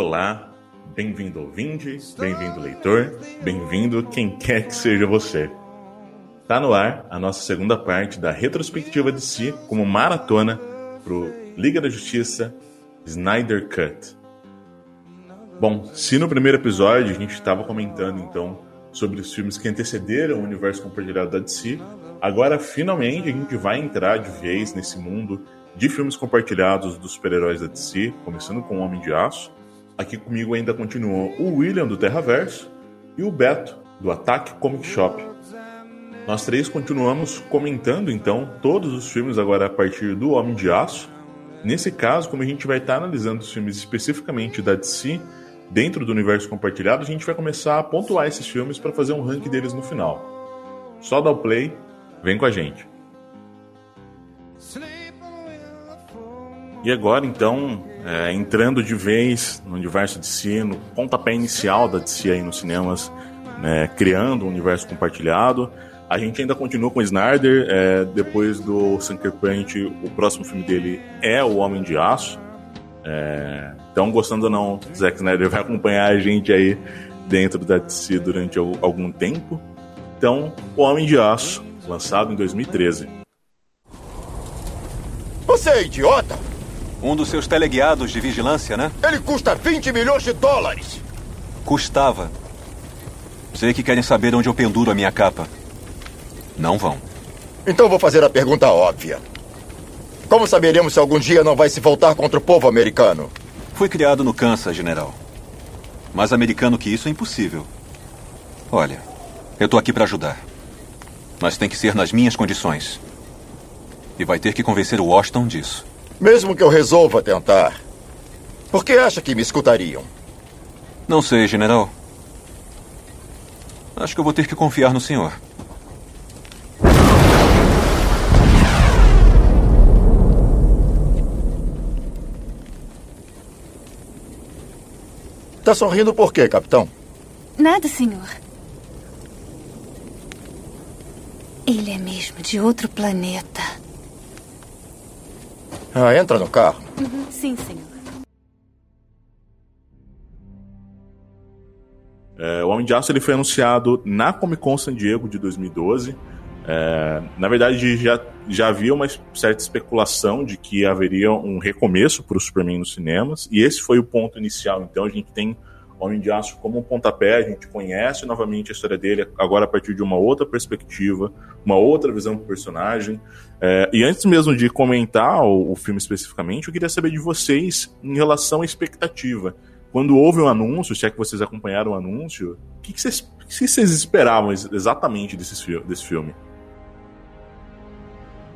Olá, bem-vindo ouvinte, bem-vindo leitor, bem-vindo quem quer que seja você. Tá no ar a nossa segunda parte da retrospectiva de si como maratona pro Liga da Justiça Snyder Cut. Bom, se no primeiro episódio a gente estava comentando então sobre os filmes que antecederam o universo compartilhado da DC, agora finalmente a gente vai entrar de vez nesse mundo de filmes compartilhados dos super-heróis da DC, começando com o Homem de Aço, Aqui comigo ainda continuam o William do Terraverso e o Beto do Ataque Comic Shop. Nós três continuamos comentando então todos os filmes agora a partir do Homem de Aço. Nesse caso, como a gente vai estar analisando os filmes especificamente da DC dentro do universo compartilhado, a gente vai começar a pontuar esses filmes para fazer um ranking deles no final. Só dá o play, vem com a gente. E agora então, é, entrando de vez no universo de si, no pontapé inicial da DC aí nos cinemas, né, criando um universo compartilhado. A gente ainda continua com o Snyder, é, depois do Sucker Punch, o próximo filme dele é O Homem de Aço. É, então, gostando ou não, Zack Snyder vai acompanhar a gente aí dentro da DC durante algum tempo. Então, O Homem de Aço, lançado em 2013. Você é idiota? Um dos seus teleguiados de vigilância, né? Ele custa 20 milhões de dólares. Custava. Sei que querem saber onde eu penduro a minha capa. Não vão. Então vou fazer a pergunta óbvia. Como saberemos se algum dia não vai se voltar contra o povo americano? Fui criado no Kansas, general. Mais americano que isso é impossível. Olha, eu tô aqui para ajudar. Mas tem que ser nas minhas condições. E vai ter que convencer o Washington disso. Mesmo que eu resolva tentar, por que acha que me escutariam? Não sei, general. Acho que eu vou ter que confiar no senhor. Tá sorrindo por quê, capitão? Nada, senhor. Ele é mesmo de outro planeta. Ah, entra no carro. Uhum, sim, senhor. É, o Homem de Aço ele foi anunciado na Comic Con San Diego de 2012. É, na verdade, já, já havia uma certa especulação de que haveria um recomeço para o Superman nos cinemas, e esse foi o ponto inicial. Então, a gente tem Homem de Aço como um pontapé, a gente conhece novamente a história dele, agora a partir de uma outra perspectiva, uma outra visão do personagem. É, e antes mesmo de comentar o, o, filme especificamente, eu queria saber de vocês em relação à expectativa. Quando houve o um anúncio, se é que vocês acompanharam o anúncio, o que, vocês, que esperavam exatamente desse, desse filme?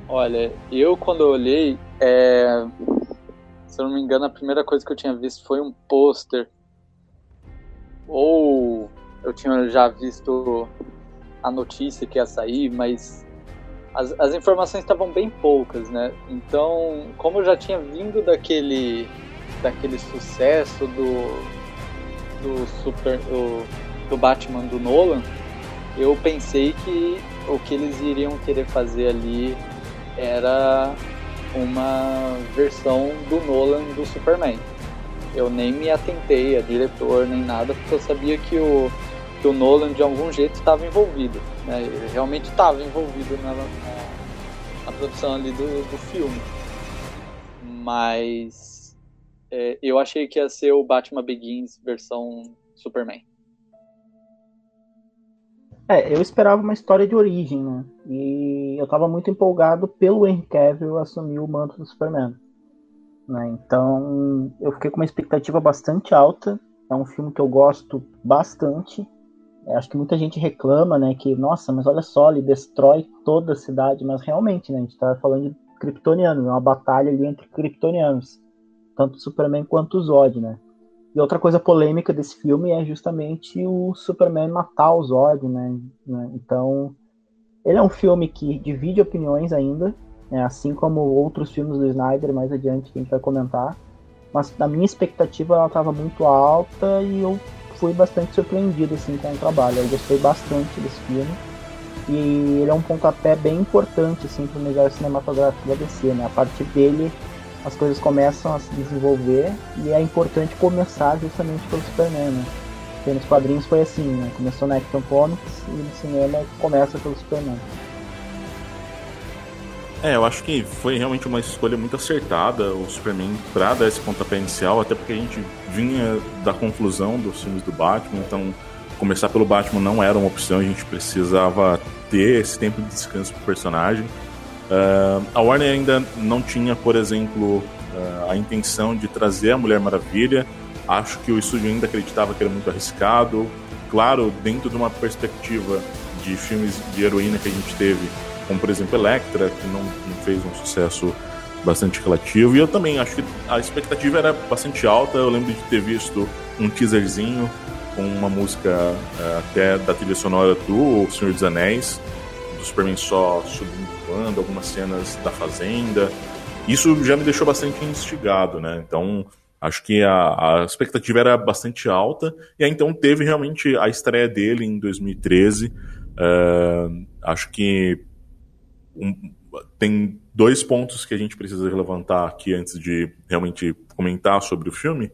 Olha, eu quando olhei, é... se eu não me engano, a primeira coisa que eu tinha visto foi um pôster ou eu tinha já visto a notícia que ia sair, mas as, as informações estavam bem poucas, né? Então, como eu já tinha vindo daquele daquele sucesso do do super do, do Batman do Nolan, eu pensei que o que eles iriam querer fazer ali era uma versão do Nolan do Superman eu nem me atentei a diretor nem nada, porque eu sabia que o, que o Nolan de algum jeito estava envolvido. Né? Ele realmente estava envolvido na, na, na, produção ali do, do filme. Mas é, eu achei que ia ser o Batman Begins versão Superman. É, eu esperava uma história de origem, né? E eu estava muito empolgado pelo Henry Cavill assumir o manto do Superman. Né? Então eu fiquei com uma expectativa bastante alta. É um filme que eu gosto bastante. Eu acho que muita gente reclama, né? Que, nossa, mas olha só, ele destrói toda a cidade. Mas realmente, né? A gente tá falando de kryptonianos, é uma batalha ali entre kryptonianos. Tanto o Superman quanto o Zod, né? E outra coisa polêmica desse filme é justamente o Superman matar o Zod, né? né? Então, ele é um filme que divide opiniões ainda, né, assim como outros filmes do Snyder mais adiante que a gente vai comentar. Mas a minha expectativa ela estava muito alta e eu fui bastante surpreendido assim com o trabalho. Eu gostei bastante desse filme e ele é um pontapé bem importante assim para o universo cinematográfico da DC, né? A partir dele as coisas começam a se desenvolver e é importante começar justamente pelo Superman, né? Porque nos quadrinhos foi assim, né? Começou na Action Comics e no cinema começa pelo Superman. É, eu acho que foi realmente uma escolha muito acertada o Superman pra dar esse pontapé inicial, até porque a gente vinha da conclusão dos filmes do Batman, então começar pelo Batman não era uma opção, a gente precisava ter esse tempo de descanso pro personagem. Uh, a Warner ainda não tinha, por exemplo, uh, a intenção de trazer a Mulher Maravilha. Acho que o estúdio ainda acreditava que era muito arriscado. Claro, dentro de uma perspectiva de filmes de heroína que a gente teve, como por exemplo Electra, que não, não fez um sucesso bastante relativo. E eu também acho que a expectativa era bastante alta. Eu lembro de ter visto um teaserzinho com uma música uh, até da trilha sonora do Senhor dos Anéis, do Superman só subindo voando, algumas cenas da fazenda. Isso já me deixou bastante instigado, né? Então, acho que a, a expectativa era bastante alta. E aí, então, teve realmente a estreia dele em 2013. Uh, eh, acho que um, tem dois pontos que a gente precisa levantar aqui antes de realmente comentar sobre o filme,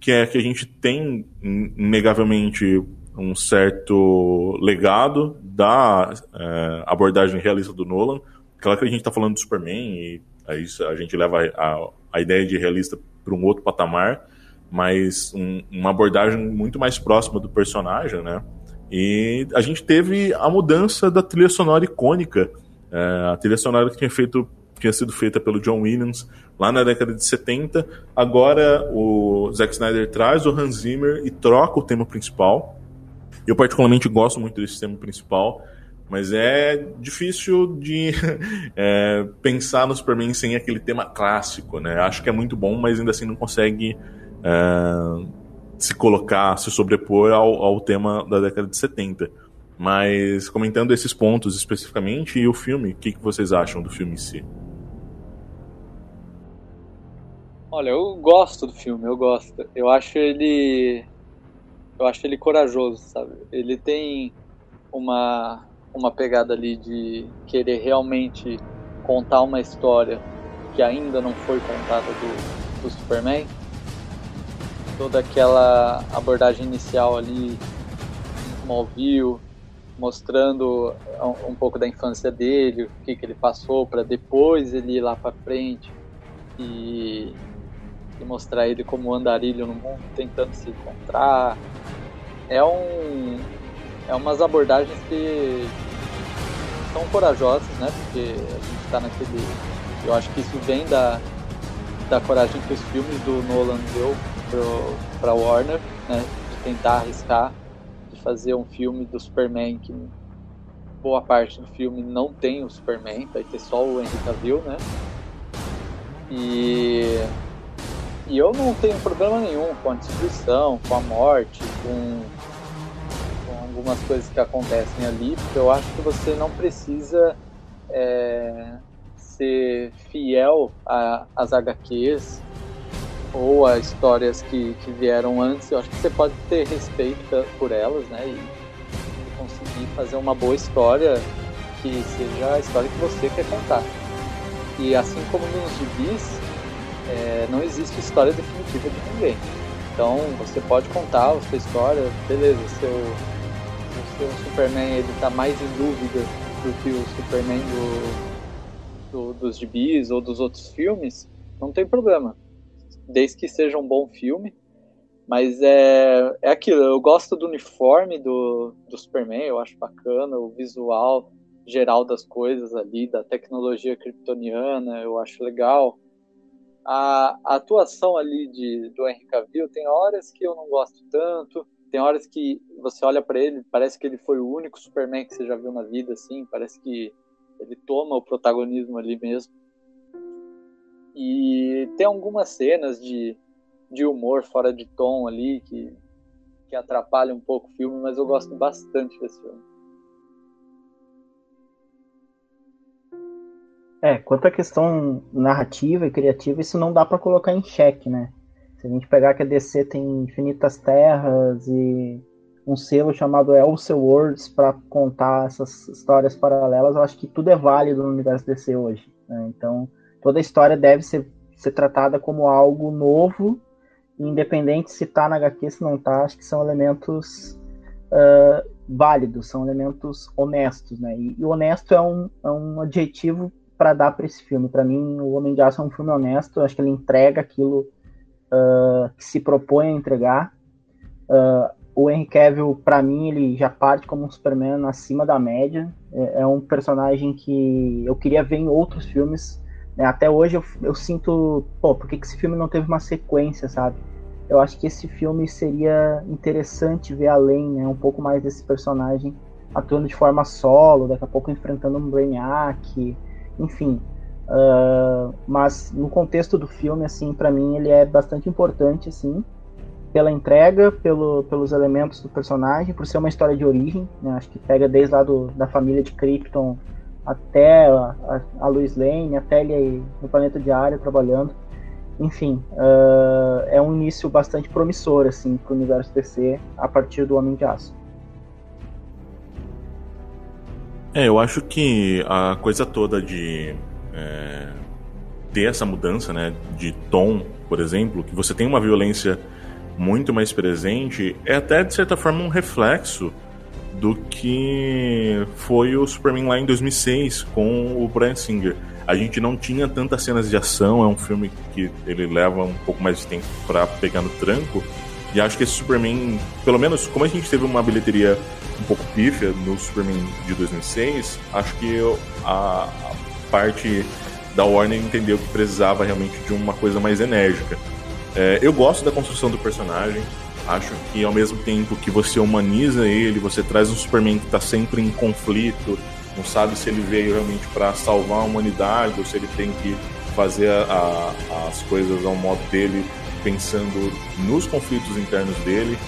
que é que a gente tem inegavelmente um certo legado da é, abordagem realista do Nolan. Claro que a gente está falando do Superman e aí a gente leva a, a ideia de realista para um outro patamar, mas um, uma abordagem muito mais próxima do personagem, né? E a gente teve a mudança da trilha sonora icônica é, a trilha sonora que tinha, feito, tinha sido feita pelo John Williams lá na década de 70. Agora o Zack Snyder traz o Hans Zimmer e troca o tema principal. Eu particularmente gosto muito desse tema principal, mas é difícil de é, pensar no Superman sem aquele tema clássico, né? Acho que é muito bom, mas ainda assim não consegue é, se colocar, se sobrepor ao, ao tema da década de 70. Mas comentando esses pontos especificamente e o filme, o que, que vocês acham do filme em si? Olha, eu gosto do filme, eu gosto. Eu acho ele. Eu acho ele corajoso, sabe? Ele tem uma, uma pegada ali de querer realmente contar uma história que ainda não foi contada do, do Superman. Toda aquela abordagem inicial ali Smallville, mostrando um, pouco da infância dele, o que, que ele passou, para depois ele ir lá para frente e, e, mostrar ele como andarilho no mundo, tentando se encontrar. É um é umas abordagens que são corajosas, né? Porque a gente está naquele, eu acho que isso vem da da coragem que os filmes do Nolan deu para Warner, né? De tentar arriscar fazer um filme do Superman que boa parte do filme não tem o Superman, vai ter só o Henry Cavill, né? E, e eu não tenho problema nenhum com a destruição, com a morte, com, com algumas coisas que acontecem ali, porque eu acho que você não precisa é, ser fiel às HQs ou a histórias que, que vieram antes, eu acho que você pode ter respeito por elas, né? E, e conseguir fazer uma boa história que seja a história que você quer contar. E assim como nos gibis, é, não existe história definitiva de ninguém. Então você pode contar a sua história, beleza, seu, o seu Superman ele tá mais em dúvida do que o Superman do, do, dos gibis ou dos outros filmes, não tem problema desde que seja um bom filme. Mas é, é aquilo, eu gosto do uniforme do, do Superman, eu acho bacana, o visual geral das coisas ali, da tecnologia kryptoniana, eu acho legal. A, a atuação ali de, do Henry Cavill tem horas que eu não gosto tanto, tem horas que você olha para ele, parece que ele foi o único Superman que você já viu na vida, assim, parece que ele toma o protagonismo ali mesmo. E tem algumas cenas de, de humor fora de tom ali que, que atrapalham um pouco o filme, mas eu gosto bastante desse filme. É, quanto à questão narrativa e criativa, isso não dá para colocar em xeque, né? Se a gente pegar que a DC tem infinitas terras e um selo chamado Elseworlds para contar essas histórias paralelas, eu acho que tudo é válido no universo DC hoje. Né? Então, toda a história deve ser ser tratada como algo novo, independente se está na HQ, se não está, acho que são elementos uh, válidos, são elementos honestos, né? E, e honesto é um, é um adjetivo para dar para esse filme. Para mim, o Homem de Aço é um filme honesto, acho que ele entrega aquilo uh, que se propõe a entregar. Uh, o Henry Cavill, para mim, ele já parte como um Superman acima da média. É, é um personagem que eu queria ver em outros filmes. Né? Até hoje eu, eu, sinto, pô, por que, que esse filme não teve uma sequência, sabe? Eu acho que esse filme seria interessante ver além, né? Um pouco mais desse personagem atuando de forma solo, daqui a pouco enfrentando um Brainiac, enfim. Uh, mas no contexto do filme, assim, para mim ele é bastante importante, assim pela entrega, pelo, pelos elementos do personagem, por ser uma história de origem, né? acho que pega desde lá do, da família de Krypton até a, a, Lois Lane, até ele no planeta diário trabalhando. Enfim, uh, é um início bastante promissor assim para o universo DC a partir do Homem de Aço. É, eu acho que a coisa toda de é, ter essa mudança, né, de tom, por exemplo, que você tem uma violência muito mais presente, é até de certa forma um reflexo do que foi o Superman lá em 2006 com o Brian Singer. A gente não tinha tantas cenas de ação, é um filme que ele leva um pouco mais de tempo para pegar no tranco. E acho que esse Superman, pelo menos como a gente teve uma bilheteria um pouco pífia no Superman de 2006, acho que a, a parte da Warner entendeu que precisava realmente de uma coisa mais enérgica. É, eu gosto da construção do personagem. Acho que ao mesmo tempo que você humaniza ele, você traz um Superman que está sempre em conflito, não sabe se ele veio realmente para salvar a humanidade ou se ele tem que fazer a, a, as coisas ao modo dele, pensando nos conflitos internos dele.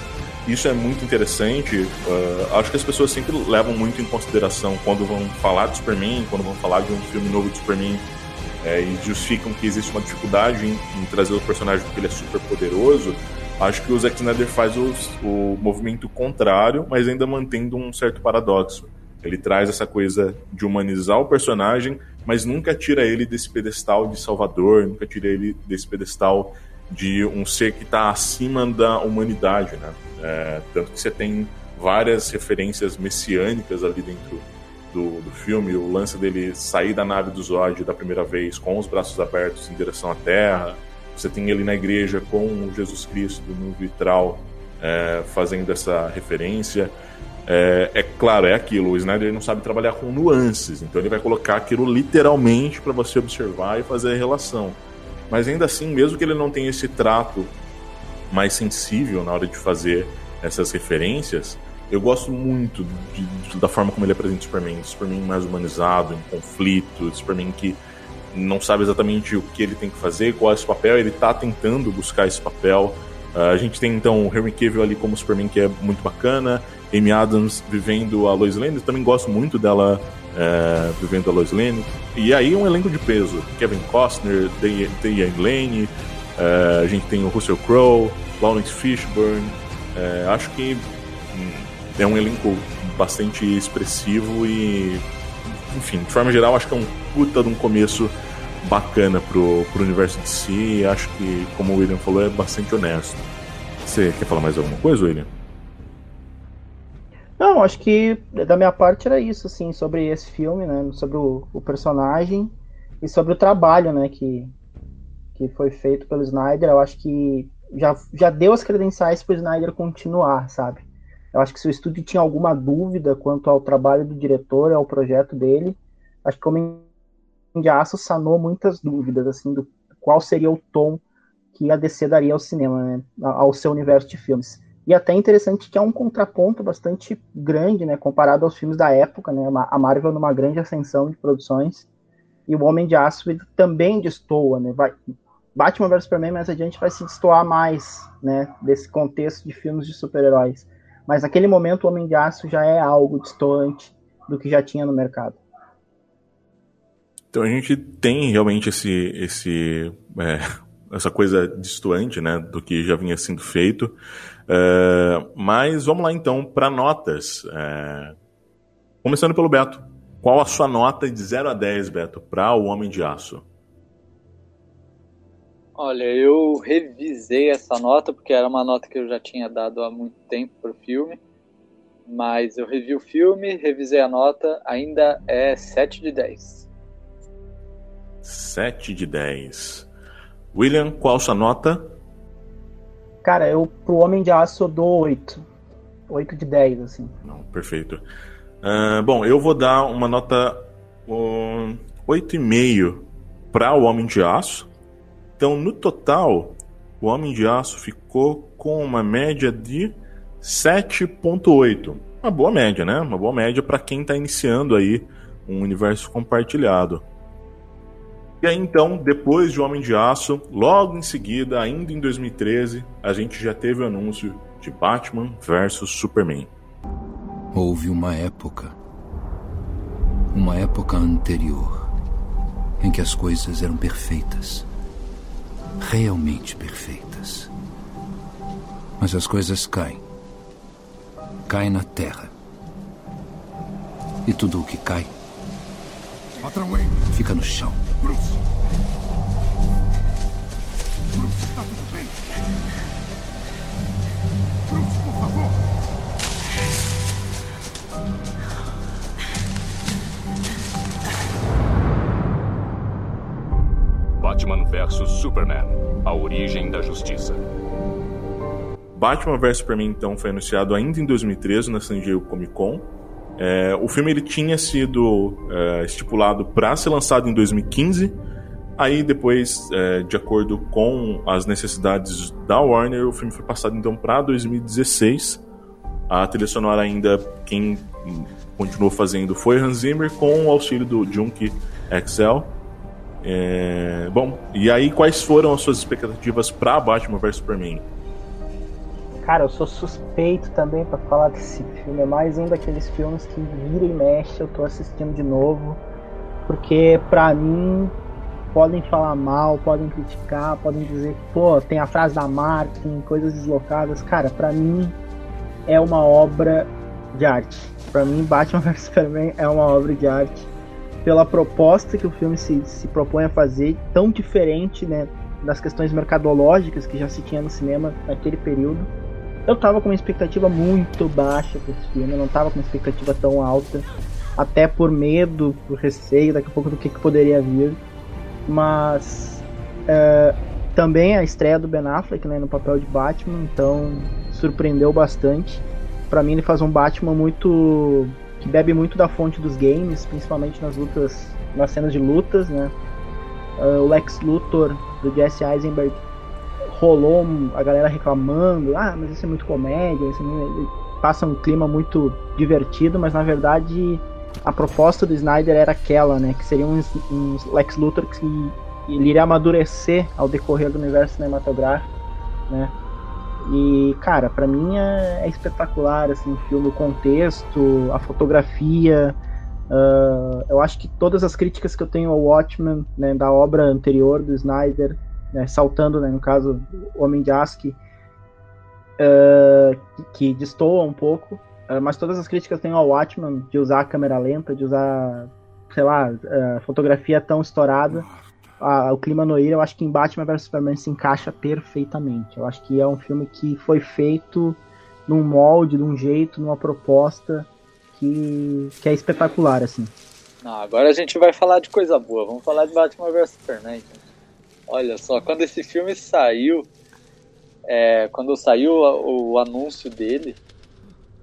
Isso é muito interessante. Uh, acho que as pessoas sempre levam muito em consideração quando vão falar de Superman, quando vão falar de um filme novo de Superman, é, e justificam que existe uma dificuldade em, em, trazer o personagem porque ele é super poderoso, acho que o Zack Snyder faz os, o movimento contrário, mas ainda mantendo um certo paradoxo. Ele traz essa coisa de humanizar o personagem, mas nunca tira ele desse pedestal de salvador, nunca tira ele desse pedestal de um ser que está acima da humanidade, né? É, tanto que você tem várias referências messiânicas ali dentro do, do filme, o lance dele sair da nave do Zod da primeira vez com os braços abertos em direção à Terra. Você tem ele na igreja com Jesus Cristo no vitral é, fazendo essa referência. É, é, claro, é aquilo. O Snyder não sabe trabalhar com nuances, então ele vai colocar aquilo literalmente para você observar e fazer a relação. Mas ainda assim, mesmo que ele não tenha esse trato mais sensível na hora de fazer essas referências, eu gosto muito de, de, da forma como ele apresenta o Superman. Superman mais humanizado, em conflito, Superman que não sabe exatamente o que ele tem que fazer, qual é esse papel, ele está tentando buscar esse papel. Uh, a gente tem então o Henry Cavill ali como Superman que é muito bacana, Amy Adams vivendo a Lois Lane, eu também gosto muito dela uh, vivendo a Lois Lane. E aí um elenco de peso, Kevin Costner, Diane Lane, uh, a gente tem o Russell Crowe, Lawrence Fishburne, acho que é um elenco bastante expressivo e, enfim, de forma geral, acho que é um puta de um começo bacana pro, pro universo de si e acho que, como o William falou, é bastante honesto. Você quer falar mais alguma coisa, William? Não, acho que da minha parte era isso, assim, sobre esse filme, né, sobre o, o personagem e sobre o trabalho, né, que, que foi feito pelo Snyder. Eu acho que já, já deu as credenciais para o Snyder continuar, sabe? Eu acho que se o estúdio tinha alguma dúvida quanto ao trabalho do diretor, ao projeto dele, acho que o Homem de Aço sanou muitas dúvidas, assim, do qual seria o tom que a DC daria ao cinema, né, ao seu universo de filmes. E até interessante que é um contraponto bastante grande, né, comparado aos filmes da época, né, a Marvel numa grande ascensão de produções, e o Homem de Aço também destoa, né, vai, Batman vs Superman mais adiante vai se destoar mais, né, desse contexto de filmes de super-heróis. Mas naquele momento o Homem de Aço já é algo distante do que já tinha no mercado. Então a gente tem realmente esse, esse, é, essa coisa distoante né, do que já vinha sendo feito. É, mas vamos lá então para notas. É, começando pelo Beto. Qual a sua nota de 0 a 10, Beto, para o Homem de Aço? Olha, eu revisei essa nota, porque era uma nota que eu já tinha dado há muito tempo para o filme. Mas eu revi o filme, revisei a nota, ainda é 7 de 10. 7 de 10. William, qual sua nota? Cara, eu pro Homem de Aço eu dou 8. 8 de 10, assim. Não, perfeito. Uh, bom, eu vou dar uma nota um, 8,5 para o Homem de Aço. Então, no total, o Homem de Aço ficou com uma média de 7.8. Uma boa média, né? Uma boa média para quem está iniciando aí um universo compartilhado. E aí então, depois de Homem de Aço, logo em seguida, ainda em 2013, a gente já teve o anúncio de Batman vs Superman. Houve uma época, uma época anterior, em que as coisas eram perfeitas, realmente perfeitas. Mas as coisas caem, caem na terra. E tudo o que cai fica no chão. Bruce! Bruce, está tudo bem? Bruce, por favor! Batman vs Superman A Origem da Justiça. Batman vs Superman então foi anunciado ainda em 2013 na San Diego Comic Con é, o filme ele tinha sido é, estipulado para ser lançado em 2015. Aí depois, é, de acordo com as necessidades da Warner, o filme foi passado então para 2016. A trilha sonora ainda quem continuou fazendo foi Hans Zimmer com o auxílio do Junkie XL. É, bom, e aí quais foram as suas expectativas para Batman vs Superman? Cara, eu sou suspeito também para falar desse filme. É mais um daqueles filmes que vira e mexe, eu tô assistindo de novo. Porque pra mim, podem falar mal, podem criticar, podem dizer que, pô, tem a frase da marketing, coisas deslocadas. Cara, pra mim é uma obra de arte. Pra mim, Batman vs Superman é uma obra de arte. Pela proposta que o filme se, se propõe a fazer, tão diferente, né? Das questões mercadológicas que já se tinha no cinema naquele período eu tava com uma expectativa muito baixa pra esse filme, eu não tava com uma expectativa tão alta, até por medo, por receio daqui a pouco do que, que poderia vir. Mas é, também a estreia do Ben Affleck né, no papel de Batman, então surpreendeu bastante. Para mim ele faz um Batman muito que bebe muito da fonte dos games, principalmente nas lutas, nas cenas de lutas, né? Uh, o Lex Luthor do Jesse Eisenberg rolou a galera reclamando, ah, mas isso é muito comédia, isso é passa um clima muito divertido, mas na verdade a proposta do Snyder era aquela, né, que seria um, um Lex Luthor que ele iria amadurecer ao decorrer do universo cinematográfico, né? E, cara, para mim é, é, espetacular assim, o filme, o contexto, a fotografia. Uh, eu acho que todas as críticas que eu tenho ao Watchmen, né, da obra anterior do Snyder, né, saltando, né, no caso, Homem de Aço, que, uh, que, destoa um pouco, uh, mas todas as críticas têm ao Watchman de usar a câmera lenta, de usar, sei lá, uh, fotografia tão estourada. o clima noir, eu acho que em Batman vs Superman se encaixa perfeitamente. Eu acho que é um filme que foi feito num molde, de um jeito, numa proposta que, que é espetacular, assim. Não, agora a gente vai falar de coisa boa. Vamos falar de Batman vs Superman. Gente. Olha só, quando esse filme saiu, é, quando saiu o, o, anúncio dele,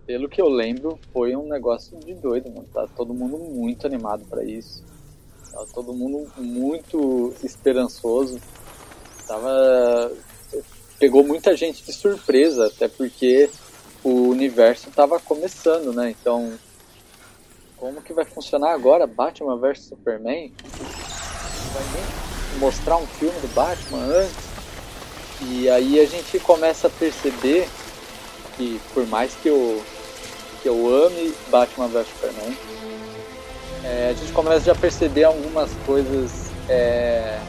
pelo que eu lembro, foi um negócio de doido, mano. Tá todo mundo muito animado para isso. Tá todo mundo muito esperançoso. Tava pegou muita gente de surpresa, até porque o universo estava começando, né? Então, como que vai funcionar agora Batman vs Superman? Vai nem mostrar um filme do Batman antes. E aí a gente começa a perceber que por mais que eu, que eu ame Batman vs Superman, é, a gente começa já a perceber algumas coisas é,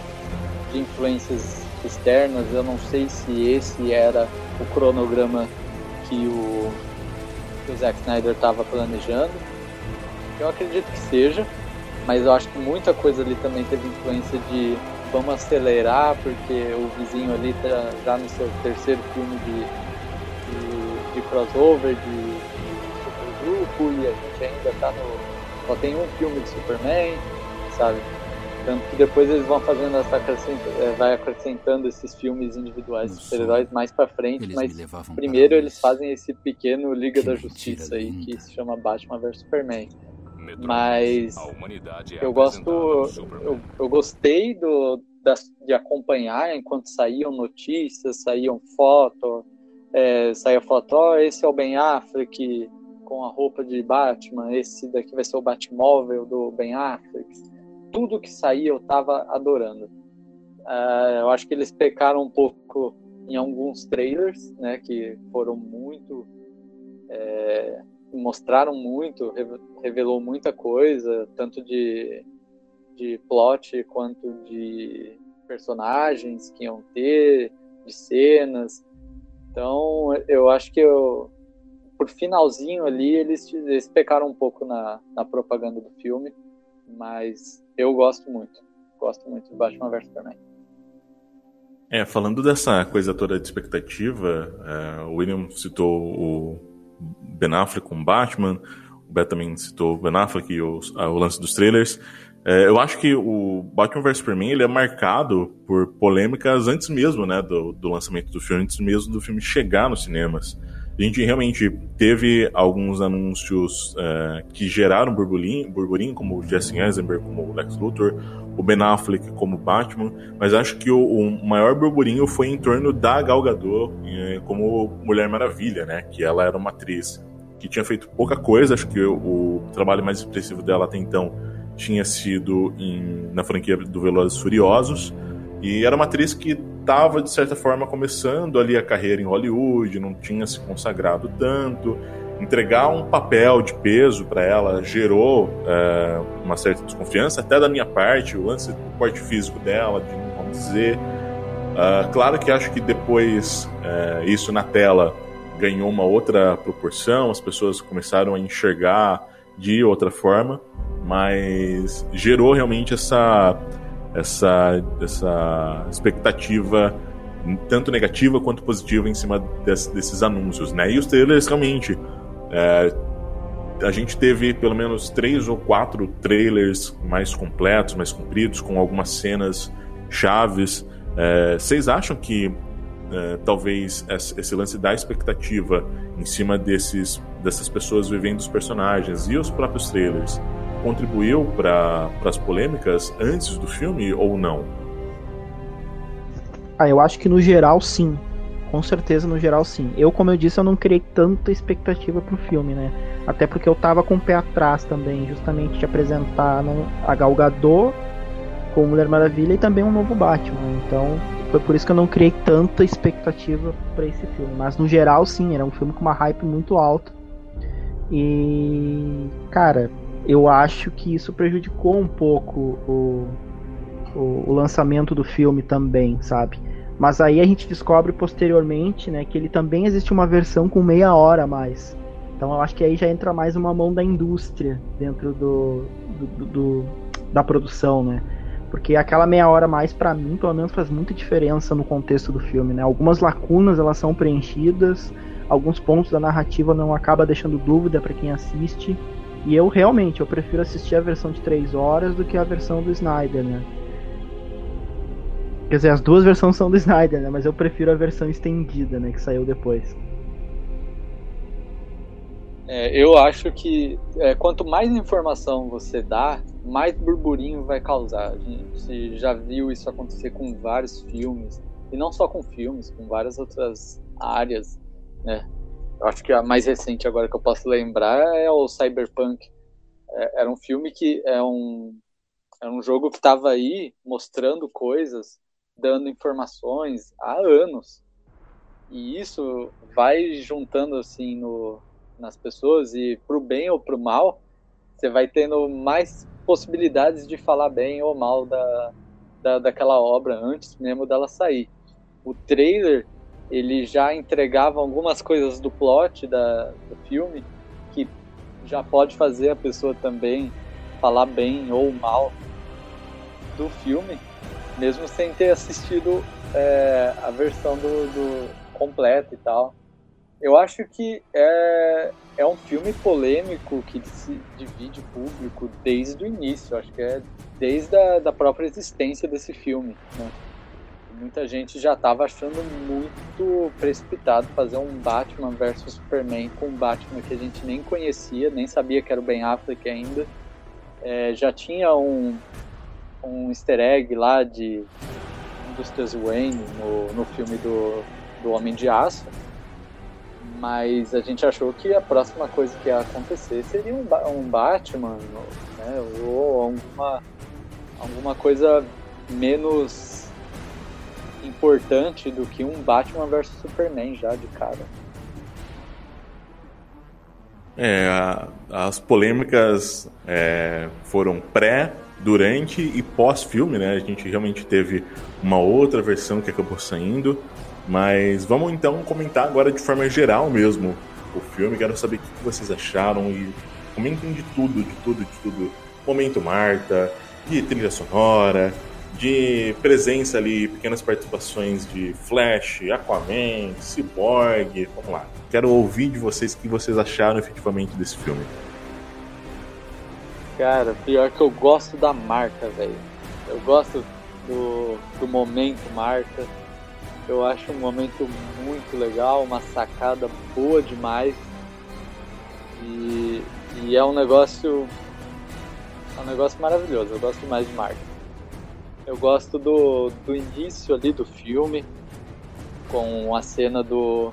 de influências externas. Eu não sei se esse era o cronograma que o, que o Zack Snyder estava planejando. Eu acredito que seja, mas eu acho que muita coisa ali também teve influência de vamos acelerar porque o vizinho ali tá já no seu terceiro filme de, de, de crossover, de, de supergrupo e a gente ainda tá no. Só tem um filme de Superman, sabe? Tanto que depois eles vão fazendo essa acrescentando, vai acrescentando esses filmes individuais de super-heróis mais pra frente, Eles mas primeiro eles fazem esse pequeno Liga Que da Justiça aí linda. que se chama Batman vs Superman. Mas é eu gosto, eu, eu gostei do, das- de acompanhar enquanto saíam notícias, saíam foto, é, saía foto, ó, esse é o Ben Affleck com a roupa de Batman, esse daqui vai ser o Batmóvel do Ben Affleck. Tudo que saía eu tava adorando. Ah, eu acho que eles pecaram um pouco em alguns trailers, né, que foram muito é, mostraram muito, reve- revelou muita coisa, tanto de, de plot quanto de personagens que iam ter, de cenas. Então, eu acho que eu, por finalzinho ali, eles, eles pecaram um pouco na, na propaganda do filme, mas eu gosto muito. Gosto muito de Batman vs Superman. É, falando dessa coisa toda de expectativa, é, o William citou o Ben Affleck com Batman, o Beto também citou Ben Affleck e o, o lance dos trailers. É, eu acho que o Batman vs Superman ele é marcado por polêmicas antes mesmo né, do, do lançamento do filme, antes mesmo do filme chegar nos cinemas. A gente realmente teve alguns anúncios é, que geraram burburinho, burburinho, como o Jesse Eisenberg como o Lex Luthor, o Ben Affleck como Batman, mas acho que o, o maior burburinho foi em torno da Gal Gadot eh, como Mulher Maravilha, né? Que ela era uma atriz que tinha feito pouca coisa, acho que o, o trabalho mais expressivo dela até então tinha sido em, na franquia do Velozes Furiosos, e era uma atriz que estava, de certa forma, começando ali a carreira em Hollywood, não tinha se consagrado tanto. Entregar um papel de peso para ela gerou é, uma certa desconfiança, até da minha parte, o lance do porte físico dela, de vamos dizer. Ah, claro que acho que depois é, isso na tela ganhou uma outra proporção, as pessoas começaram a enxergar de outra forma, mas gerou realmente essa essa, essa expectativa tanto negativa quanto positiva em cima des- desses anúncios, né? E os trailers realmente é, a gente teve pelo menos três ou quatro trailers mais completos, mais compridos, com algumas cenas chaves. É, vocês acham que é, talvez esse lance da expectativa em cima desses, dessas pessoas vivendo os personagens e os próprios trailers contribuiu para as polêmicas antes do filme ou não? Ah, eu acho que no geral sim. Com certeza no geral sim. Eu, como eu disse, eu não criei tanta expectativa pro filme, né? Até porque eu tava com o pé atrás também, justamente de apresentar não, a Gal Gadot como Mulher Maravilha e também um novo Batman. Então, foi por isso que eu não criei tanta expectativa para esse filme. Mas no geral sim, era um filme com uma hype muito alta. E, cara, eu acho que isso prejudicou um pouco o, o, o lançamento do filme também, sabe? Mas aí a gente descobre posteriormente, né, que ele também existe uma versão com meia hora a mais. Então eu acho que aí já entra mais uma mão da indústria dentro do, do, do- da produção, né? Porque aquela meia hora a mais pra mim, pelo menos faz muita diferença no contexto do filme, né? Algumas lacunas elas são preenchidas, alguns pontos da narrativa não acaba deixando dúvida pra quem assiste. E eu realmente eu prefiro assistir a versão de três horas do que a versão do Snyder, né? Quer dizer, as duas versões são do Snyder, né? Mas eu prefiro a versão estendida, né? Que saiu depois. É, eu acho que é, quanto mais informação você dá, mais burburinho vai causar. A gente já viu isso acontecer com vários filmes, e não só com filmes, com várias outras áreas, né? Acho que a mais recente agora que eu posso lembrar é o Cyberpunk. É, era um filme que é um, é um jogo que estava aí mostrando coisas, dando informações há anos. E isso vai juntando assim no, nas pessoas e pro bem ou pro mal, você vai tendo mais possibilidades de falar bem ou mal da, da, daquela obra antes mesmo dela sair. O trailer, ele já entregava algumas coisas do plot da, do filme que já pode fazer a pessoa também falar bem ou mal do filme. mesmo sem ter assistido é, a versão do, do completa e tal. Eu acho que é, é um filme polêmico que se divide público desde o início. Acho que é desde a da própria existência desse filme. Né? Muita gente já estava achando muito precipitado fazer um Batman versus Superman com um Batman que a gente nem conhecia, nem sabia que era o Ben Affleck ainda. É, já tinha um, um easter egg lá de Indústrias Wayne no, no filme do, do Homem de Aço, mas a gente achou que a próxima coisa que ia acontecer seria um, um Batman, né, ou alguma, alguma coisa menos importante do que um Batman versus Superman já de cara. É, as polêmicas é, foram pré, durante e pós-filme, né? A gente realmente teve uma outra versão que acabou saindo. Mas vamos então comentar agora de forma geral mesmo o filme. Quero saber o que vocês acharam e comentem de tudo, de tudo, de tudo. Momento Marta, de trilha sonora, de presença ali, pequenas participações de Flash, Aquaman, Cyborg. Vamos lá. Quero ouvir de vocês o que vocês acharam efetivamente desse filme. Cara, pior que eu gosto da marca, velho. Eu gosto do, do momento marca. Eu acho um momento muito legal, uma sacada boa demais. E, e é um negócio. É um negócio maravilhoso. Eu gosto demais de marca. Eu gosto do, do início ali do filme, com a cena do,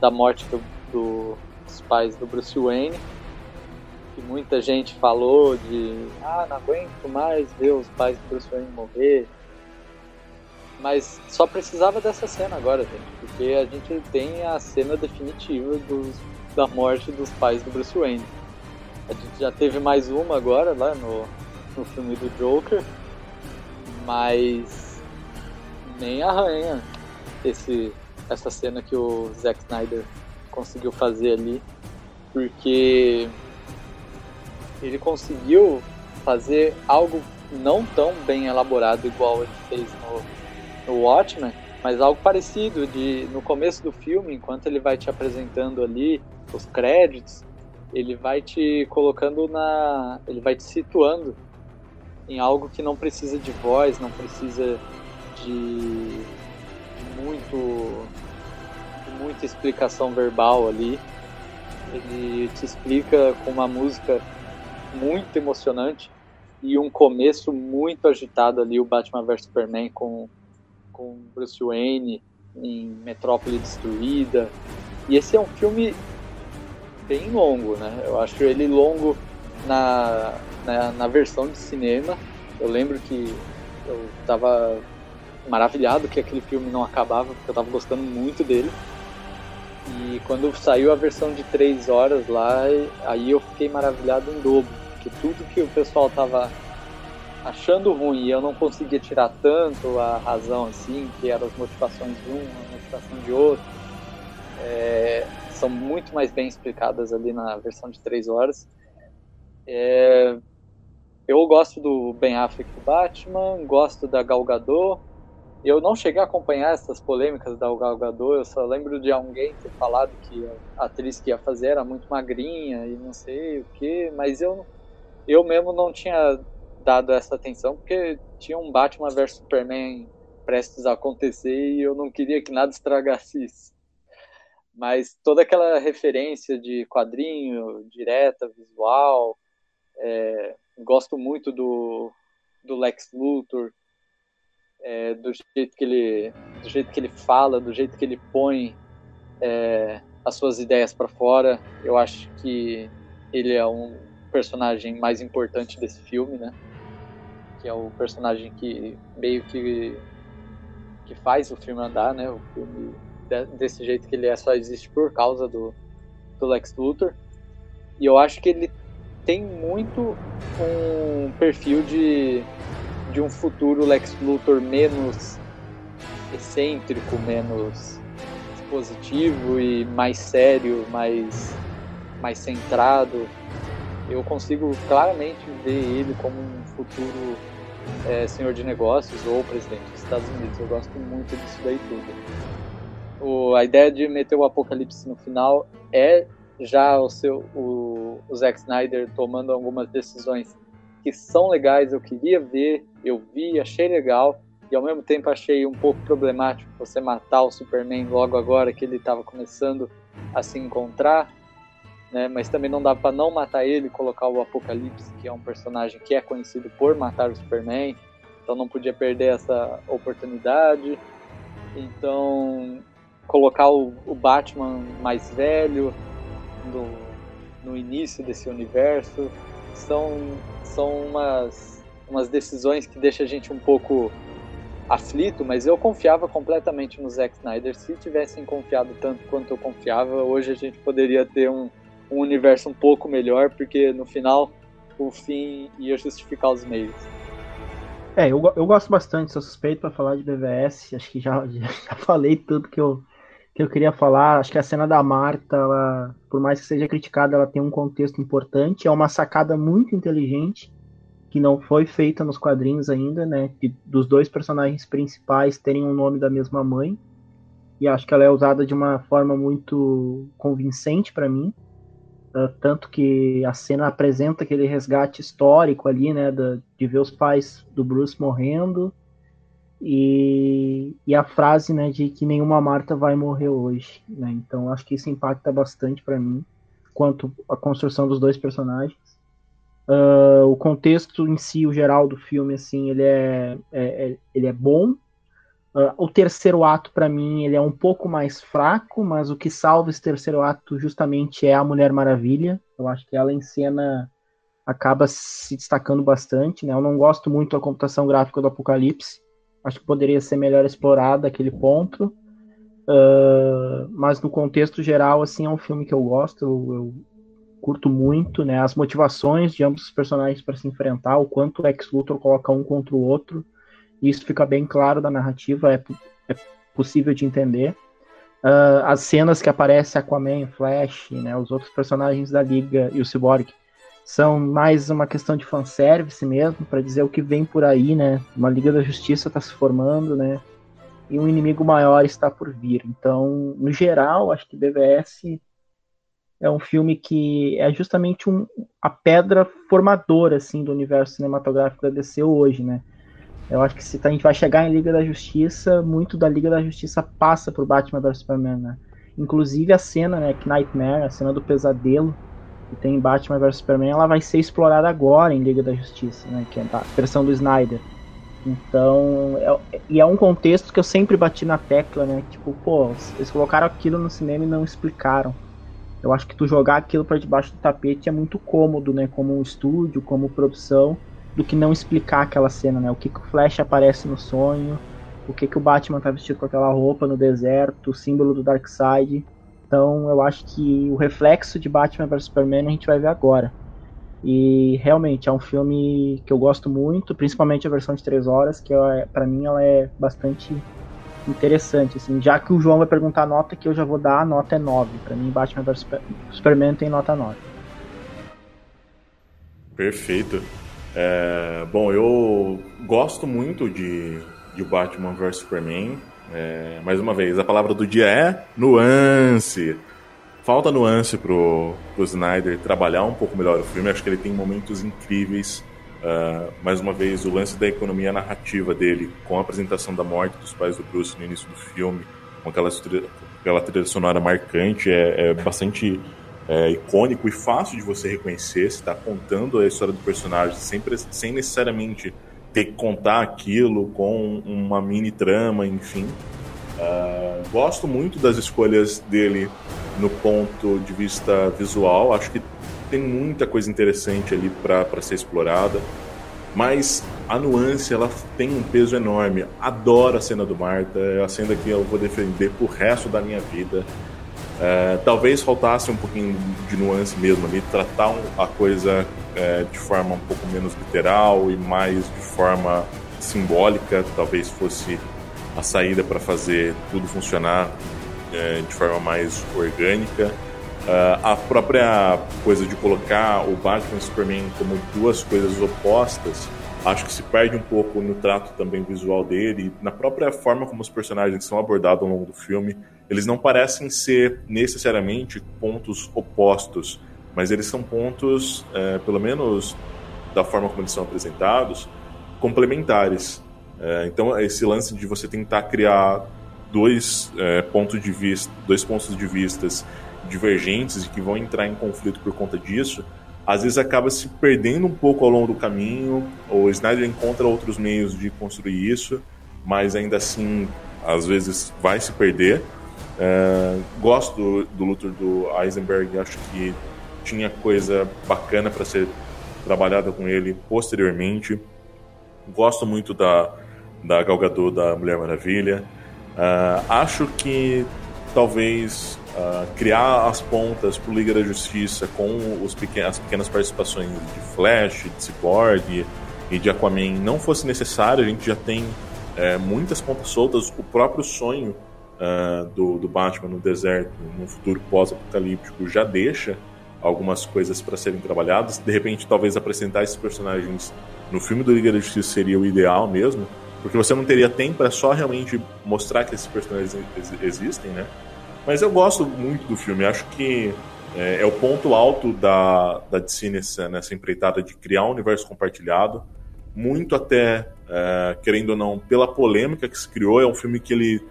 da morte do, do, dos pais do Bruce Wayne que muita gente falou de ah, não aguento mais ver os pais do Bruce Wayne morrer. Mas só precisava dessa cena agora, gente, porque a gente tem a cena definitiva dos, da morte dos pais do Bruce Wayne. A gente já teve mais uma agora lá no, no filme do Joker, mas nem arranha esse, essa cena que o Zack Snyder conseguiu fazer ali, porque ele conseguiu fazer algo não tão bem elaborado igual ele fez no, no Watchmen, mas algo parecido de no começo do filme, enquanto ele vai te apresentando ali os créditos, ele vai te colocando na, ele vai te situando em algo que não precisa de voz, não precisa de, muito de muita explicação verbal ali. Ele te explica com uma música muito emocionante e um começo muito agitado ali, o Batman vs Superman com, com Bruce Wayne em Metrópole Destruída. E esse é um filme bem longo, né? Eu acho ele longo na, na, na versão de cinema. Eu lembro que eu estava maravilhado que aquele filme não acabava, porque eu estava gostando muito dele. E quando saiu a versão de três horas lá, aí eu fiquei maravilhado em dobro que tudo que o pessoal tava achando ruim e eu não conseguia tirar tanto a razão assim, que eram as motivações de um, a motivação de outro, é, são muito mais bem explicadas ali na versão de três horas. É, eu gosto do Ben Affleck do Batman, gosto da Gal Gadot. Eu não cheguei a acompanhar essas polêmicas da Gal Gadot, eu só lembro de alguém ter falado que a atriz que ia fazer era muito magrinha e não sei o que, mas eu eu mesmo não tinha dado essa atenção porque tinha um Batman vs Superman prestes a acontecer e eu não queria que nada estragasse isso. Mas toda aquela referência de quadrinho, direta, visual, é, gosto muito do, do Lex Luthor, é, do jeito que ele do jeito que ele fala, do jeito que ele põe é, as suas ideias para fora. Eu acho que ele é um personagem mais importante desse filme, né? Que é o personagem que meio que que faz o filme andar, né? O filme desse jeito que ele é só existe por causa do, do Lex Luthor. E eu acho que ele tem muito um perfil de, de um futuro Lex Luthor menos excêntrico, menos positivo e mais sério, mais, mais centrado eu consigo claramente ver ele como um futuro é, senhor de negócios ou presidente dos Estados Unidos. Eu gosto muito disso daí tudo. O, a ideia de meter o apocalipse no final é já o seu o, o Zack Snyder tomando algumas decisões que são legais, eu queria ver, eu vi, achei legal, e ao mesmo tempo achei um pouco problemático você matar o Superman logo agora que ele estava começando a se encontrar, né? Mas também não dá para não matar ele colocar o Apocalipse, que é um personagem que é conhecido por matar o Superman, então não podia perder essa oportunidade. Então colocar o, o Batman mais velho no, no início desse universo são são umas umas decisões que deixam a gente um pouco aflito, mas eu confiava completamente no Zack Snyder. Se tivessem confiado tanto quanto eu confiava, hoje a gente poderia ter um, um universo um pouco melhor, porque no final o fim ia justificar os meios. É, eu, eu gosto bastante, sou suspeito para falar de BVS, acho que já, já falei tudo que eu, que eu queria falar. Acho que a cena da Marta, ela, por mais que seja criticada, ela tem um contexto importante, é uma sacada muito inteligente que não foi feita nos quadrinhos ainda, né? Dos dois personagens principais terem um nome da mesma mãe. E acho que ela é usada de uma forma muito convincente para mim. Uh, tanto que a cena apresenta aquele resgate histórico ali, né? Da, de ver os pais do Bruce morrendo. E, e a frase, né, de que nenhuma Marta vai morrer hoje, né? Então acho que isso impacta bastante para mim, quanto a construção dos dois personagens. Uh, o contexto em si, o geral do filme, assim, ele é, é, é ele é bom. Uh, o terceiro ato, para mim, ele é um pouco mais fraco, mas o que salva esse terceiro ato justamente é a Mulher Maravilha. Eu acho que ela em cena acaba se destacando bastante, né? Eu não gosto muito da computação gráfica do Apocalipse. Acho que poderia ser melhor explorado aquele ponto. Uh, mas no contexto geral, assim, é um filme que eu gosto. Eu, eu curto muito, né? As motivações de ambos os personagens para se enfrentar, o quanto o Ex Luthor coloca um contra o outro. Isso fica bem claro da narrativa, é, é possível de entender. Uh, as cenas que aparece Aquaman, Flash, né, os outros personagens da Liga e o Cyborg são mais uma questão de fanservice mesmo, para dizer o que vem por aí, né? Uma Liga da Justiça está se formando, né? E um inimigo maior está por vir. Então, no geral, acho que BVS é um filme que é justamente um, a pedra formadora assim do universo cinematográfico da DC hoje, né? Eu acho que se a gente vai chegar em Liga da Justiça, muito da Liga da Justiça passa por Batman vs Superman, né? Inclusive a cena, né, que Nightmare, a cena do pesadelo que tem em Batman vs Superman, ela vai ser explorada agora em Liga da Justiça, né, que é a versão do Snyder. Então, é, e é um contexto que eu sempre bati na tecla, né? Tipo, pô, eles colocaram aquilo no cinema e não explicaram. Eu acho que tu jogar aquilo para debaixo do tapete é muito cômodo, né? Como um estúdio, como produção, do que não explicar aquela cena, né? O que, que o Flash aparece no sonho, o que, que o Batman tá vestido com aquela roupa no deserto, o símbolo do Darkseid. Então eu acho que o reflexo de Batman vs Superman a gente vai ver agora. E realmente é um filme que eu gosto muito, principalmente a versão de 3 horas, que para mim ela é bastante interessante, assim, já que o João vai perguntar a nota que eu já vou dar, a nota é 9. Para mim, Batman vs Superman tem nota 9. Perfeito. É, bom, eu gosto muito de, de Batman vs Superman. É, mais uma vez, a palavra do dia é nuance. Falta nuance pro, pro Snyder trabalhar um pouco melhor o filme. Acho que ele tem momentos incríveis Uh, mais uma vez, o lance da economia narrativa dele, com a apresentação da morte dos pais do Bruce no início do filme, com aquela, aquela trilha sonora marcante, é, é bastante é, icônico e fácil de você reconhecer. Você está contando a história do personagem sem, sem necessariamente ter que contar aquilo com uma mini trama, enfim. Uh, gosto muito das escolhas dele no ponto de vista visual. Acho que tem muita coisa interessante ali para ser explorada, mas a nuance ela tem um peso enorme. Adoro a cena do Marta, é a cena que eu vou defender pro resto da minha vida. É, talvez faltasse um pouquinho de nuance mesmo ali, tratar a coisa é, de forma um pouco menos literal e mais de forma simbólica, talvez fosse a saída para fazer tudo funcionar é, de forma mais orgânica. A própria coisa de colocar o Batman e o Superman como duas coisas opostas Acho que se perde um pouco no trato também visual dele, na própria forma como os personagens são abordados ao longo do filme. Eles não parecem ser necessariamente pontos opostos, mas eles são pontos, é, pelo menos da forma como eles são apresentados, complementares. É, então, esse lance de você tentar criar dois é, pontos de vista, dois pontos de vistas divergentes e que vão entrar em conflito por conta disso, às vezes acaba se perdendo um pouco ao longo do caminho. O Snyder encontra outros meios de construir isso, mas ainda assim, às vezes vai se perder. É, gosto do, do Luthor do Eisenberg, acho que tinha coisa bacana para ser trabalhada com ele posteriormente. Gosto muito da, da Gal Gadot, da Mulher Maravilha. Uh, acho que talvez uh, criar as pontas para Liga da Justiça com os pequen as pequenas participações de Flash, de Cyborg e de Aquaman não fosse necessário. A gente já tem é, muitas pontas soltas. O próprio sonho uh, do, do Batman no deserto, num futuro pós-apocalíptico, já deixa algumas coisas para serem trabalhadas. De repente, talvez apresentar esses personagens no filme do Liga da Justiça seria o ideal mesmo, porque você não teria tempo para só realmente mostrar que esses personagens existem, né? Mas eu gosto muito do filme, acho que é, é o ponto alto da, da DC nessa, nessa empreitada de criar um universo compartilhado, muito até, é, querendo ou não, pela polêmica que se criou, é um filme que ele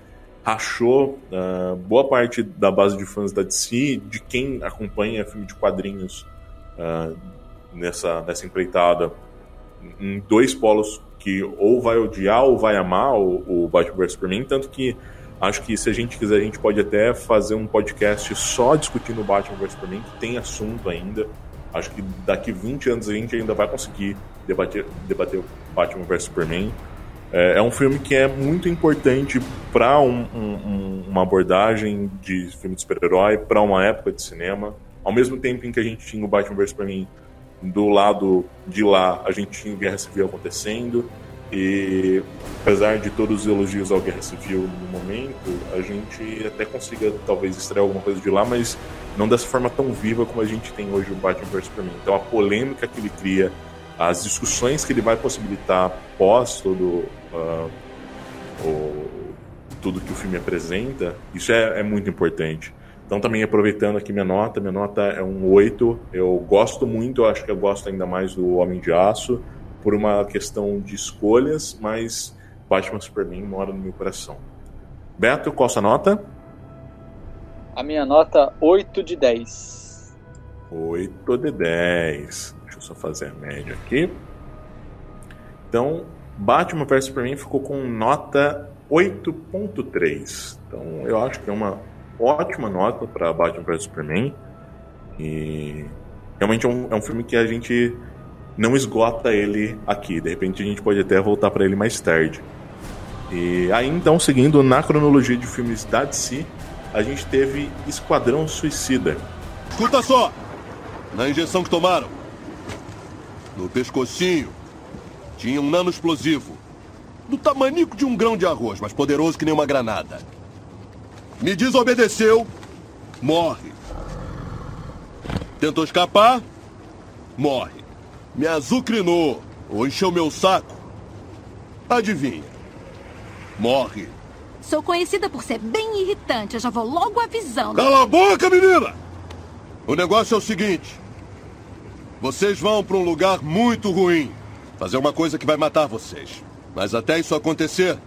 rachou uh, boa parte da base de fãs da DC, de quem acompanha filme de quadrinhos uh, nessa, nessa empreitada, em dois polos que ou vai odiar ou vai amar o, o Batman vs Superman, tanto que acho que se a gente quiser a gente pode até fazer um podcast só discutindo o Batman vs Superman, que tem assunto ainda. Acho que daqui 20 anos a gente ainda vai conseguir debater, debater o Batman vs Superman. É, é um filme que é muito importante para um, um, uma abordagem de filme de super-herói, para uma época de cinema. Ao mesmo tempo em que a gente tinha o Batman vs Superman do lado de lá, a gente tinha Guerra Civil acontecendo. E apesar de todos os elogios ao Guerra Civil no momento, a gente até consiga talvez extrair alguma coisa de lá, mas não dessa forma tão viva como a gente tem hoje o Batman vs Superman. Então a polêmica que ele cria, as discussões que ele vai possibilitar pós todo uh, o, tudo que o filme apresenta, isso é, é, muito importante. Então, também aproveitando aqui minha nota, minha nota é um 8. Eu gosto muito, eu acho que eu gosto ainda mais do Homem de Aço, por uma questão de escolhas, mas Batman Superman mora no meu coração. Beto, qual a sua nota? A minha nota 8 de 10. 8 de 10. Eu só fazer média aqui. Então, Batman vs Superman ficou com nota 8.3. Então eu acho que é uma ótima nota para Batman vs Superman. E realmente é um, é um filme que a gente não esgota ele aqui. De repente a gente pode até voltar para ele mais tarde. E aí então, seguindo na cronologia de filmes da DC, a gente teve Esquadrão Suicida. Escuta só! Na injeção que tomaram, no pescocinho, tinha um nano explosivo. Do tamanico de um grão de arroz, mas poderoso que nem uma granada. Me desobedeceu, morre. Tentou escapar, morre. Me azucrinou ou encheu meu saco. Adivinha? Morre. Sou conhecida por ser bem irritante. Eu já vou logo avisando. Cala a boca, menina! O negócio é o seguinte: vocês vão para um lugar muito ruim. Fazer uma coisa que vai matar vocês. Mas até isso acontecer,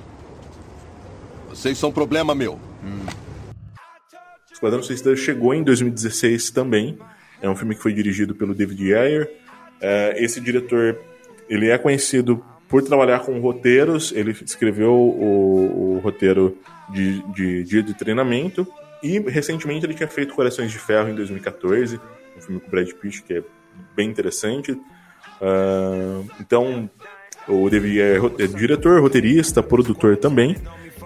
vocês são problema meu. Hum. Esquadrão Suicida chegou em 2016 também. É um filme que foi dirigido pelo David Ayer. É, esse diretor, ele é conhecido por trabalhar com roteiros. Ele escreveu o, o roteiro de, de Dia de Treinamento. E recentemente ele tinha feito Corações de Ferro em 2014, um filme com Brad Pitt que é bem interessante. Uh, então, o David é, é diretor, roteirista, produtor também.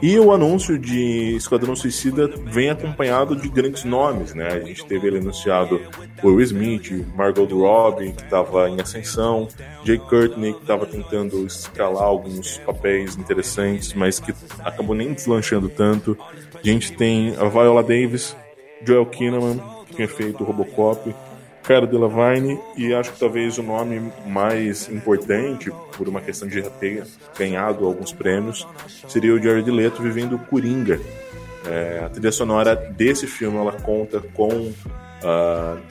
E o anúncio de Esquadrão Suicida vem acompanhado de grandes nomes, né? A gente teve ele anunciado o Will Smith, Margot Robbie, que estava em ascensão, Jake Courtney, que estava tentando escalar alguns papéis interessantes, mas que acabou nem deslanchando tanto. A gente tem a Viola Davis, Joel Kinnaman, que tinha feito Robocop, Cara Delevingne e acho que talvez o nome mais importante, por uma questão de já ter ganhado alguns prêmios, seria o Jared Leto vivendo Coringa. É, a trilha sonora desse filme ela conta com uh,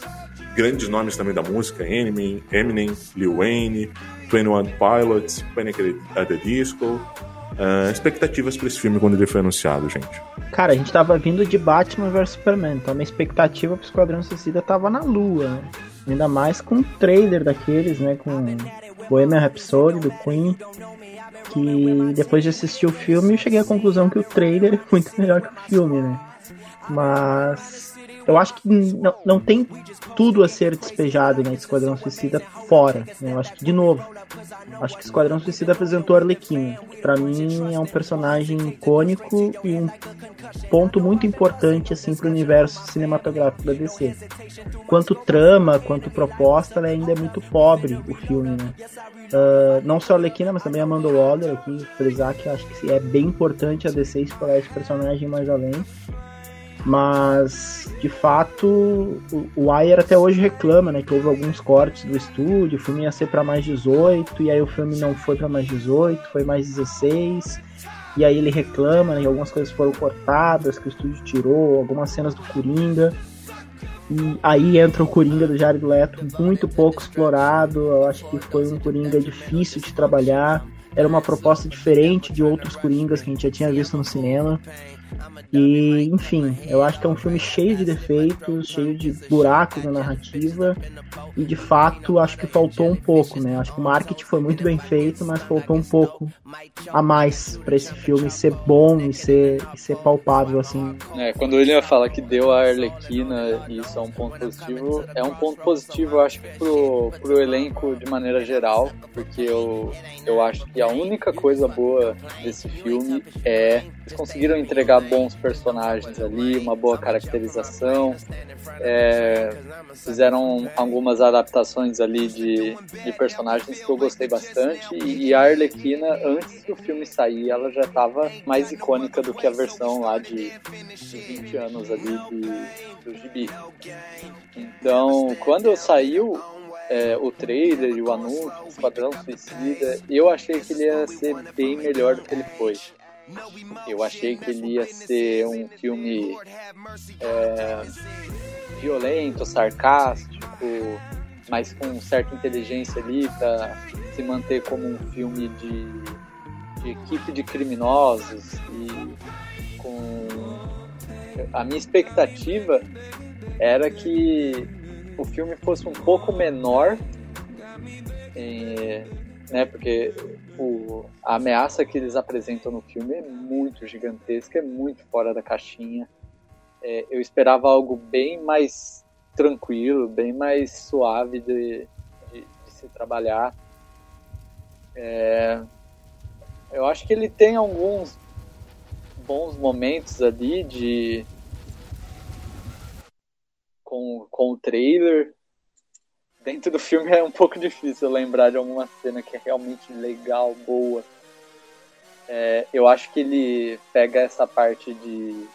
grandes nomes também da música, Eminem, Eminem Lil Wayne, 21 Pilots, Panic at the Disco. Uh, expectativas para esse filme quando ele foi anunciado, gente? Cara, a gente tava vindo de Batman vs Superman, então a minha expectativa pro Esquadrão Suicida tava na lua, né? Ainda mais com um trailer daqueles, né? Com Bohemian Rhapsody, do Queen. Que depois de assistir o filme, eu cheguei à conclusão que o trailer é muito melhor que o filme, né? Mas eu acho que não, não tem tudo a ser despejado em Esquadrão Suicida fora. Né? Eu acho que, de novo, acho que Esquadrão Suicida apresentou Arlequina, que pra mim é um personagem icônico e um ponto muito importante assim pro universo cinematográfico da DC. Quanto trama, quanto proposta, ela ainda é muito pobre o filme, né? Uh, não só a Arlequina, mas também a Amanda Waller aqui, frisar que acho que é bem importante a DC explorar esse personagem mais além. Mas, de fato, o, Ayer até hoje reclama, né, que houve alguns cortes do estúdio, o filme ia ser para mais 18, e aí o filme não foi para mais 18, foi mais 16. E aí ele reclama, né, que algumas coisas foram cortadas, que o estúdio tirou, algumas cenas do Coringa. E aí entra o Coringa do Jared Leto, muito pouco explorado. Eu acho que foi um Coringa difícil de trabalhar. Era uma proposta diferente de outros Coringas que a gente já tinha visto no cinema. E, enfim, eu acho que é um filme cheio de defeitos, cheio de buracos na narrativa. E de fato, acho que faltou um pouco, né? Acho que o marketing foi muito bem feito, mas faltou um pouco a mais para esse filme ser bom e ser, e ser palpável, assim. É, quando o William fala que deu a Arlequina e isso é um ponto positivo, é um ponto positivo, eu acho, pro, pro elenco de maneira geral, porque eu, eu acho que a única coisa boa desse filme é eles conseguiram entregar bons personagens ali, uma boa caracterização. É, fizeram algumas adaptações ali de, de personagens que eu gostei bastante. E a Arlequina, antes do filme sair, ela já estava mais icônica do que a versão lá de, de 20 anos ali de, do Gibi. Então, quando saiu, é, o trailer e o anúncio, o Esquadrão Suicida, eu achei que ele ia ser bem melhor do que ele foi. Eu achei que ele ia ser um filme é, violento, sarcástico, mas com certa inteligência ali para se manter como um filme de, de equipe de criminosos e com a minha expectativa era que o filme fosse um pouco menor, né? Porque o, a ameaça que eles apresentam no filme é muito gigantesca, é muito fora da caixinha. É, eu esperava algo bem mais tranquilo, bem mais suave de, de, de se trabalhar. É, eu acho que ele tem alguns bons momentos ali de com, com o trailer dentro do filme é um pouco difícil lembrar de alguma cena que é realmente legal, boa. É, eu acho que ele pega essa parte de,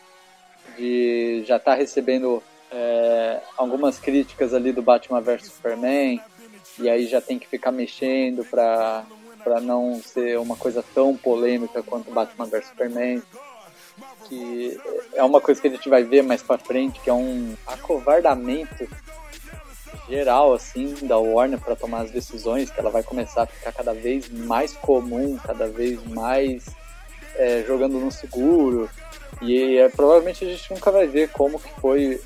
de já tá recebendo é, algumas críticas ali do Batman vs Superman e aí já tem que ficar mexendo para para não ser uma coisa tão polêmica quanto Batman vs Superman que é uma coisa que a gente vai ver mais para frente que é um acovardamento geral assim da Warner para tomar as decisões, que ela vai começar a ficar cada vez mais comum, cada vez mais é, jogando no seguro. E é, provavelmente a gente nunca vai ver como que foi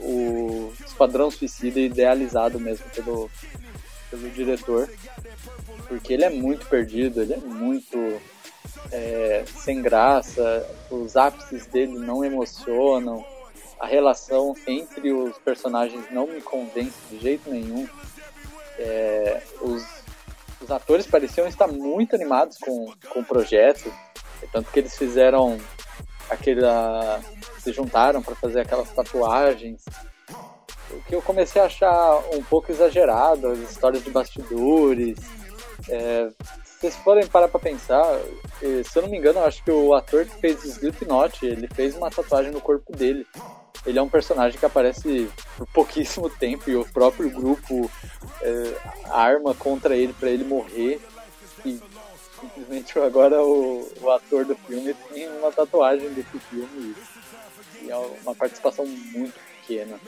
o Esquadrão Suicida idealizado mesmo pelo, pelo diretor. Porque ele é muito perdido, ele é muito é, sem graça, os ápices dele não emocionam a relação entre os personagens não me convence de jeito nenhum. É, os, os atores pareciam estar muito animados com, com o projeto, tanto que eles fizeram aquela. se juntaram para fazer aquelas tatuagens. O que eu comecei a achar um pouco exagerado, as histórias de bastidores. É, se vocês forem parar pra pensar, se eu não me engano, acho que o ator que fez Slipknot, ele fez uma tatuagem no corpo dele. Ele é um personagem que aparece por pouquíssimo tempo e o próprio grupo é, arma contra ele para ele morrer. E simplesmente agora o, o, ator do filme tem uma tatuagem desse filme e é uma participação muito pequena.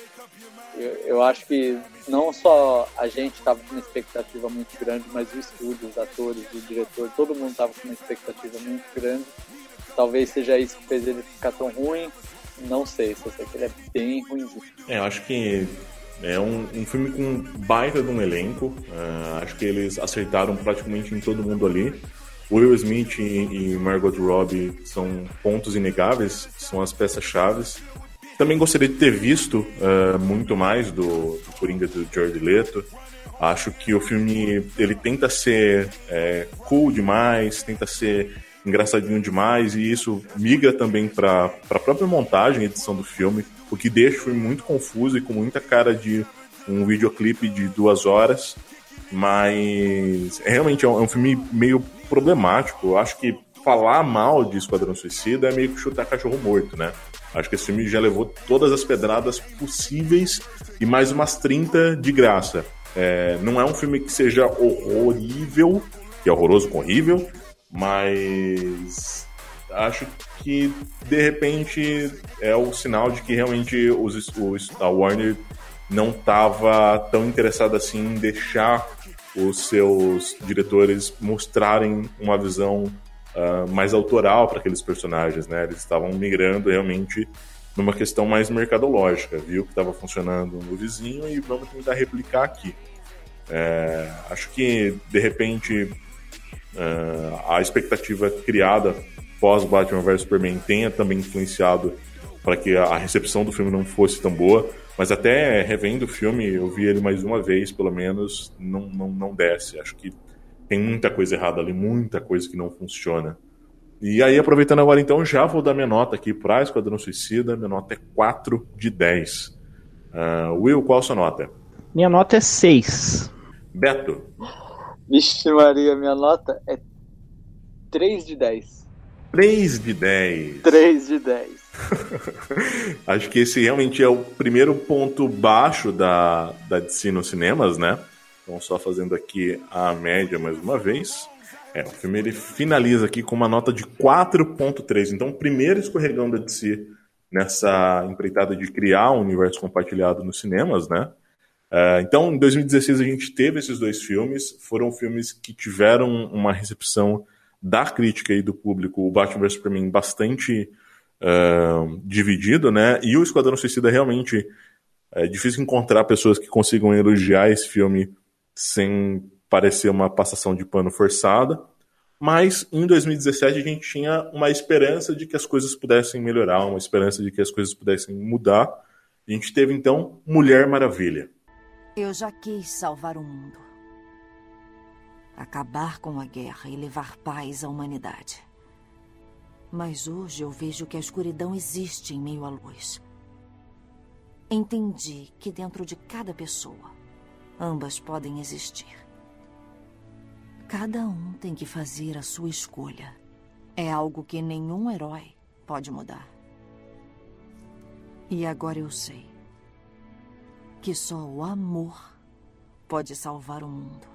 Eu, eu acho que não só a gente estava com uma expectativa muito grande, mas o estúdio, os atores, o diretor, todo mundo estava com uma expectativa muito grande. Talvez seja isso que fez ele ficar tão ruim. Não sei, só sei que ele é bem ruimzinho. É, eu acho que é um, um filme com baita de um elenco. Uh, acho que eles acertaram praticamente em todo mundo ali. Will Smith e, e Margot Robbie são pontos inegáveis, são as peças-chaves. Também gostaria de ter visto uh, muito mais do, do Coringa do Jared Leto. Acho que o filme ele tenta ser é, cool demais, tenta ser engraçadinho demais e isso migra também para a própria montagem e edição do filme, o que deixa o filme muito confuso e com muita cara de um videoclipe de duas horas. Mas é, realmente é um, é um filme meio problemático. Eu acho que falar mal de Esquadrão Suicida é meio que chutar cachorro morto, né? Acho que esse filme já levou todas as pedradas possíveis e mais umas 30 de graça. É, não é um filme que seja horrível, que é horroroso com horrível, mas acho que de repente é o sinal de que realmente os, os, a Warner não estava tão interessada assim em deixar os seus diretores mostrarem uma visão uh, mais autoral para aqueles personagens, né? Eles estavam migrando realmente numa questão mais mercadológica, viu que estava funcionando no vizinho e vamos tentar replicar aqui. É, acho que de repente uh, a expectativa criada pós Batman vs Superman tenha também influenciado para que a recepção do filme não fosse tão boa, mas até revendo o filme, eu vi ele mais uma vez, pelo menos, não, não, não desce. Acho que tem muita coisa errada ali, muita coisa que não funciona. E aí, aproveitando agora, então, já vou dar minha nota aqui para Esquadrão Suicida. Minha nota é 4 de 10. Uh, ah, Will, qual a sua nota? Minha nota é 6. Beto? Vixe Maria, minha nota é 3 de 10. 3 de 10. 3 de 10. Acho que esse realmente é o primeiro ponto baixo da, da DC nos cinemas, né? Então, só fazendo aqui a média mais uma vez. É, o filme ele finaliza aqui com uma nota de 4.3. Então, o primeiro escorregão da DC nessa empreitada de criar um universo compartilhado nos cinemas, né? Uh, então, em 2016 a gente teve esses dois filmes. Foram filmes que tiveram uma recepção da crítica e do público, o Batman vs Superman, bastante uh, dividido, né? E o Esquadrão Suicida realmente é difícil encontrar pessoas que consigam elogiar esse filme sem parecer uma passação de pano forçada. Mas em 2017 a gente tinha uma esperança de que as coisas pudessem melhorar, uma esperança de que as coisas pudessem mudar. A gente teve então Mulher Maravilha. Eu já quis salvar o mundo. Acabar com a guerra e levar paz à humanidade. Mas hoje eu vejo que a escuridão existe em meio à luz. Entendi que dentro de cada pessoa Ambas podem existir. Cada um tem que fazer a sua escolha. É algo que nenhum herói pode mudar. E agora eu sei que só o amor pode salvar o mundo.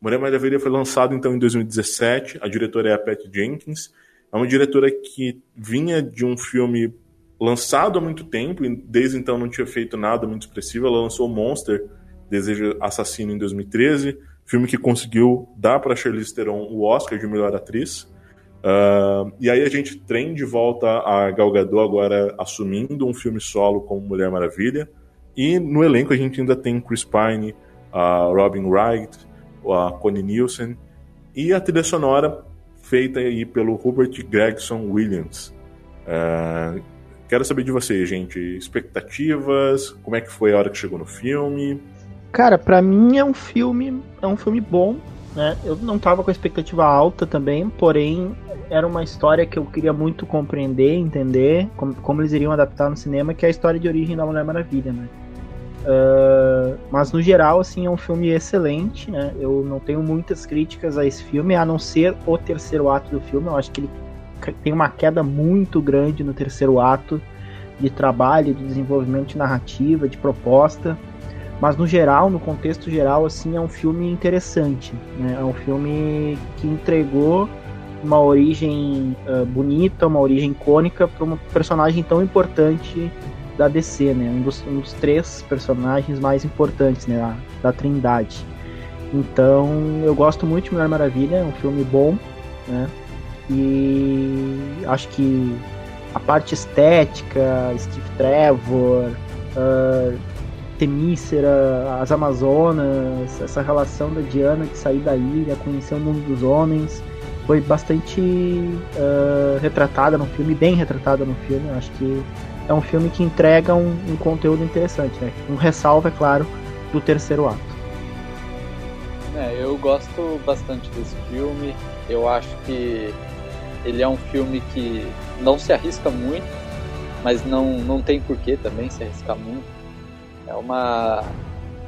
Mulher Maravilha foi lançado então em 2017. A diretora é a Pat Jenkins. É uma diretora que vinha de um filme lançado há muito tempo e desde então não tinha feito nada muito expressivo. Ela lançou Monster Desejo Assassino em 2013, filme que conseguiu dar para Charlize Theron o Oscar de melhor atriz. Uh, e aí a gente tem de volta a Gal Gadot agora assumindo um filme solo como Mulher Maravilha. E no elenco a gente ainda tem Chris Pine, a Robin Wright, a Connie Nielsen e a trilha sonora feita aí pelo Robert Gregson Williams. Uh, quero saber de vocês, gente, expectativas, como é que foi a hora que chegou no filme? Cara, para mim é um filme, é um filme bom, né? Eu não tava com expectativa alta também, porém era uma história que eu queria muito compreender, entender como, como eles iriam adaptar no cinema, que é a história de origem da Mulher Maravilha, né? Uh, mas no geral, assim, é um filme excelente, né? Eu não tenho muitas críticas a esse filme, a não ser o terceiro ato do filme. Eu acho que ele tem uma queda muito grande no terceiro ato de trabalho, de desenvolvimento de narrativa, de proposta. Mas no geral, no contexto geral, assim, é um filme interessante. Né? É um filme que entregou uma origem uh, bonita, uma origem icônica para um personagem tão importante da DC, né? Um dos, um dos três personagens mais importantes, né? Da, da Trindade. Então, eu gosto muito de Mulher Maravilha, é um filme bom, né? E acho que a parte estética, Steve Trevor, uh, Temícera, as Amazonas, essa relação da Diana de sair da ilha, conhecer o mundo dos homens, foi bastante uh, retratada no filme, bem retratada no filme. Eu acho que é um filme que entrega um, um conteúdo interessante, né? Um ressalva, é claro, do terceiro ato. É, eu gosto bastante desse filme. Eu acho que ele é um filme que não se arrisca muito, mas não, não tem porquê também se arriscar muito. É uma,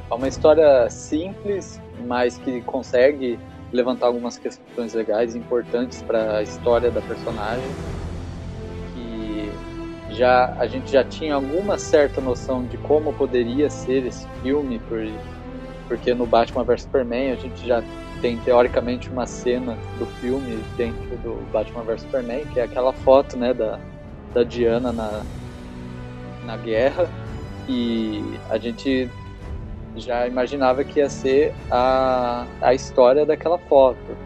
é uma história simples, mas que consegue levantar algumas questões legais importantes para a história da personagem. Que já a gente já tinha alguma certa noção de como poderia ser esse filme, por, porque no Batman vs Superman a gente já tem teoricamente uma cena do filme dentro do Batman vs Superman, que é aquela foto, né, da, da Diana na, na guerra, e a gente já imaginava que ia ser a, a história daquela foto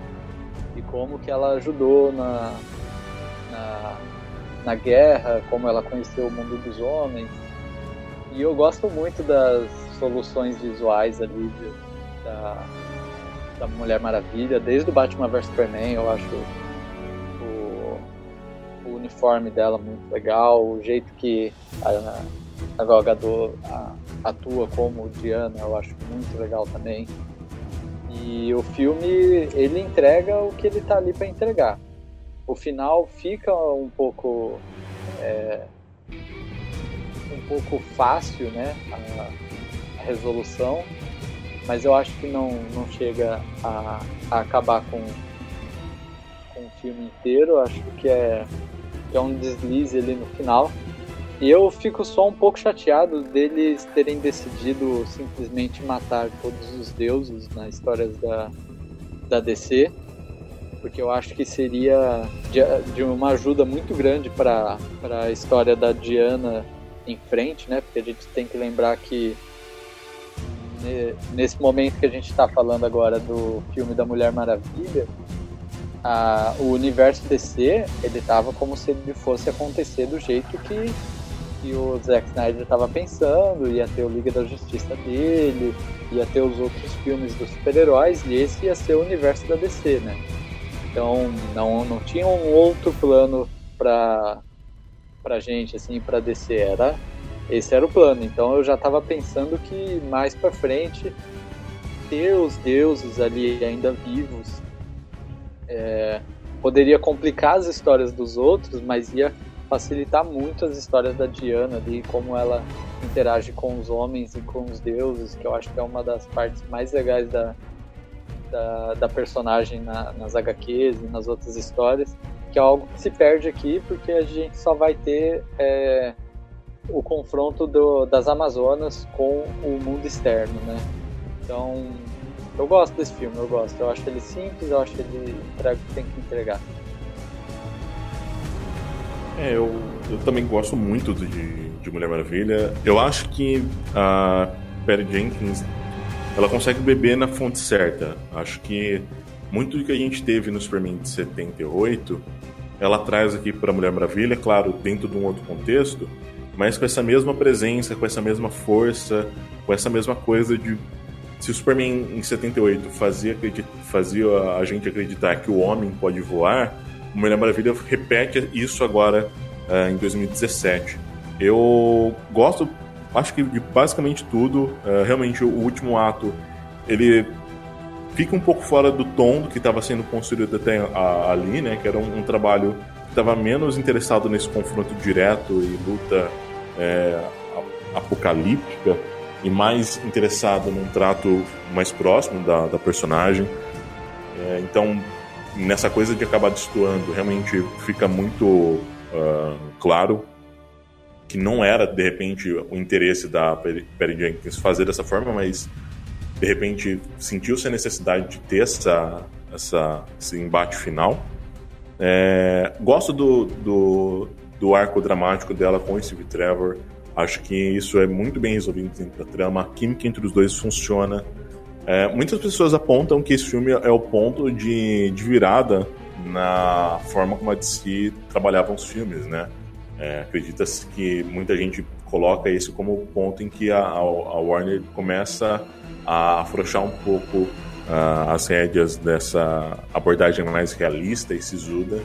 e como que ela ajudou na, na, na guerra, como ela conheceu o mundo dos homens. E eu gosto muito das soluções visuais ali de, da, da Mulher Maravilha, desde o Batman vs Superman, eu acho o, o uniforme dela muito legal, o jeito que a, a Gal atua como Diana, eu acho muito legal também. E o filme, ele entrega o que ele tá ali para entregar. O final fica um pouco é, um pouco fácil, né, a, a resolução, mas eu acho que não, não chega a, a acabar com, com o filme inteiro. Eu acho que é, que é um deslize ali no final. E eu fico só um pouco chateado deles terem decidido simplesmente matar todos os deuses nas histórias da, da DC, porque eu acho que seria de, de uma ajuda muito grande para a história da Diana em frente, né? Porque a gente tem que lembrar que nesse momento que a gente está falando agora do filme da Mulher Maravilha, a, o universo DC ele tava como se ele fosse acontecer do jeito que, que o Zack Snyder estava pensando, ia ter o Liga da Justiça dele, ia ter os outros filmes dos super-heróis e esse ia ser o universo da DC, né? Então não, não tinha um outro plano para pra gente assim, para DC era esse era o plano. Então eu já estava pensando que mais para frente ter os deuses ali ainda vivos é, poderia complicar as histórias dos outros, mas ia facilitar muito as histórias da Diana ali, como ela interage com os homens e com os deuses, que eu acho que é uma das partes mais legais da, da, da personagem na, nas HQs e nas outras histórias, que é algo que se perde aqui porque a gente só vai ter é, o confronto do, das Amazonas com o mundo externo, né? Então, eu gosto desse filme, eu gosto. Eu acho ele simples, eu acho que ele entrega o que tem que entregar. É, eu, eu também gosto muito de, de Mulher Maravilha. Eu acho que a Perry Jenkins ela consegue beber na fonte certa. Acho que muito do que a gente teve no Superman de 78 ela traz aqui para Mulher Maravilha, claro, dentro de um outro contexto, mas com essa mesma presença, com essa mesma força, com essa mesma coisa de. Se o Superman em 78 fazia, fazia a gente acreditar que o homem pode voar, Mulher Maravilha repete isso agora uh, em 2017. Eu gosto, acho que de basicamente tudo. Uh, realmente, o último ato ele fica um pouco fora do tom do que estava sendo construído até ali, né? Que era um, um trabalho que estava menos interessado nesse confronto direto e luta é, apocalíptica e mais interessado num trato mais próximo da, da personagem. É, então, nessa coisa de acabar destoando, realmente fica muito uh, claro. que não era, de repente, o interesse da Perry Jenkins fazer dessa forma, mas de repente sentiu-se a necessidade de ter essa, essa, esse embate final. É, gosto do, do, do, arco dramático dela com o Steve Trevor. Acho que isso é muito bem resolvido dentro da trama. A química entre os dois funciona. É, muitas pessoas apontam que esse filme é o ponto de, de virada na forma como a DC trabalhava os filmes, né? É, Acredita-se que muita gente coloca esse como o ponto em que a, a Warner começa a afrouxar um pouco uh, as rédeas dessa abordagem mais realista e sisuda.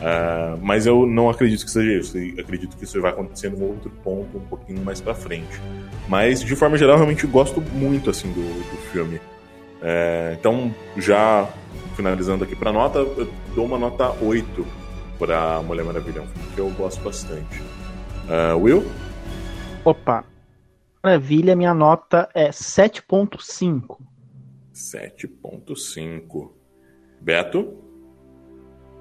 Uh, mas eu não acredito que seja isso. Eu acredito que isso vai acontecer num outro ponto, um pouquinho mais para frente. Mas de forma geral, realmente gosto muito assim do, do filme. Uh, então, já finalizando aqui para nota, eu dou uma nota 8 para Mulher Maravilha, um filme que eu gosto bastante. Uh, Will? Opa, Maravilha, minha nota é 7.5. 7.5. Beto?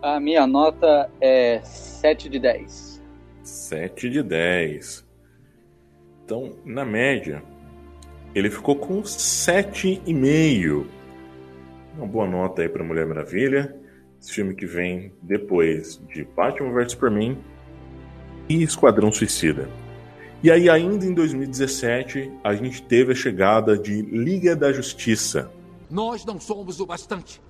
A minha nota é 7 de 10. 7 de 10. Então, na média, ele ficou com 7,5. Uma boa nota aí para Mulher Maravilha. Esse filme que vem depois de Batman vs Superman e Esquadrão Suicida. E aí, ainda em 2017, a gente teve a chegada de Liga da Justiça. Nós não somos o bastante.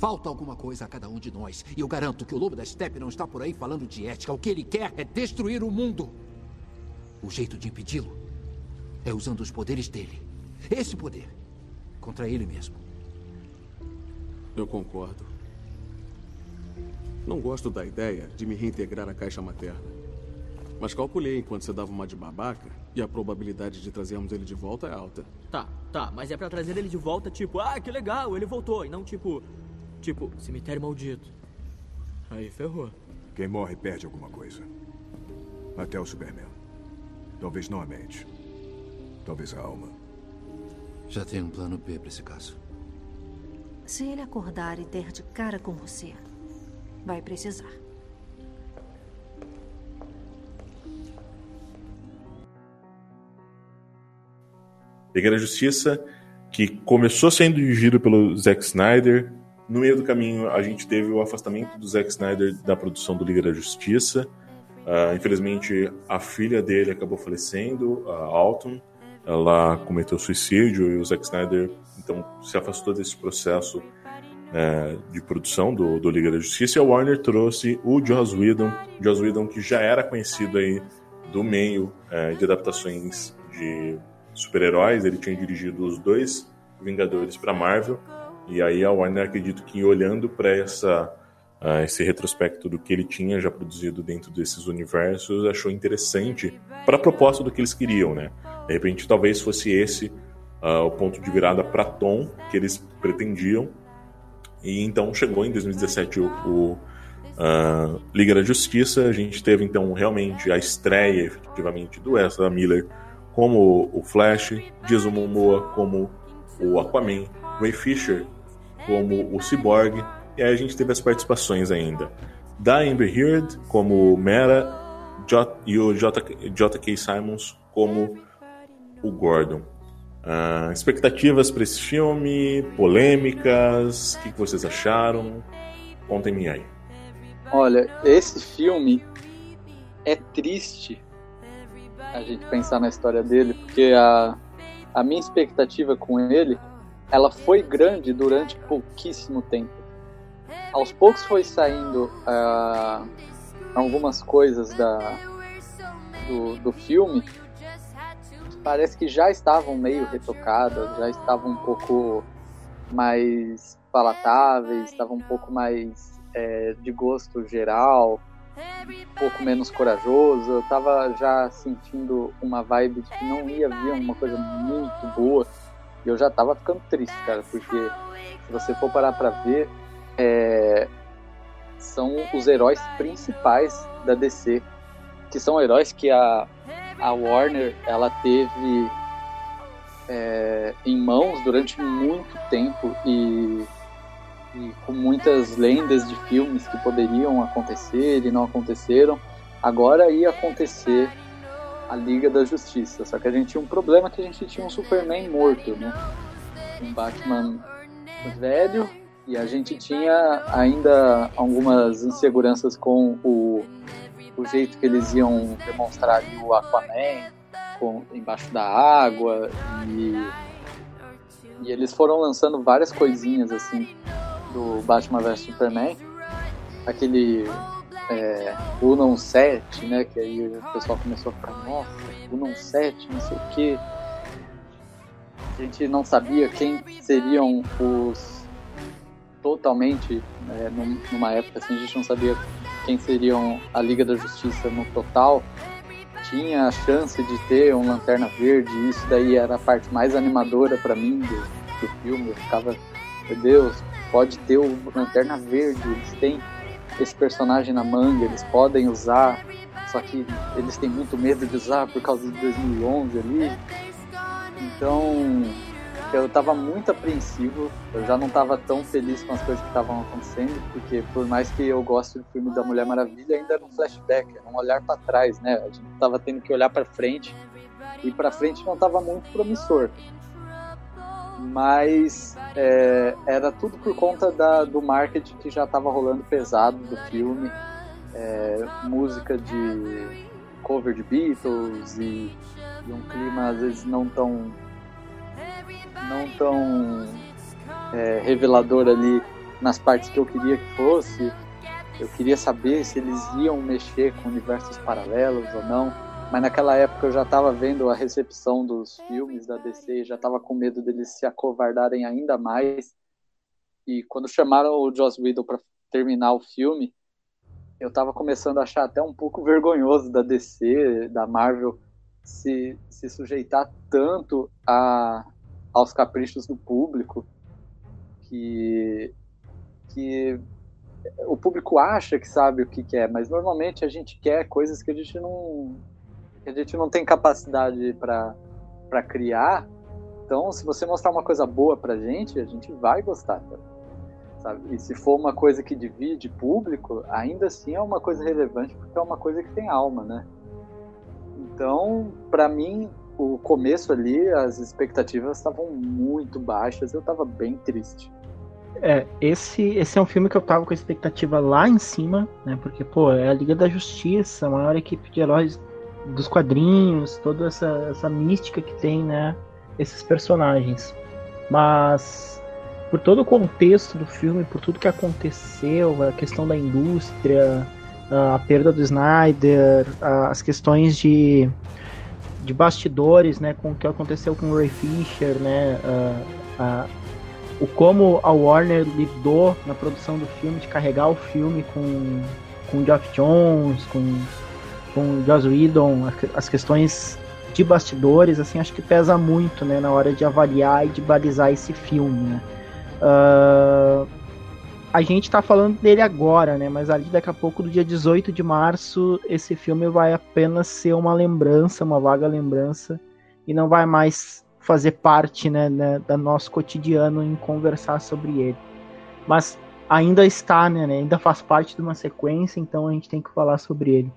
Falta alguma coisa a cada um de nós. E eu garanto que o Lobo da Steppe não está por aí falando de ética. O que ele quer é destruir o mundo. O jeito de impedi-lo é usando os poderes dele. Esse poder. Contra ele mesmo. Eu concordo. Não gosto da ideia de me reintegrar à caixa materna. Mas calculei enquanto você dava uma de babaca e a probabilidade de trazermos ele de volta é alta. Tá, tá, mas é para trazer ele de volta tipo, ah, que legal, ele voltou, e não tipo, tipo, cemitério maldito. Aí ferrou. Quem morre perde alguma coisa. Até o Superman. Talvez não a mente. Talvez a alma. Já tem um plano B para esse caso. Se ele acordar e der de cara com você, vai precisar. Liga da Justiça, que começou sendo dirigido pelo Zack Snyder. No meio do caminho, a gente teve o afastamento do Zack Snyder da produção do Liga da Justiça. Uh, infelizmente, a filha dele acabou falecendo, a Alton. Ela cometeu suicídio e o Zack Snyder então se afastou desse processo é, de produção do, do, Liga da Justiça e a Warner trouxe o Joss Whedon, Joss Whedon que já era conhecido aí do meio é, de adaptações de super-heróis, ele tinha dirigido os dois Vingadores para Marvel, e aí a Warner acredito que olhando para essa uh, esse retrospecto do que ele tinha já produzido dentro desses universos, achou interessante para a proposta do que eles queriam, né? De repente talvez fosse esse uh, o ponto de virada para Tom que eles pretendiam. E então chegou em 2017 o, o uh, Liga da Justiça, a gente teve então realmente a estreia efetivamente do Ezra Miller como o Flash, Jason Momoa como o Aquaman, Ray Fisher como o Cyborg, e aí a gente teve as participações ainda da Amber Heard como Mera J e o J.K. Simons como o Gordon. Uh, expectativas para esse filme, polêmicas, o que, que vocês acharam? Contem-me aí. Olha, esse filme é triste a gente pensar na história dele, porque a, a minha expectativa com ele, ela foi grande durante pouquíssimo tempo. Aos poucos foi saindo uh, algumas coisas da, do, do filme, parece que já estavam meio retocadas, já estavam um pouco mais palatáveis, estavam um pouco mais é, de gosto geral um pouco menos corajoso. Eu tava já sentindo uma vibe de que não ia vir uma coisa muito boa. E eu já tava ficando triste, cara, porque se você for parar pra ver, é... são os heróis principais da DC. Que são heróis que a, a Warner ela teve é, em mãos durante muito tempo e e com muitas lendas de filmes que poderiam acontecer e não aconteceram. agora ia acontecer a Liga da Justiça. Só que a gente tinha um problema que a gente tinha um Superman morto, né? Um Batman velho e a gente tinha ainda algumas inseguranças com o, o jeito que eles iam demonstrar o Aquaman com, embaixo da água e, e eles foram lançando várias coisinhas assim do Batman vs Superman aquele é, Unon 7, né? Que aí o pessoal começou a ficar, nossa, Unon 7, não sei o que. A gente não sabia quem seriam os totalmente, é, numa época assim, a gente não sabia quem seriam a Liga da Justiça no total. Tinha a chance de ter um Lanterna Verde, isso daí era a parte mais animadora para mim do, do filme. Eu ficava, meu Deus, pode ter o Lanterna Verde, eles têm esse personagem na manga, eles podem usar, só que eles têm muito medo de usar por causa de 2011 ali. Então, eu estava muito apreensivo, eu já não estava tão feliz com as coisas que estavam acontecendo, porque por mais que eu goste do filme da Mulher Maravilha, ainda era um flashback, era um olhar para trás, né? A gente estava tendo que olhar para frente, e para frente não estava muito promissor mas é, era tudo por conta da, do marketing que já estava rolando pesado do filme, é, música de cover de Beatles e, e, um clima às vezes não tão não tão é, revelador ali nas partes que eu queria que fosse. Eu queria saber se eles iam mexer com universos paralelos ou não mas naquela época eu já estava vendo a recepção dos filmes da DC, já estava com medo deles se acovardarem ainda mais. E quando chamaram o Joss Whedon para terminar o filme, eu estava começando a achar até um pouco vergonhoso da DC, da Marvel, se, se sujeitar tanto a, aos caprichos do público que, que o público acha que sabe o que quer, mas normalmente a gente quer coisas que a gente não, a gente não tem capacidade para criar. Então, se você mostrar uma coisa boa pra gente, a gente vai gostar. Sabe? E se for uma coisa que divide público, ainda assim é uma coisa relevante porque é uma coisa que tem alma, né? Então, para mim, o começo ali, as expectativas estavam muito baixas, eu tava bem triste. É, esse, esse é um filme que eu tava com a expectativa lá em cima, né? Porque, pô, é a Liga da Justiça, a maior equipe de heróis dos quadrinhos, toda essa, essa mística que tem, né, esses personagens. Mas por todo o contexto do filme, por tudo que aconteceu, a questão da indústria, a perda do Snyder, as questões de, de bastidores, né, com o que aconteceu com o Ray Fisher, né, a, a, o como a Warner lidou na produção do filme, de carregar o filme com, com o Geoff Jones, com com o Joss Whedon, as questões de bastidores, assim, acho que pesa muito, né, na hora de avaliar e de balizar esse filme, né. Uh, a gente tá falando dele agora, né, mas ali daqui a pouco, do dia 18 de março, esse filme vai apenas ser uma lembrança, uma vaga lembrança, e não vai mais fazer parte, né, né do nosso cotidiano em conversar sobre ele. Mas ainda está, né, né, ainda faz parte de uma sequência, então a gente tem que falar sobre ele.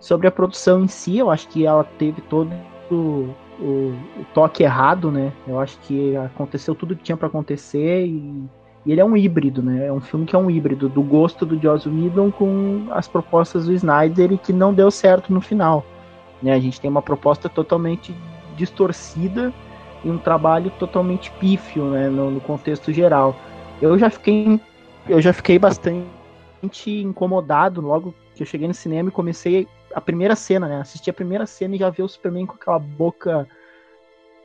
Sobre a produção em si, eu acho que ela teve todo o, o, o toque errado, né? Eu acho que aconteceu tudo que tinha para acontecer e, e, ele é um híbrido, né? É um filme que é um híbrido do gosto do Joss Whedon com as propostas do Snyder e que não deu certo no final. Né? A gente tem uma proposta totalmente distorcida e um trabalho totalmente pífio, né? No, no contexto geral. Eu já fiquei, eu já fiquei bastante incomodado logo que eu cheguei no cinema e comecei a primeira cena, né? Assisti a primeira cena e já vi o Superman com aquela boca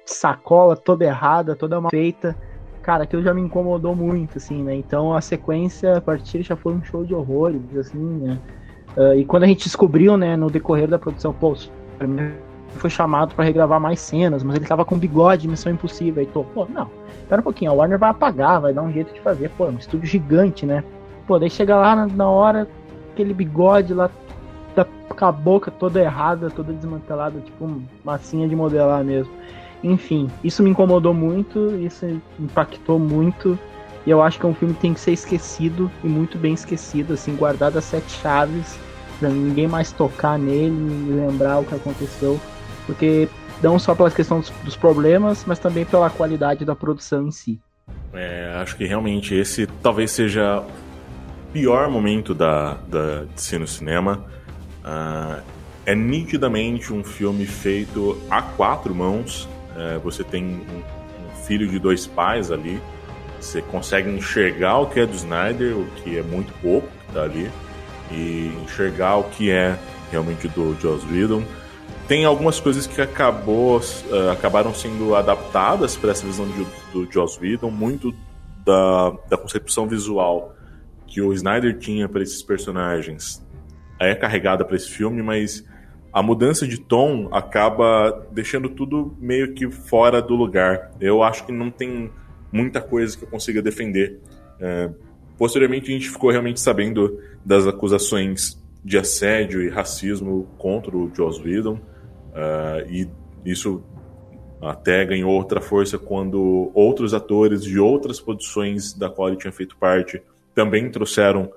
sacola toda errada, toda mal feita. Cara, aquilo já me incomodou muito, assim, né? Então a sequência a partir já foi um show de horrores, assim, né? Uh, e quando a gente descobriu, né, no decorrer da produção, pô, o Superman foi chamado para regravar mais cenas, mas ele tava com bigode, missão impossível. Aí tô, pô, não, espera um pouquinho, a Warner vai apagar, vai dar um jeito de fazer. Pô, é um estúdio gigante, né? Pô, daí chega lá na hora, aquele bigode lá tá com a boca toda errada, toda desmantelada, tipo massinha de modelar mesmo. Enfim, isso me incomodou muito, isso impactou muito. E eu acho que é um filme que tem que ser esquecido e muito bem esquecido, assim, guardado as sete chaves pra ninguém mais tocar nele lembrar o que aconteceu, porque não só pela questão dos, dos problemas, mas também pela qualidade da produção em si. É, acho que realmente esse talvez seja o pior momento da, da, de ser no cinema. Uh, é nitidamente um filme feito a quatro mãos. É, você tem um, um, filho de dois pais ali. Você consegue enxergar o que é do Snyder, o que é muito pouco que tá ali, e enxergar o que é realmente do Joss Whedon. Tem algumas coisas que acabou, uh, acabaram sendo adaptadas para essa visão de, do Joss Whedon, muito da, da concepção visual que o Snyder tinha para esses personagens é carregada para esse filme, mas a mudança de tom acaba deixando tudo meio que fora do lugar. Eu acho que não tem muita coisa que eu consiga defender. É, posteriormente, a gente ficou realmente sabendo das acusações de assédio e racismo contra o Joss Whedon, uh, e isso até ganhou outra força quando outros atores de outras produções da qual ele tinha feito parte também trouxeram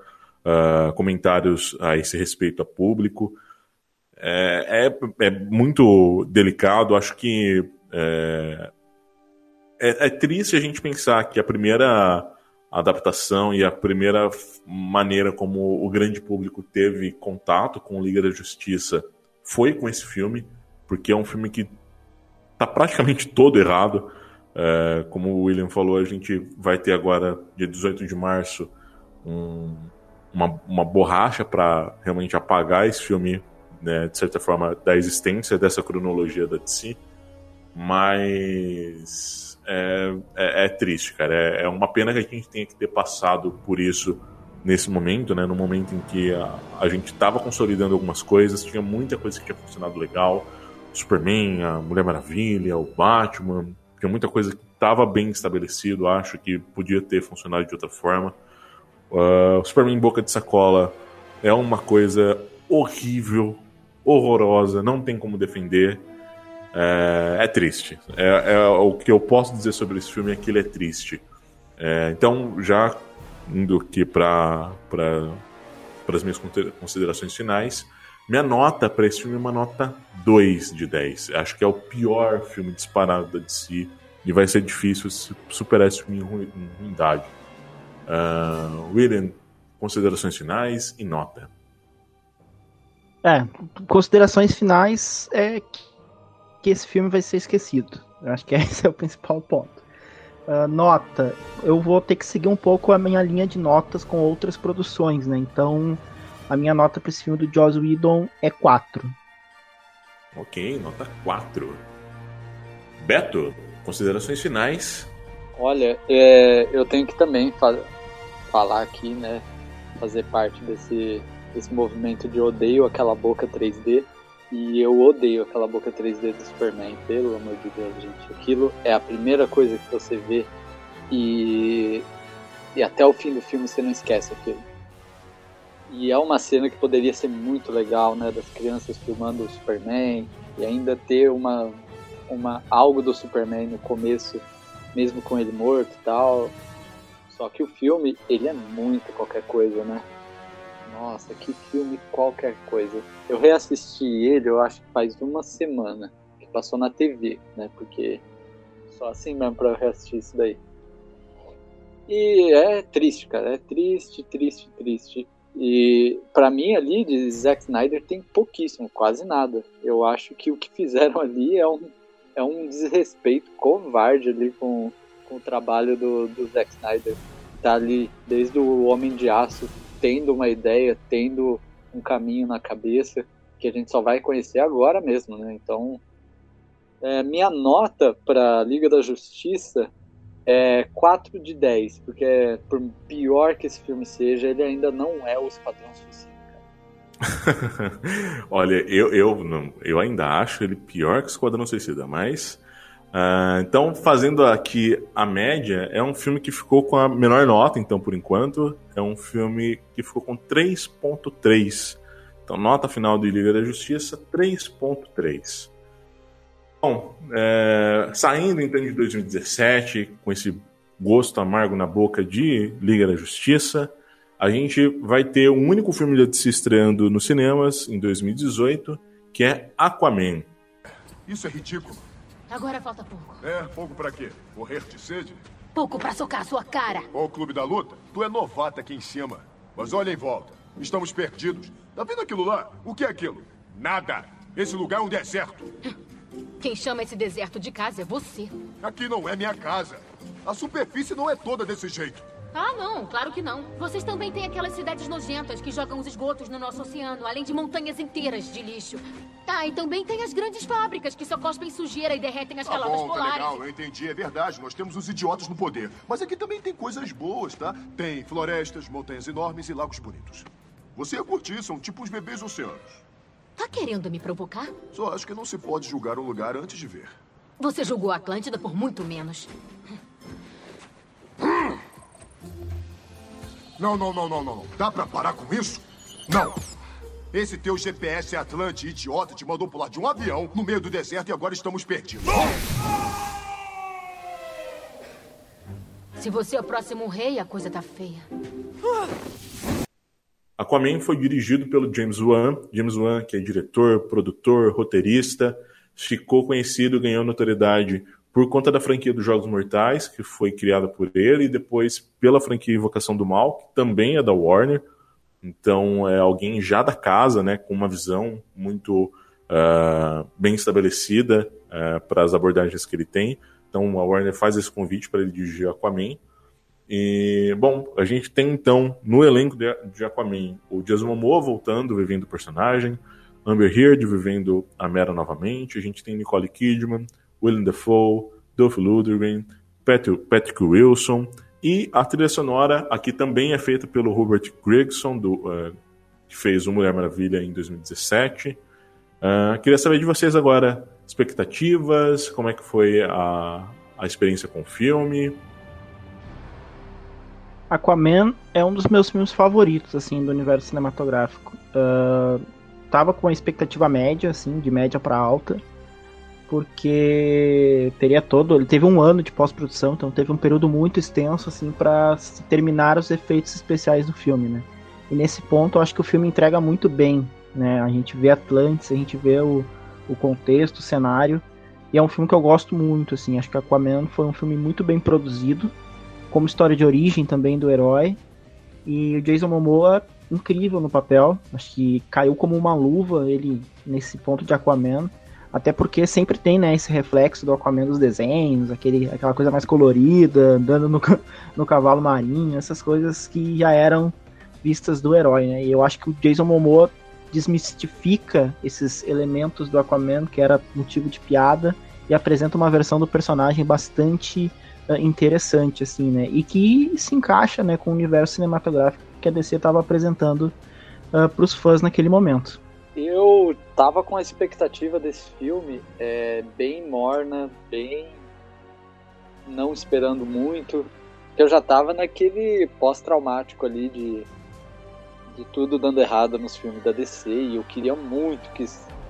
uh, comentários a esse respeito a público. É, é, é muito delicado, acho que é, é, é, triste a gente pensar que a primeira adaptação e a primeira maneira como o grande público teve contato com Liga da Justiça foi com esse filme, porque é um filme que está praticamente todo errado. É, como o William falou, a gente vai ter agora, dia 18 de março, um, uma, uma borracha para realmente apagar esse filme, né, de certa forma, da existência dessa cronologia da DC. Mas é, é, é triste, cara. É, é, uma pena que a gente tenha que ter passado por isso nesse momento, né? No momento em que a, a gente estava consolidando algumas coisas, tinha muita coisa que tinha funcionado legal. Superman, a Mulher Maravilha, o Batman, tinha muita coisa que estava bem estabelecido, acho que podia ter funcionado de outra forma. Uh, Superman Boca de Sacola é uma coisa horrível, horrorosa, não tem como defender. É, é triste. É, é, o que eu posso dizer sobre esse filme é que ele é triste. É, então, já indo aqui para as minhas considerações finais, minha nota para esse filme é uma nota 2 de 10. Acho que é o pior filme disparado da DC e vai ser difícil superar esse filme em ruindade. Uh, William, considerações finais e nota. É, considerações finais é que esse filme vai ser esquecido. Eu acho que esse é o principal ponto. Uh, nota, eu vou ter que seguir um pouco a minha linha de notas com outras produções, né? Então, a minha nota para esse filme do Joss Whedon é 4. Ok, nota 4. Beto, considerações finais. Olha, é, eu tenho que também fazer falar aqui, né? Fazer parte desse, desse movimento de odeio aquela boca 3D. E eu odeio aquela boca 3D do Superman, pelo amor de Deus, gente. Aquilo é a primeira coisa que você vê e, e até o fim do filme você não esquece aquilo. E é uma cena que poderia ser muito legal, né? Das crianças filmando o Superman e ainda ter uma, uma algo do Superman no começo, mesmo com ele morto e tal. Só que o filme, ele é muito qualquer coisa, né? Nossa, que filme qualquer coisa. Eu reassisti ele, eu acho que faz uma semana que passou na TV, né? Porque só assim mesmo pra eu reassistir isso daí. E é triste, cara. É triste, triste, triste. E para mim ali de Zack Snyder tem pouquíssimo, quase nada. Eu acho que o que fizeram ali é um, é um desrespeito covarde ali com, com o trabalho do, do Zack Snyder. Tá ali desde o Homem de Aço, tendo uma ideia, tendo um caminho na cabeça, que a gente só vai conhecer agora mesmo, né? Então, é, minha nota para Liga da Justiça é 4 de 10, porque por pior que esse filme seja, ele ainda não é o Esquadrão Suicida. Olha, eu, eu, não, eu ainda acho ele pior que Esquadrão Suicida, mas Uh, então, fazendo aqui a média, é um filme que ficou com a menor nota, então, por enquanto. É um filme que ficou com 3.3. Então, nota final de Liga da Justiça, 3.3. Bom, é, saindo então de 2017, com esse gosto amargo na boca de Liga da Justiça, a gente vai ter um único filme da DC estreando nos cinemas em 2018, que é Aquaman. Isso é ridículo. Agora falta pouco. É, pouco pra quê? Morrer de sede? Pouco pra socar a sua cara. O clube da luta? Tu é novata aqui em cima. Mas olha em volta. Estamos perdidos. Tá vendo aquilo lá? O que é aquilo? Nada. Esse lugar é um deserto. Quem chama esse deserto de casa é você. Aqui não é minha casa. A superfície não é toda desse jeito. Ah, não, claro que não. Vocês também têm aquelas cidades nojentas que jogam os esgotos no nosso oceano, além de montanhas inteiras de lixo. Tá, e também tem as grandes fábricas que só cospem sujeira e derretem as Tá calotas bom, tá polares. legal, eu entendi, é verdade. Nós temos os idiotas no poder. Mas aqui também tem coisas boas, tá? Tem florestas, montanhas enormes e lagos bonitos. Você ia curtir, são tipo os bebês oceanos. Tá querendo me provocar? Só acho que não se pode julgar um lugar antes de ver. Você julgou a Atlântida por muito menos. Não, não, não, não, não. não. Dá pra parar com isso? Não. Esse teu GPS é Atlante, idiota, te mandou pular de um avião no meio do deserto e agora estamos perdidos. Se você é o próximo rei, a coisa tá feia. Aquaman foi dirigido pelo James Wan. James Wan, que é diretor, produtor, roteirista, ficou conhecido, ganhou notoriedade por conta da franquia dos Jogos Mortais, que foi criada por ele, e depois pela franquia Invocação do Mal, que também é da Warner. Então é alguém já da casa, né, com uma visão muito uh, bem estabelecida uh, para as abordagens que ele tem. Então a Warner faz esse convite para ele dirigir Aquaman. E, bom, a gente tem então no elenco de, de Aquaman o Jason Momoa voltando, vivendo o personagem, Amber Heard vivendo a Mera novamente, a gente tem Nicole Kidman, Willem Dafoe, Dolph Lundgren, Patrick, Wilson e a trilha sonora aqui também é feita pelo Robert Gregson, do, uh, que fez o Mulher Maravilha em 2017. Uh, queria saber de vocês agora expectativas, como é que foi a, a experiência com o filme. Aquaman é um dos meus filmes favoritos, assim, do universo cinematográfico. Uh, tava com uma expectativa média, assim, de média para alta, porque teria todo, ele teve um ano de pós-produção, então teve um período muito extenso, assim, para terminar os efeitos especiais do filme, né? E nesse ponto, eu acho que o filme entrega muito bem, né? A gente vê Atlantis, a gente vê o, o contexto, o cenário, e é um filme que eu gosto muito, assim. Acho que Aquaman foi um filme muito bem produzido como história de origem também do herói. E o Jason Momoa, incrível no papel. Acho que caiu como uma luva ele nesse ponto de Aquaman. Até porque sempre tem né, esse reflexo do Aquaman dos desenhos, aquele, aquela coisa mais colorida, andando no, no cavalo marinho, essas coisas que já eram vistas do herói. Né? E eu acho que o Jason Momoa desmistifica esses elementos do Aquaman, que era motivo de piada, e apresenta uma versão do personagem bastante interessante, assim, né? E que se encaixa, né, com o universo cinematográfico que a DC estava apresentando uh, para os fãs naquele momento. Eu tava com a expectativa desse filme é, bem morna, bem não esperando muito. Eu já tava naquele pós-traumático ali de, de tudo dando errado nos filmes da DC e eu queria muito que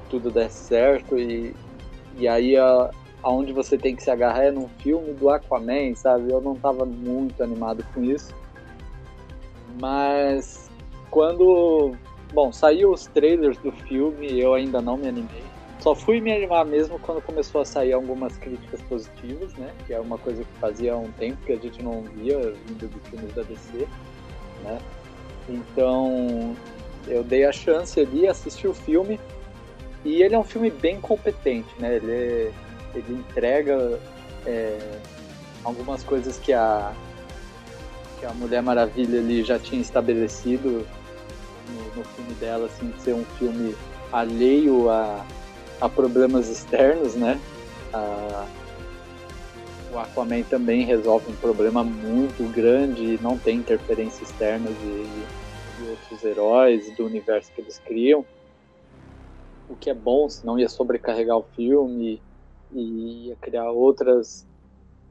tudo desse certo e, e aí a, aonde você tem que se agarrar é num filme do Aquaman, sabe? Eu não tava muito animado com isso. Mas quando, bom, saiu os trailers do filme, eu ainda não me animei. Só fui me animar mesmo quando começou a sair algumas críticas positivas, né? Que é uma coisa que fazia um tempo que a gente não via vindo dos filmes da DC, né? Então, eu dei a chance ali, assisti o filme e ele é um filme bem competente, né? Ele ele entrega é, algumas coisas que a que a Mulher Maravilha ali já tinha estabelecido no, no filme dela, assim, de ser um filme alheio a, a problemas externos, né? A, o Aquaman também resolve um problema muito grande e não tem interferência externa de, de outros heróis do universo que eles criam. O que é bom, senão ia sobrecarregar o filme e ia criar outras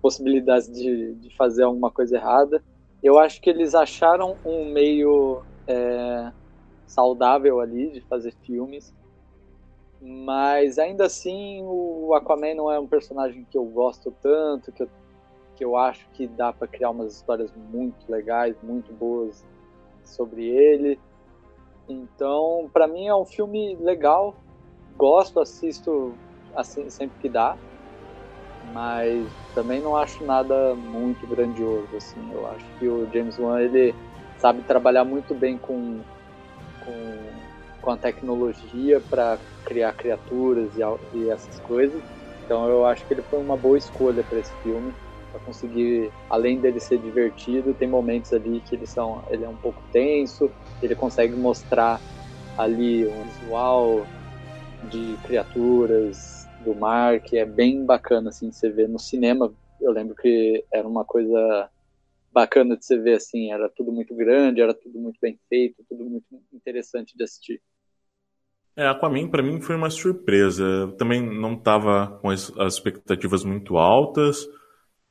possibilidades de, de fazer alguma coisa errada. Eu acho que eles acharam um meio é, saudável ali de fazer filmes, mas ainda assim o Aquaman não é um personagem que eu gosto tanto, que eu, que eu acho que dá para criar umas histórias muito legais, muito boas, sobre ele. Então, para mim é um filme legal. Gosto, assisto assim sempre que dá. Mas também não acho nada muito grandioso assim. Eu acho que o James Wan ele sabe trabalhar muito bem com com, com a tecnologia para criar criaturas e, e essas coisas. Então eu acho que ele foi uma boa escolha para esse filme para conseguir, além dele ser divertido, tem momentos ali que ele são, ele é um pouco tenso, ele consegue mostrar ali um visual de criaturas do mar que é bem bacana assim de você ver no cinema. Eu lembro que era uma coisa bacana de você ver assim, era tudo muito grande, era tudo muito bem feito, tudo muito interessante de assistir. É, Aquaman para mim foi uma surpresa. Eu também não estava com as, as expectativas muito altas.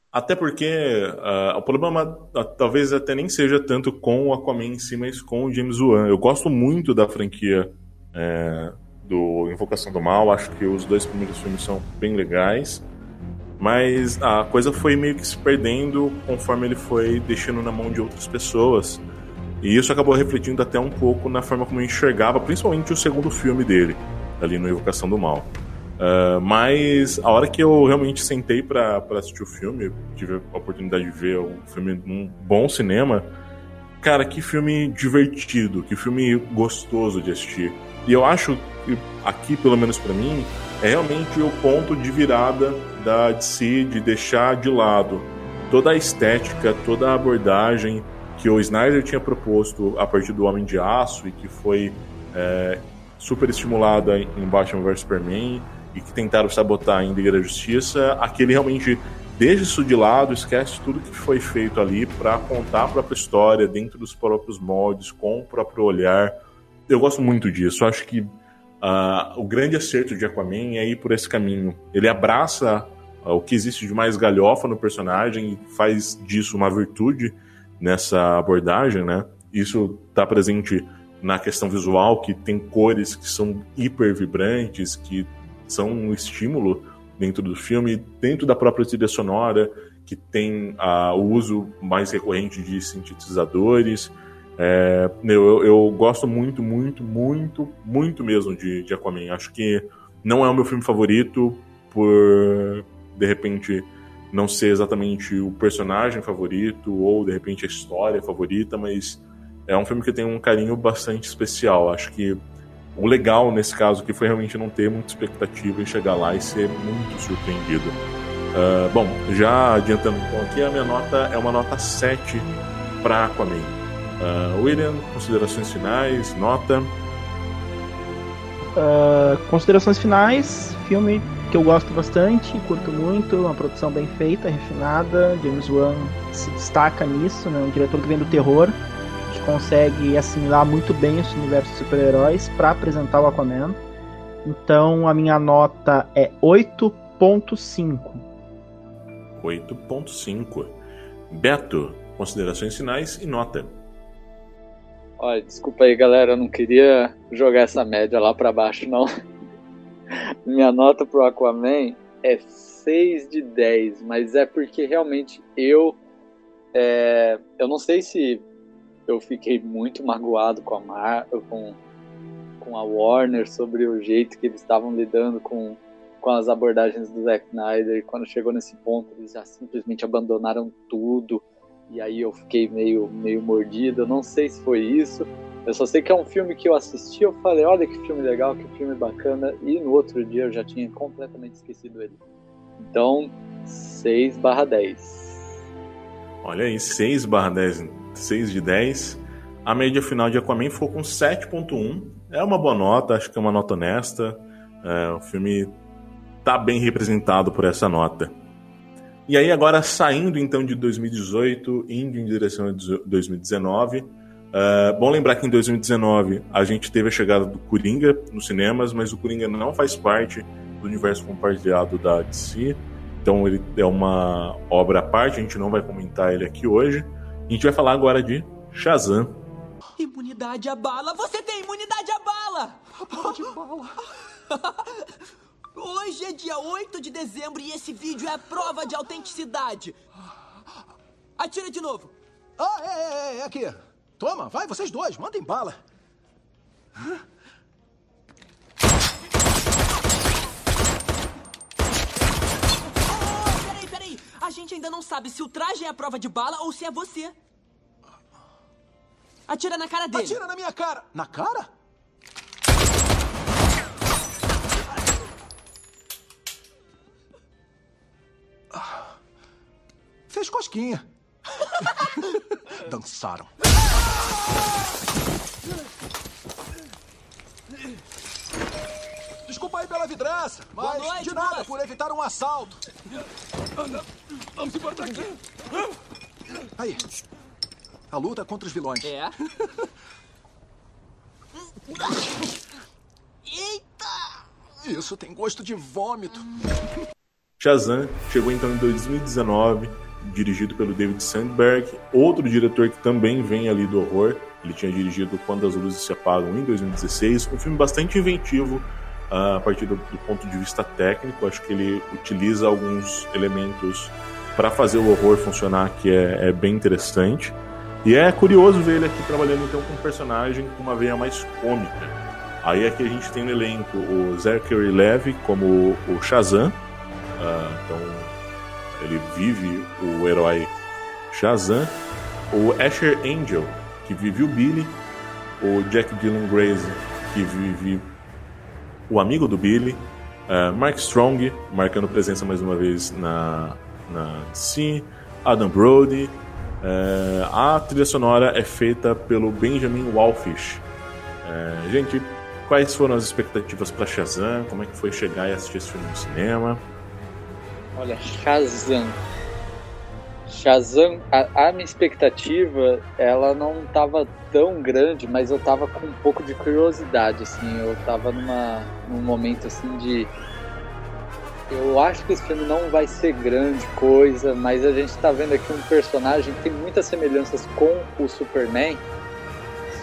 Até porque uh, o problema uh, talvez até nem seja tanto com o Aquaman em si, mas com o James Wan. Eu gosto muito da franquia é, do Invocação do Mal, acho que os dois primeiros filmes são bem legais, mas a coisa foi meio que se perdendo conforme ele foi deixando na mão de outras pessoas. E isso acabou refletindo até um pouco na forma como eu enxergava, principalmente o segundo filme dele, ali no Invocação do Mal. Uh, mas a hora que eu realmente sentei para assistir o filme, tive a oportunidade de ver o filme num bom cinema, cara, que filme divertido, que filme gostoso de assistir. E eu acho que aqui, pelo menos para mim, é realmente o ponto de virada da DC de deixar de lado toda a estética, toda a abordagem que o Snyder tinha proposto a partir do Homem de Aço e que foi é, super estimulada em Batman vs Superman e que tentaram sabotar em Liga da Justiça, aquele realmente deixa isso de lado, esquece tudo que foi feito ali para contar a própria história dentro dos próprios moldes, com o próprio olhar. Eu gosto muito disso. Acho que uh, o grande acerto de Aquaman é ir por esse caminho. Ele abraça o que existe de mais galhofa no personagem e faz disso uma virtude nessa abordagem, né? Isso está presente na questão visual, que tem cores que são hiper vibrantes, que são um estímulo dentro do filme, dentro da própria trilha sonora, que tem uh, o uso mais recorrente de sintetizadores. É, eu, eu, gosto muito, muito, muito, muito mesmo de, de Aquaman. Acho que não é o meu filme favorito por, de repente, não ser exatamente o personagem favorito ou, de repente, a história favorita, mas é um filme que tem um carinho bastante especial. Acho que o legal nesse caso que foi realmente não ter muita expectativa e chegar lá e ser muito surpreendido. Uh, bom, já adiantando então aqui, a minha nota é uma nota 7 para Aquaman. Uh, William, considerações finais, nota? Uh, considerações finais, filme que eu gosto bastante, curto muito, uma produção bem feita, refinada, James Wan se destaca nisso, né? um diretor que vem do terror, consegue assimilar muito bem esse universo de super-heróis para apresentar o Aquaman. Então a minha nota é 8.5. 8.5. Beto, considerações finais e nota. Olha, desculpa aí, galera, eu não queria jogar essa média lá para baixo, não. Minha nota pro Aquaman é 6 de 10, mas é porque realmente eu. É, eu não sei se eu fiquei muito magoado com a Mar com, com a Warner sobre o jeito que eles estavam lidando com, com as abordagens do Zack Snyder. E quando chegou nesse ponto, eles já simplesmente abandonaram tudo. E aí eu fiquei meio, meio mordido. Eu não sei se foi isso. Eu só sei que é um filme que eu assisti, eu falei, olha que filme legal, que filme bacana, e no outro dia eu já tinha completamente esquecido ele. Então, 6 barra 10. Olha aí, 6 barra 10 6 de 10. A média final de Aquaman ficou com 7.1. É uma boa nota, acho que é uma nota honesta. É, o filme tá bem representado por essa nota. E aí agora saindo então de 2018, indo em direção a 2019. É, bom lembrar que em 2019 a gente teve a chegada do Coringa nos cinemas, mas o Coringa não faz parte do universo compartilhado da DC. Então ele é uma obra à parte, a gente não vai comentar ele aqui hoje. A gente vai falar agora de Shazam. Imunidade à bala! Você tem imunidade à bala! A de bala! Hoje é dia 8 de dezembro e esse vídeo é a prova de autenticidade. Atira de novo. Ah, é, é, é, aqui. Toma, vai, vocês dois, mandem bala. Peraí, peraí. A gente ainda não sabe se o traje é a prova de bala ou se é você. Atira na cara dele. Atira na minha cara. Na cara? Ah. Fez cosquinha. Dançaram. Desculpa aí pela vidraça, mas noite, de nada por evitar um assalto. Vamos embora daqui. Aí. A luta contra os vilões. É? Eita! Isso tem gosto de vômito. Shazam chegou então em 2019, dirigido pelo David Sandberg, outro diretor que também vem ali do horror. Ele tinha dirigido Quando as Luzes Se Apagam em 2016, um filme bastante inventivo ah, a partir do, do ponto de vista técnico. Acho que ele utiliza alguns elementos para fazer o horror funcionar que é, é bem interessante. E é curioso ver ele aqui trabalhando então com um personagem com uma veia mais cômica. Aí aqui a gente tem no elenco o Zachary Levi como o Shazam. Ah, então ele vive o herói Shazam. O Asher Angel, que vive o Billy. O Jack Dylan Grace, que vive o amigo do Billy. Ah, Mark Strong, marcando presença mais uma vez na, na DC. Adam Brody. É, a trilha sonora é feita pelo Benjamin Wallfish. É, gente, quais foram as expectativas para Shazam? Como é que foi chegar e assistir esse filme no cinema? Olha, Shazam. Shazam, a, a minha expectativa, ela não estava tão grande, mas eu tava com um pouco de curiosidade, assim, eu tava numa, num momento assim de eu acho que esse filme não vai ser grande coisa, mas a gente tá vendo aqui um personagem que tem muitas semelhanças com o Superman,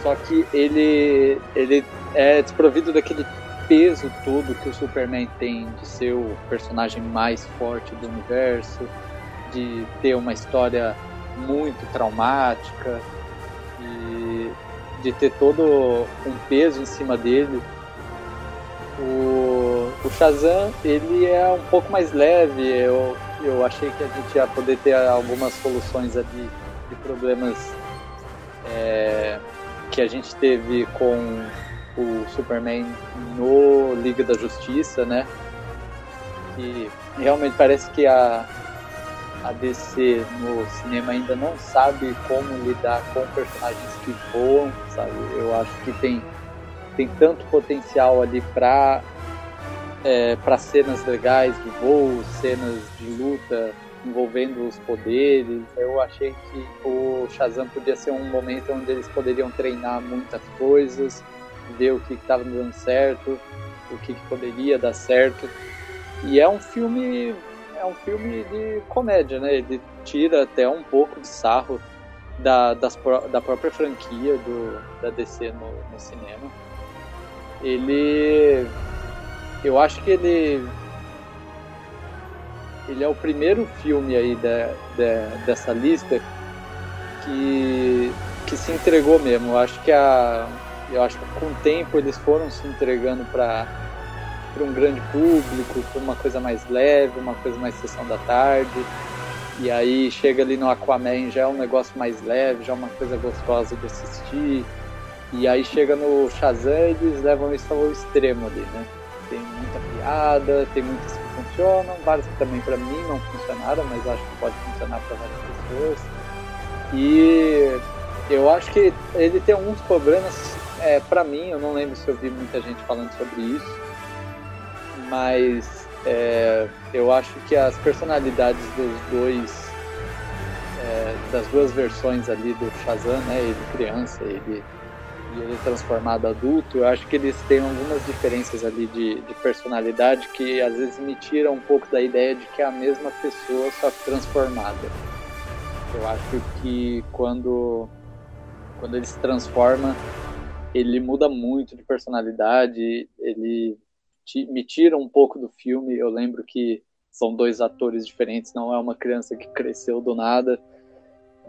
só que ele, ele é desprovido daquele peso todo que o Superman tem de ser o personagem mais forte do universo, de ter uma história muito traumática, e de ter todo um peso em cima dele. O, o Shazam, ele é um pouco mais leve. Eu, eu achei que a gente ia poder ter algumas soluções ali de problemas é, que a gente teve com o Superman no Liga da Justiça, né? E realmente parece que a, a DC no cinema ainda não sabe como lidar com personagens que voam, sabe? Eu acho que tem tem tanto potencial ali para é, para cenas legais de voo, cenas de luta envolvendo os poderes. Eu achei que o Shazam podia ser um momento onde eles poderiam treinar muitas coisas, ver o que estava dando certo, o que, que poderia dar certo. E é um filme é um filme de comédia, né? Ele tira até um pouco de sarro da, das, da própria franquia do, da DC no, no cinema ele eu acho que ele ele é o primeiro filme aí dessa lista que que se entregou mesmo eu acho que a eu acho que com o tempo eles foram se entregando para para um grande público para uma coisa mais leve uma coisa mais sessão da tarde e aí chega ali no Aquaman já é um negócio mais leve já é uma coisa gostosa de assistir e aí chega no Shazam eles levam isso ao extremo ali, né? Tem muita piada, tem muitas que funcionam, várias que também para mim não funcionaram, mas acho que pode funcionar para várias pessoas. E eu acho que ele tem alguns problemas, é, para mim, eu não lembro se eu vi muita gente falando sobre isso, mas é, eu acho que as personalidades dos dois, é, das duas versões ali do Shazam, né? Ele criança, ele e ele transformado adulto, eu acho que eles têm algumas diferenças ali de, de, personalidade que às vezes me tiram um pouco da ideia de que é a mesma pessoa só transformada. Eu acho que quando, quando ele se transforma, ele muda muito de personalidade, ele me tira um pouco do filme. Eu lembro que são dois atores diferentes, não é uma criança que cresceu do nada.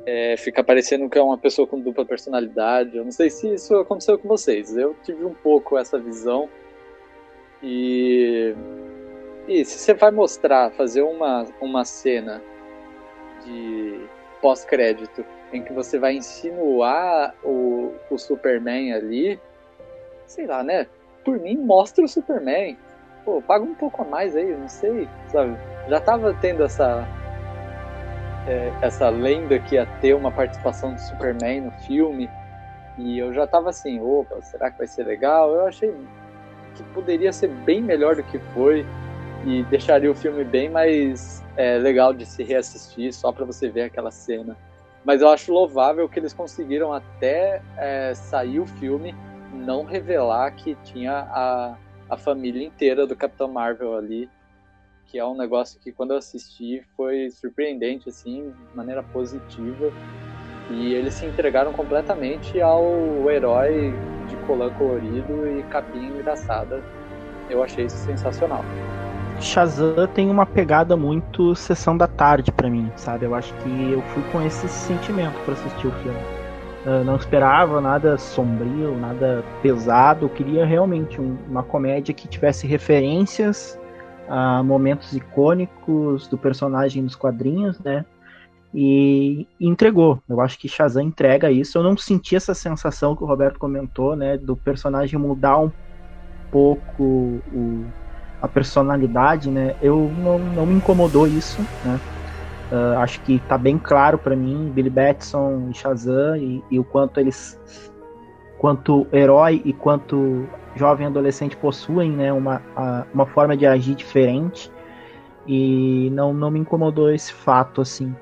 É, fica parecendo que é uma pessoa com dupla personalidade. Eu não sei se isso aconteceu com vocês. Eu tive um pouco essa visão. E, e se você vai mostrar, fazer uma, uma cena de pós-crédito em que você vai insinuar o, o Superman ali, sei lá, né? Por mim, mostra o Superman. Pô, paga um pouco a mais aí, não sei, sabe? Já tava tendo essa é, essa lenda que ia ter uma participação do Superman no filme. E eu já tava assim, opa, será que vai ser legal? Eu achei que poderia ser bem melhor do que foi e deixaria o filme bem mais é, legal de se reassistir só para você ver aquela cena. Mas eu acho louvável que eles conseguiram até é, sair o filme não revelar que tinha a, a família inteira do Capitão Marvel ali que é um negócio que quando eu assisti foi surpreendente, assim, de maneira positiva. E eles se entregaram completamente ao herói de colã colorido e capinha engraçada. Eu achei isso sensacional. Shazam tem uma pegada muito sessão da tarde para mim, sabe? Eu acho que eu fui com esse sentimento para assistir o filme. Eu não esperava nada sombrio, nada pesado. Eu queria realmente um, uma comédia que tivesse referências a momentos icônicos do personagem nos quadrinhos, né? E, e, entregou. Eu acho que Shazam entrega isso. Eu não senti essa sensação que o Roberto comentou, né? Do personagem mudar um pouco o, a personalidade, né? Eu não, não me incomodou isso, né? Uh, acho que tá bem claro para mim Billy Batson e Shazam e, e o quanto eles quanto herói e quanto jovem adolescente possuem né, uma, a, uma forma de agir diferente e não, não me incomodou esse fato assim.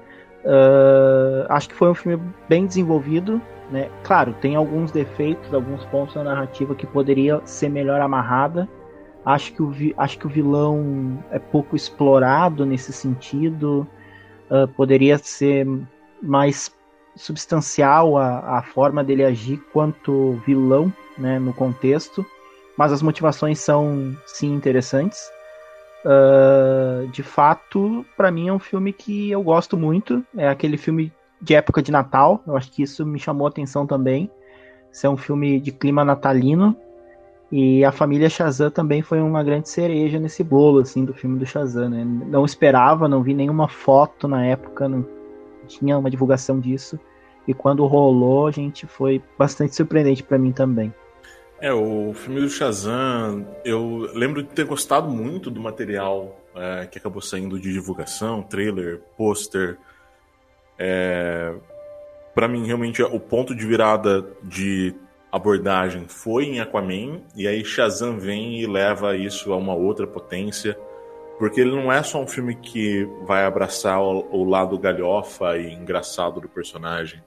Uh, acho que foi um filme bem desenvolvido, né? Claro, tem alguns defeitos, alguns pontos na narrativa que poderia ser melhor amarrada. Acho que o, acho que o vilão é pouco explorado nesse sentido. Uh, poderia ser mais substancial a, a forma dele agir quanto vilão né, no contexto mas as motivações são sim interessantes. Uh, de fato, para mim é um filme que eu gosto muito. É aquele filme de época de Natal. Eu acho que isso me chamou a atenção também. Isso é um filme de clima natalino. E a família Shazam também foi uma grande cereja nesse bolo assim do filme do Shazam. Né? Não esperava, não vi nenhuma foto na época, não tinha uma divulgação disso. E quando rolou, a gente foi bastante surpreendente para mim também. É, o filme do Shazam, eu lembro de ter gostado muito do material é, que acabou saindo de divulgação, trailer, pôster. É, para mim, realmente, o ponto de virada de abordagem foi em Aquaman, e aí Shazam vem e leva isso a uma outra potência, porque ele não é só um filme que vai abraçar o, o lado galhofa e engraçado do personagem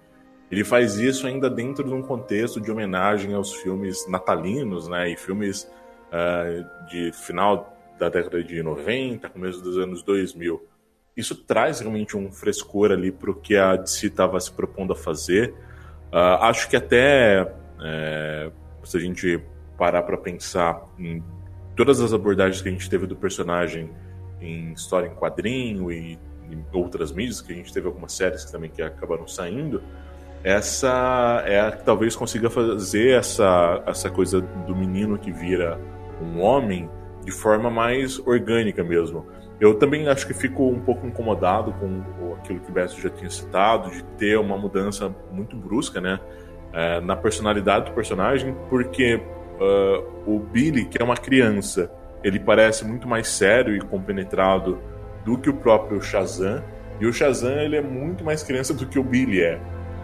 ele faz isso ainda dentro de um contexto de homenagem aos filmes natalinos, né? E filmes uh, de final da década de 90, começo dos anos 2000. Isso traz realmente um frescor ali para o que a DC estava se propondo a fazer. Uh, acho que até é, se a gente parar para pensar em todas as abordagens que a gente teve do personagem em história em quadrinho e em outras mídias, que a gente teve algumas séries que também que acabaram saindo, essa é a que talvez consiga fazer essa, essa coisa do menino que vira um homem de forma mais orgânica mesmo. Eu também acho que fico um pouco incomodado com aquilo que o Beto já tinha citado, de ter uma mudança muito brusca né, é, na personalidade do personagem, porque uh, o Billy, que é uma criança, ele parece muito mais sério e compenetrado do que o próprio Shazam, e o Shazam ele é muito mais criança do que o Billy é.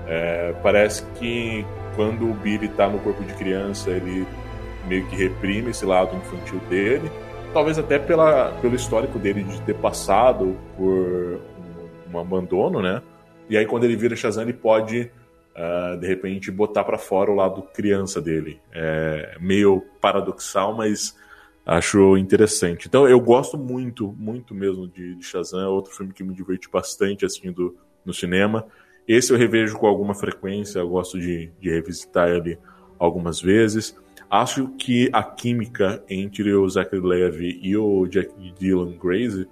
É, parece que quando o Billy está no corpo de criança, ele meio que reprime esse lado infantil dele. Talvez até pela, pelo histórico dele de ter passado por um, um abandono, né? E aí quando ele vira Shazam, ele pode, uh, de repente, botar para fora o lado criança dele. É meio paradoxal, mas acho interessante. Então eu gosto muito, muito mesmo de, de Shazam. É outro filme que me diverte bastante assistindo no cinema. Esse eu revejo com alguma frequência, eu gosto de, de revisitar ele algumas vezes. Acho que a química entre o Zachary Levy e o Jack Dylan Graze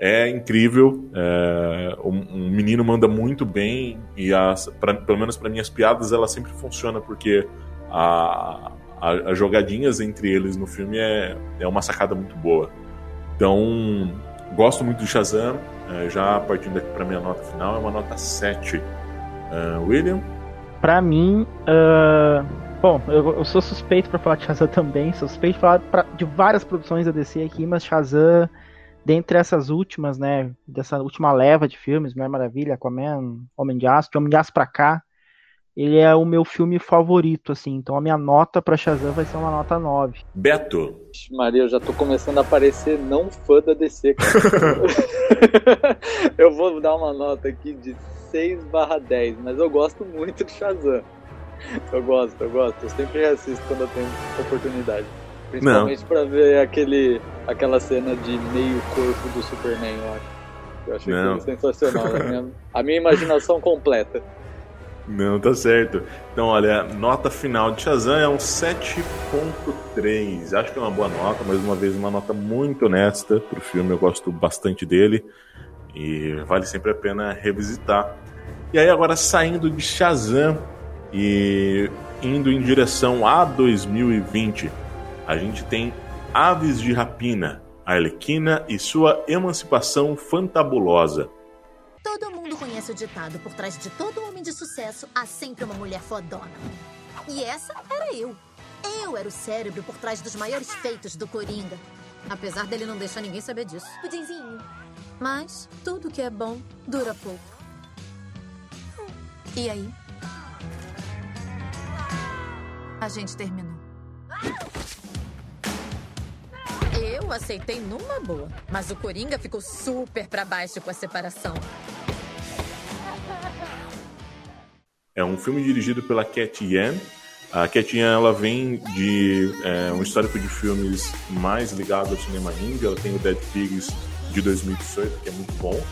é incrível. É, um, um, menino manda muito bem e as, pra, pelo menos para mim as piadas ela sempre funciona porque a, a, as jogadinhas entre eles no filme é, é uma sacada muito boa. Então gosto muito de Shazam. É, já partindo aqui para minha nota final é uma nota 7. Uh, William? Para mim, uh, bom, eu, eu, sou suspeito para falar de Shazam também. Suspeito de falar pra, de várias produções da DC aqui, mas Shazam dentre essas últimas, né, dessa última leva de filmes, Mulher Maravilha, Aquaman, Homem de Aço, de Homem de Aço pra cá, ele é o meu filme favorito, assim, então a minha nota pra Shazam vai ser uma nota 9. Beto. Maria, eu já tô começando a parecer não fã da DC, cara. eu vou dar uma nota aqui de 6 barra 10, mas eu gosto muito de Shazam. Eu gosto, eu gosto. Eu sempre assisto quando eu tenho oportunidade. Principalmente para ver aquele, aquela cena de meio corpo do Superman, eu acho. Eu achei Não. sensacional. a, minha, a minha imaginação completa. Não, tá certo. Então, olha, nota final de Shazam é um 7.3. Acho que é uma boa nota, mais uma vez, uma nota muito honesta pro filme. Eu gosto bastante dele e vale sempre a pena revisitar. E aí, agora saindo de Shazam e indo em direção a 2020 a gente tem Aves de Rapina, Arlequina e sua emancipação fantabulosa. Todo mundo conhece o ditado: por trás de todo homem de sucesso há sempre uma mulher fodona. E essa era eu. Eu era o cérebro por trás dos maiores feitos do Coringa. Apesar dele não deixar ninguém saber disso. Pudinzinho. Mas tudo que é bom dura pouco. E aí? A gente terminou. Eu aceitei numa boa, mas o Coringa ficou super para baixo com a separação. É um filme dirigido pela Cat Yan. A Cat Yan ela vem de é, um histórico de filmes mais ligado ao cinema índio. Ela tem o Dead Pigs de 2018, que é muito bom.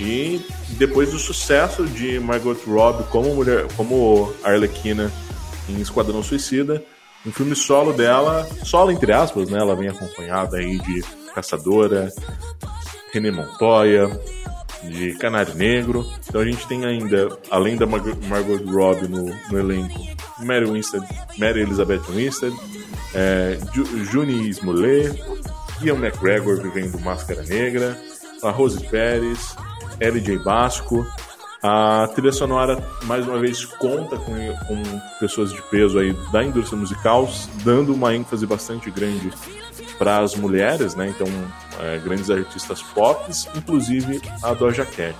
E depois do sucesso de Margot Robbie como mulher, como Arlequina em Esquadrão Suicida, um filme solo dela, solo entre aspas, né? Ela vem acompanhada aí de Caçadora, René Montoya, de Canário Negro. Então a gente tem ainda, além da Mar Margot Robbie no, no elenco, Mary, Winstead, Mary Elizabeth Winstead, é, Juni Smollett, Ian McGregor vivendo Máscara Negra, a Rose Pérez, L.J. Basco, a trilha sonora, mais uma vez, conta com, com pessoas de peso aí da indústria musical, dando uma ênfase bastante grande para as mulheres, né? Então, é, grandes artistas pop, inclusive a Doja Cat.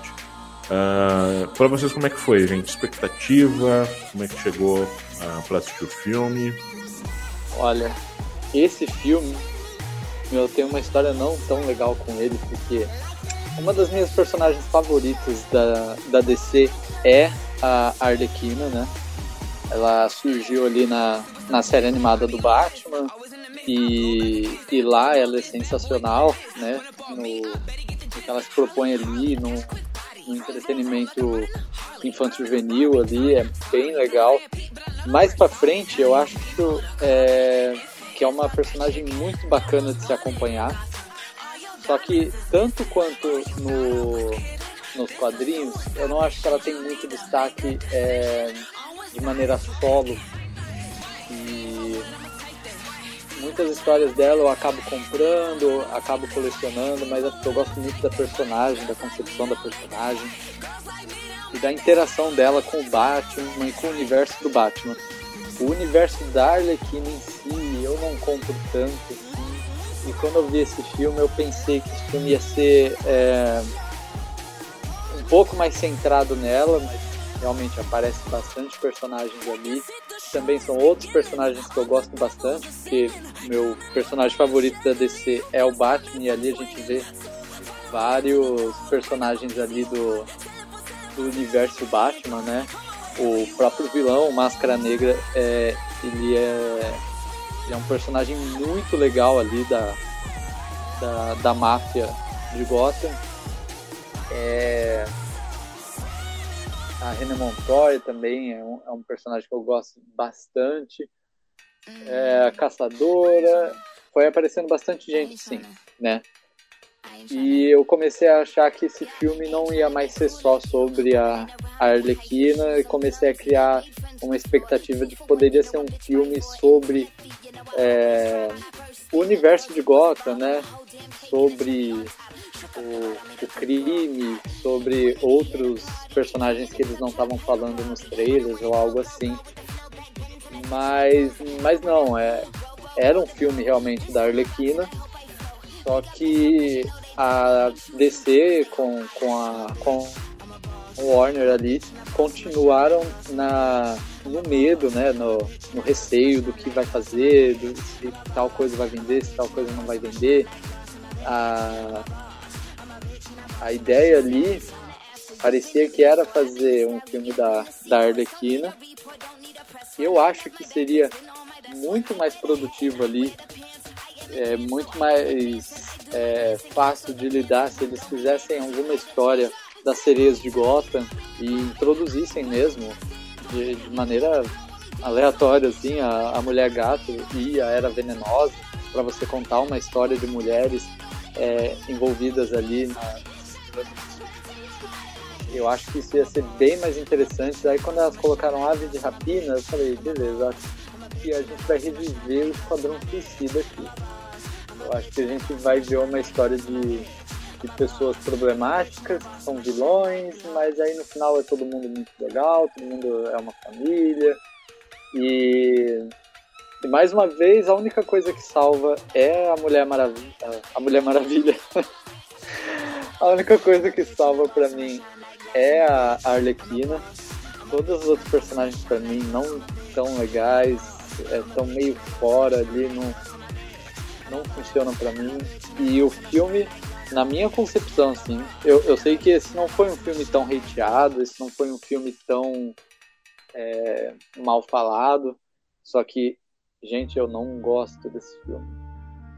Uh, para vocês, como é que foi, gente? Expectativa? Como é que chegou uh, para assistir o filme? Olha, esse filme, eu tenho uma história não tão legal com ele, porque uma das minhas personagens favoritas da, da DC é a Arlequina, né? Ela surgiu ali na, na série animada do Batman e, e lá ela é sensacional, né? No, no que ela se propõe ali, no, no entretenimento infanto-juvenil ali, é bem legal. Mais pra frente, eu acho é, que é uma personagem muito bacana de se acompanhar só que, tanto quanto no, nos quadrinhos, eu não acho que ela tem muito destaque é, de maneira solo. E muitas histórias dela eu acabo comprando, acabo colecionando, mas é eu gosto muito da personagem, da concepção da personagem e da interação dela com o Batman e com o universo do Batman. O universo da Arlequina em si eu não compro tanto e quando eu vi esse filme, eu pensei que esse filme ia ser é, um pouco mais centrado nela, mas realmente aparece bastante personagens ali. Também são outros personagens que eu gosto bastante, porque meu personagem favorito da DC é o Batman, e ali a gente vê vários personagens ali do, do universo Batman, né? O próprio vilão, Máscara Negra, é, ele é é um personagem muito legal ali da, da, da máfia de Gotham. É... A René Montoya também é um, é um, personagem que eu gosto bastante. É, a Caçadora. Foi aparecendo bastante gente, sim, né? E eu comecei a achar que esse filme não ia mais ser só sobre a, a Arlequina e comecei a criar uma expectativa de que poderia ser um filme sobre é, o universo de Gotham, né? Sobre o, o, crime, sobre outros personagens que eles não estavam falando nos trailers ou algo assim. Mas, mas não, é, era um filme realmente da Arlequina, só que a DC com, com a com Warner ali continuaram na, no medo, né, no, no receio do que vai fazer, do, se tal coisa vai vender, se tal coisa não vai vender. A, a ideia ali parecia que era fazer um filme da, da Arlequina. Eu acho que seria muito mais produtivo ali, é, muito mais é, fácil de lidar se eles fizessem alguma história das sereias de Gotham e introduzissem mesmo de, de maneira aleatória assim a, a mulher gato e a era venenosa para você contar uma história de mulheres é, envolvidas ali na... eu acho que isso ia ser bem mais interessante. Aí quando elas colocaram ave de rapina eu falei beleza acho que a gente vai reviver o esquadrão suicida aqui eu acho que a gente vai ver uma história de, de pessoas problemáticas, que são vilões, mas aí no final é todo mundo muito legal, todo mundo é uma família. E, e mais uma vez, a única coisa que salva é a Mulher Maravilha. A Mulher Maravilha. a única coisa que salva para mim é a Arlequina. Todos os outros personagens para mim não tão legais, estão é, meio fora ali, não não funcionam para mim. E o filme, na minha concepção, assim, eu, eu sei que esse não foi um filme tão hateado, esse não foi um filme tão é, mal falado, só que, gente, eu não gosto desse filme.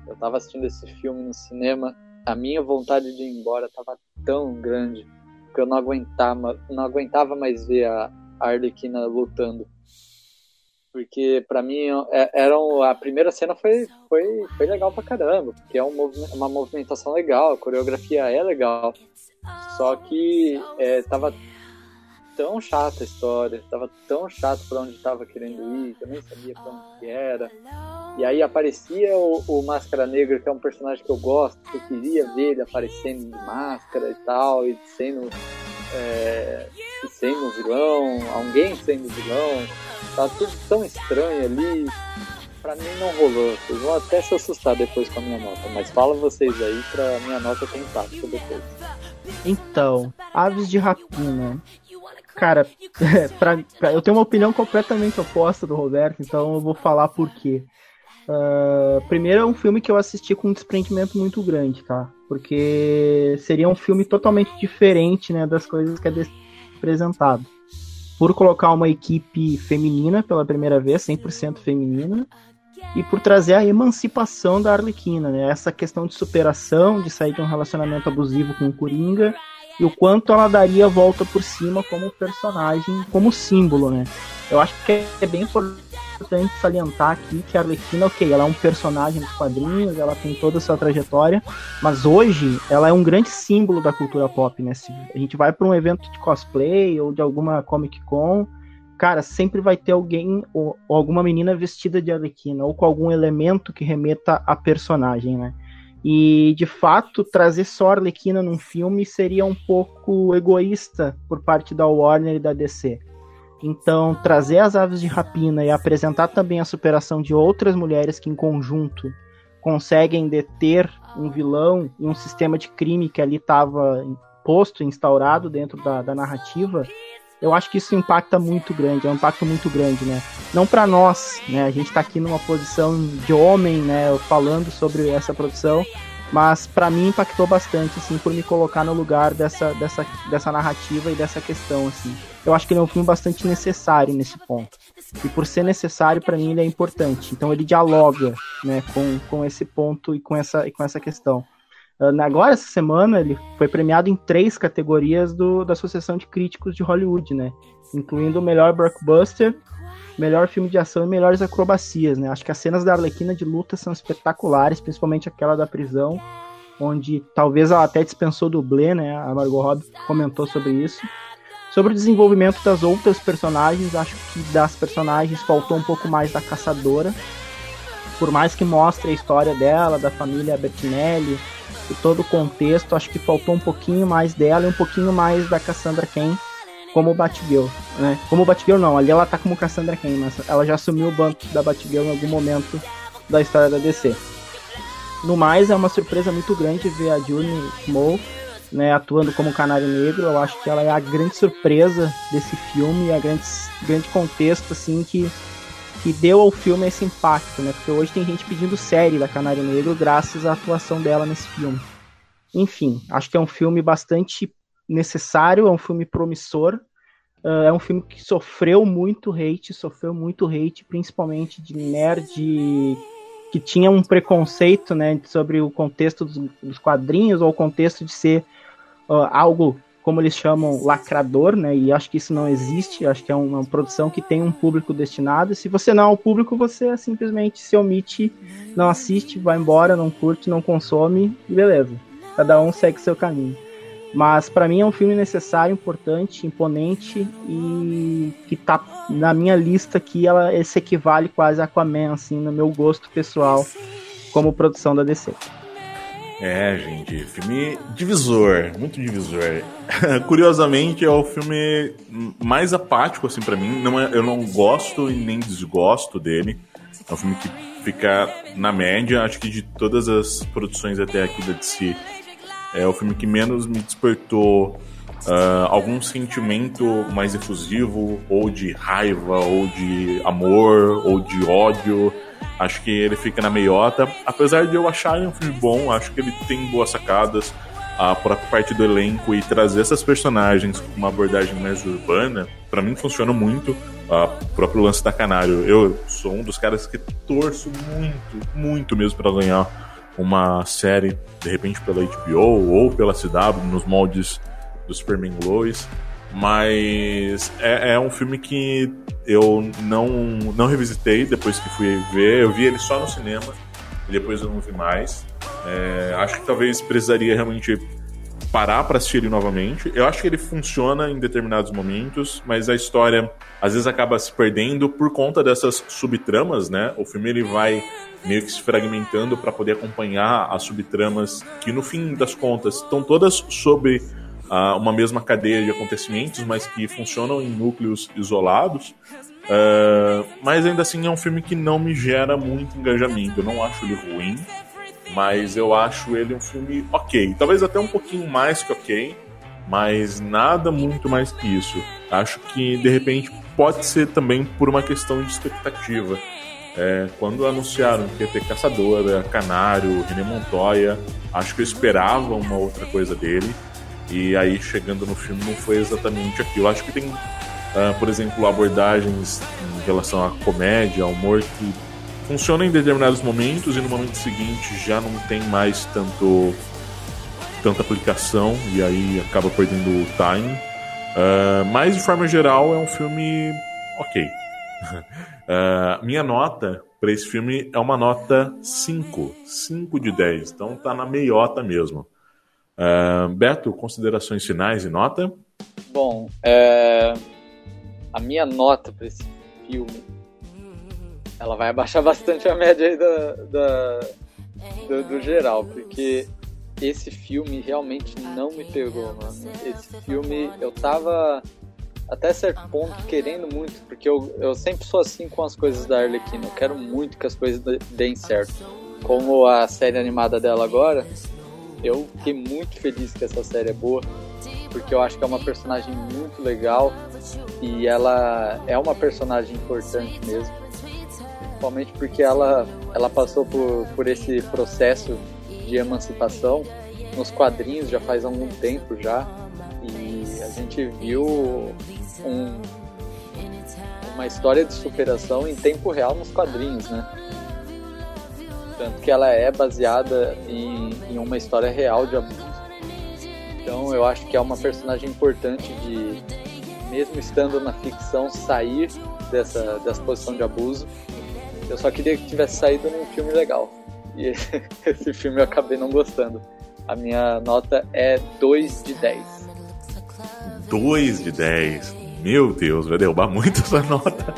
Eu tava assistindo esse filme no cinema, a minha vontade de ir embora tava tão grande que eu não aguentava, não aguentava mais ver a, a Arlequina lutando porque para mim é, era a primeira cena foi, foi, foi legal pra caramba, porque é um, uma movimentação legal, a coreografia é legal. Só que é, tava tão chata a história, tava tão chato para onde tava querendo ir, eu nem sabia pra onde era. E aí aparecia o, o, Máscara Negra, que é um personagem que eu gosto, que eu queria ver ele aparecendo de máscara e tal, e sendo, é, sendo vilão, alguém sendo vilão. Tá tudo tão estranho ali. Pra mim não rolou. Vocês vão até se assustar depois com a minha nota. Mas fala vocês aí pra minha nota ter impacto depois. Então, Aves de Rapina. Cara, pra, pra, eu tenho uma opinião completamente oposta do Roberto, então eu vou falar por quê. Uh, primeiro é um filme que eu assisti com um desprendimento muito grande, tá? Porque seria um filme totalmente diferente, né, das coisas que é apresentado por colocar uma equipe feminina pela primeira vez, 100% feminina, e por trazer a emancipação da Arlequina, né? Essa questão de superação, de sair de um relacionamento abusivo com o Coringa, e o quanto ela daria a volta por cima como personagem, como símbolo, né? Eu acho que é bem importante importante salientar aqui que a Arlequina, ok, ela é um personagem dos quadrinhos, ela tem toda a sua trajetória, mas hoje ela é um grande símbolo da cultura pop, né? Se a gente vai para um evento de cosplay ou de alguma Comic Con, cara, sempre vai ter alguém ou, ou alguma menina vestida de Arlequina ou com algum elemento que remeta a personagem, né? E de fato, trazer só Arlequina num filme seria um pouco egoísta por parte da Warner e da DC. Então, trazer as aves de rapina e apresentar também a superação de outras mulheres que, em conjunto, conseguem deter um vilão e um sistema de crime que ali estava posto, instaurado dentro da, da, narrativa, eu acho que isso impacta muito grande, é um impacto muito grande, né? Não para nós, né? A gente está aqui numa posição de homem, né? Falando sobre essa produção, mas para mim impactou bastante, assim, por me colocar no lugar dessa, dessa, dessa narrativa e dessa questão, assim. Eu acho que ele é um filme bastante necessário nesse ponto. E por ser necessário, para mim, ele é importante. Então ele dialoga, né, com, com esse ponto e com essa, e com essa questão. Uh, agora, essa semana, ele foi premiado em três categorias do, da Associação de Críticos de Hollywood, né? Incluindo o melhor blockbuster, melhor filme de ação e melhores acrobacias, né? Acho que as cenas da Arlequina de luta são espetaculares, principalmente aquela da prisão. onde talvez ela até dispensou dublê, né? A Margot Robbie comentou sobre isso. Sobre o desenvolvimento das outras personagens, acho que das personagens faltou um pouco mais da caçadora. Por mais que mostre a história dela, da família Bettinelli, e todo o contexto, acho que faltou um pouquinho mais dela e um pouquinho mais da Cassandra Cain como Batgirl, né? Como Batgirl não, ali ela tá como Cassandra Cain, mas ela já assumiu o banco da Batgirl em algum momento da história da DC. No mais, é uma surpresa muito grande ver a June Small né, atuando como Canário Negro. Eu acho que ela é a grande surpresa desse filme, a grande, grande contexto assim que que deu ao filme esse impacto, né? Porque hoje tem gente pedindo série da Canário Negro graças à atuação dela nesse filme. Enfim, acho que é um filme bastante necessário, é um filme promissor, uh, é um filme que sofreu muito hate, sofreu muito hate, principalmente de nerd que tinha um preconceito, né, sobre o contexto dos, dos quadrinhos ou o contexto de ser uh, algo como eles chamam, lacrador, né? E acho que isso não existe. Acho que é uma produção que tem um público destinado. Se você não é o público, você simplesmente se omite, não assiste, vai embora, não curte, não consome e beleza. Cada um segue seu caminho. Mas para mim é um filme necessário, importante, imponente e que tá na minha lista aqui, ela se equivale quase a Aquaman, assim, no meu gosto pessoal como produção da DC. É, gente, filme divisor, muito divisor. Curiosamente, é o filme mais apático, assim, para mim. Não é, eu não gosto e nem desgosto dele. É um filme que fica na média, acho que de todas as produções até aqui da DC. É o filme que menos me despertou uh, algum sentimento mais efusivo, ou de raiva, ou de amor, ou de ódio. Acho que ele fica na meiota. Apesar de eu achar ele um filme bom, acho que ele tem boas sacadas. A própria parte do elenco e trazer essas personagens com uma abordagem mais urbana, para mim funciona muito. O próprio lance da Canário. Eu sou um dos caras que torço muito, muito mesmo para ganhar uma série, de repente pela HBO ou pela CW, nos moldes do Superman Lois. Mas é, é um filme que eu não, não revisitei depois que fui ver. Eu vi ele só no cinema e depois eu não vi mais. É, acho que talvez precisaria realmente parar para assistir ele novamente. Eu acho que ele funciona em determinados momentos, mas a história às vezes acaba se perdendo por conta dessas subtramas, né? O filme ele vai meio que se fragmentando para poder acompanhar as subtramas que no fim das contas estão todas sobre uh, uma mesma cadeia de acontecimentos, mas que funcionam em núcleos isolados. Uh, mas ainda assim é um filme que não me gera muito engajamento. Eu não acho ele ruim, mas eu acho ele um filme ok. Talvez até um pouquinho mais que ok, mas nada muito mais que isso. Acho que de repente pode ser também por uma questão de expectativa. É, quando anunciaram que ia ter Caçadora, Canário, René Montoya, acho que eu esperava uma outra coisa dele. E aí, chegando no filme, não foi exatamente aquilo. Acho que tem, uh, por exemplo, abordagens em relação à comédia, ao humor, que funcionam em determinados momentos e no momento seguinte já não tem mais tanto tanta aplicação e aí acaba perdendo o time. Uh, mas, de forma geral, é um filme ok. uh, minha nota para esse filme é uma nota 5. 5 de 10. Então tá na meiota mesmo. Uh, Beto, considerações finais e nota? Bom, é... a minha nota para esse filme ela vai abaixar bastante a média aí da, da do, do, geral, porque esse filme realmente não me pegou, mano. Esse filme eu tava até certo ponto querendo muito, porque eu, eu sempre sou assim com as coisas da Arlequina, eu quero muito que as coisas deem certo. Como a série animada dela agora, eu fiquei muito feliz que essa série é boa, porque eu acho que é uma personagem muito legal e ela é uma personagem importante mesmo. Principalmente porque ela, ela passou por, por esse processo de emancipação nos quadrinhos já faz algum tempo já. E a gente viu um, uma história de superação em tempo real nos quadrinhos, né? Tanto que ela é baseada em, em uma história real de abuso. Então eu acho que é uma personagem importante de, mesmo estando na ficção, sair dessa, dessa posição de abuso. Eu só queria que tivesse saído num filme legal. E esse filme eu acabei não gostando. A minha nota é 2 de 10. 2 de 10. Meu Deus, vai derrubar muito essa nota.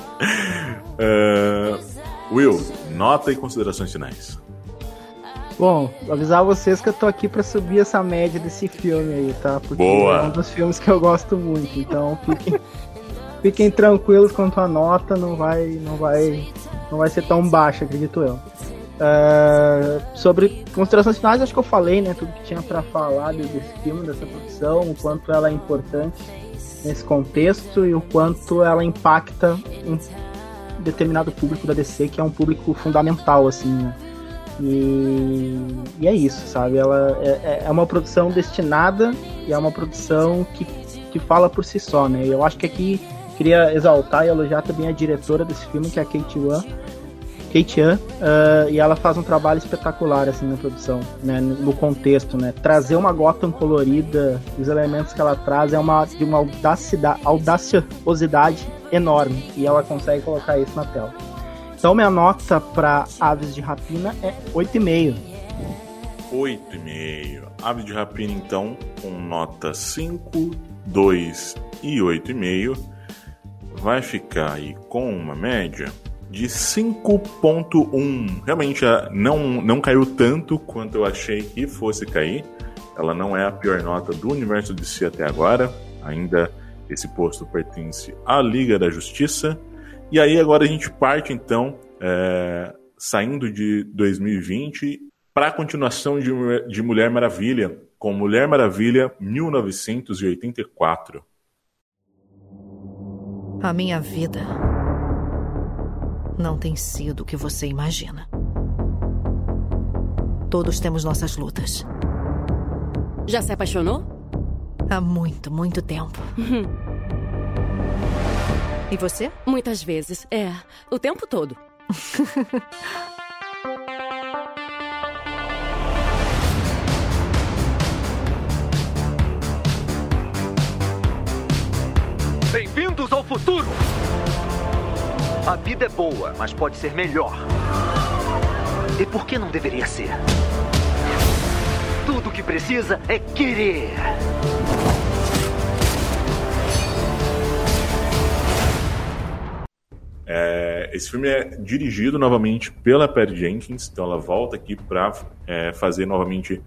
Uh, Will, nota e considerações finais. Bom, avisar vocês que eu tô aqui para subir essa média desse filme aí, tá? Porque Boa. é um dos filmes que eu gosto muito. Então fiquem, fiquem tranquilos quanto à nota, não vai, não vai, não vai ser tão baixa, acredito eu. Uh, sobre considerações finais, acho que eu falei, né? Tudo que tinha para falar desse filme, dessa produção, o quanto ela é importante nesse contexto e o quanto ela impacta determinado público da DC, que é um público fundamental, assim, né? E, e, é isso, sabe? Ela é, é, uma produção destinada e é uma produção que, que fala por si só, né? Eu acho que aqui queria exaltar e elogiar também a diretora desse filme, que é a Kate Wan. Kate Wan, uh, e ela faz um trabalho espetacular assim na produção, né, no contexto, né? Trazer uma Gotham colorida, os elementos que ela traz é uma de uma audacidade, audaciosidade enorme e ela consegue colocar isso na tela. Então minha nota para Aves de Rapina é 8,5. 8,5. Aves de Rapina então com nota 5, 2 e 8,5 vai ficar aí com uma média de 5.1. Realmente não, não caiu tanto quanto eu achei que fosse cair. Ela não é a pior nota do universo de si até agora. Ainda esse posto pertence à Liga da Justiça. E aí agora a gente parte então, é, saindo de 2020 para a continuação de, de Mulher Maravilha, com Mulher Maravilha 1984. A minha vida não tem sido o que você imagina. Todos temos nossas lutas. Já se apaixonou? Há muito, muito tempo. e você? Muitas vezes. É, o tempo todo. Bem-vindos ao futuro! A vida é boa, mas pode ser melhor. E por que não deveria ser? Tudo o que precisa é querer. É, esse filme é dirigido novamente pela Patty Jenkins, então ela volta aqui para é, fazer novamente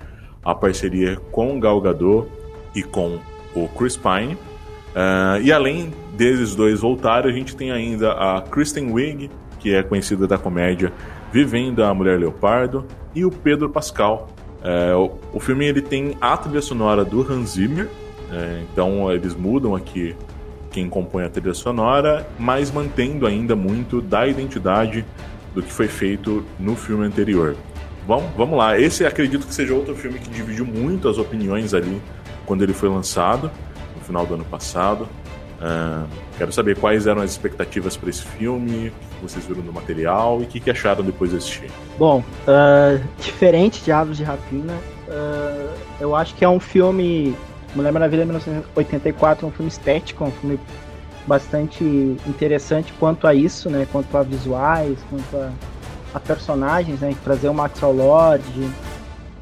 a parceria com Gal Gadot e com o Chris Pine. Uh, e além desses dois voltarem, a gente tem ainda a Kristen Wiig, que é conhecida da comédia Vivendo a Mulher Leopardo, e o Pedro Pascal. Uh, o, o, filme ele tem a trilha sonora do Hans Zimmer, uh, então eles mudam aqui quem compõe a trilha sonora, mas mantendo ainda muito da identidade do que foi feito no filme anterior. Bom, vamos lá. Esse acredito que seja outro filme que dividiu muito as opiniões ali quando ele foi lançado, no final do ano passado. Uh, quero saber quais eram as expectativas para esse filme, o que vocês viram do material e o que, que acharam depois de assistir. Bom, uh, diferente de Aves de Rapina, uh, eu acho que é um filme Mulher Maravilha 1984 é um filme estético, é um filme bastante interessante quanto a isso, né? Quanto a visuais, quanto a, a personagens, né? Trazer o Maxwell Lord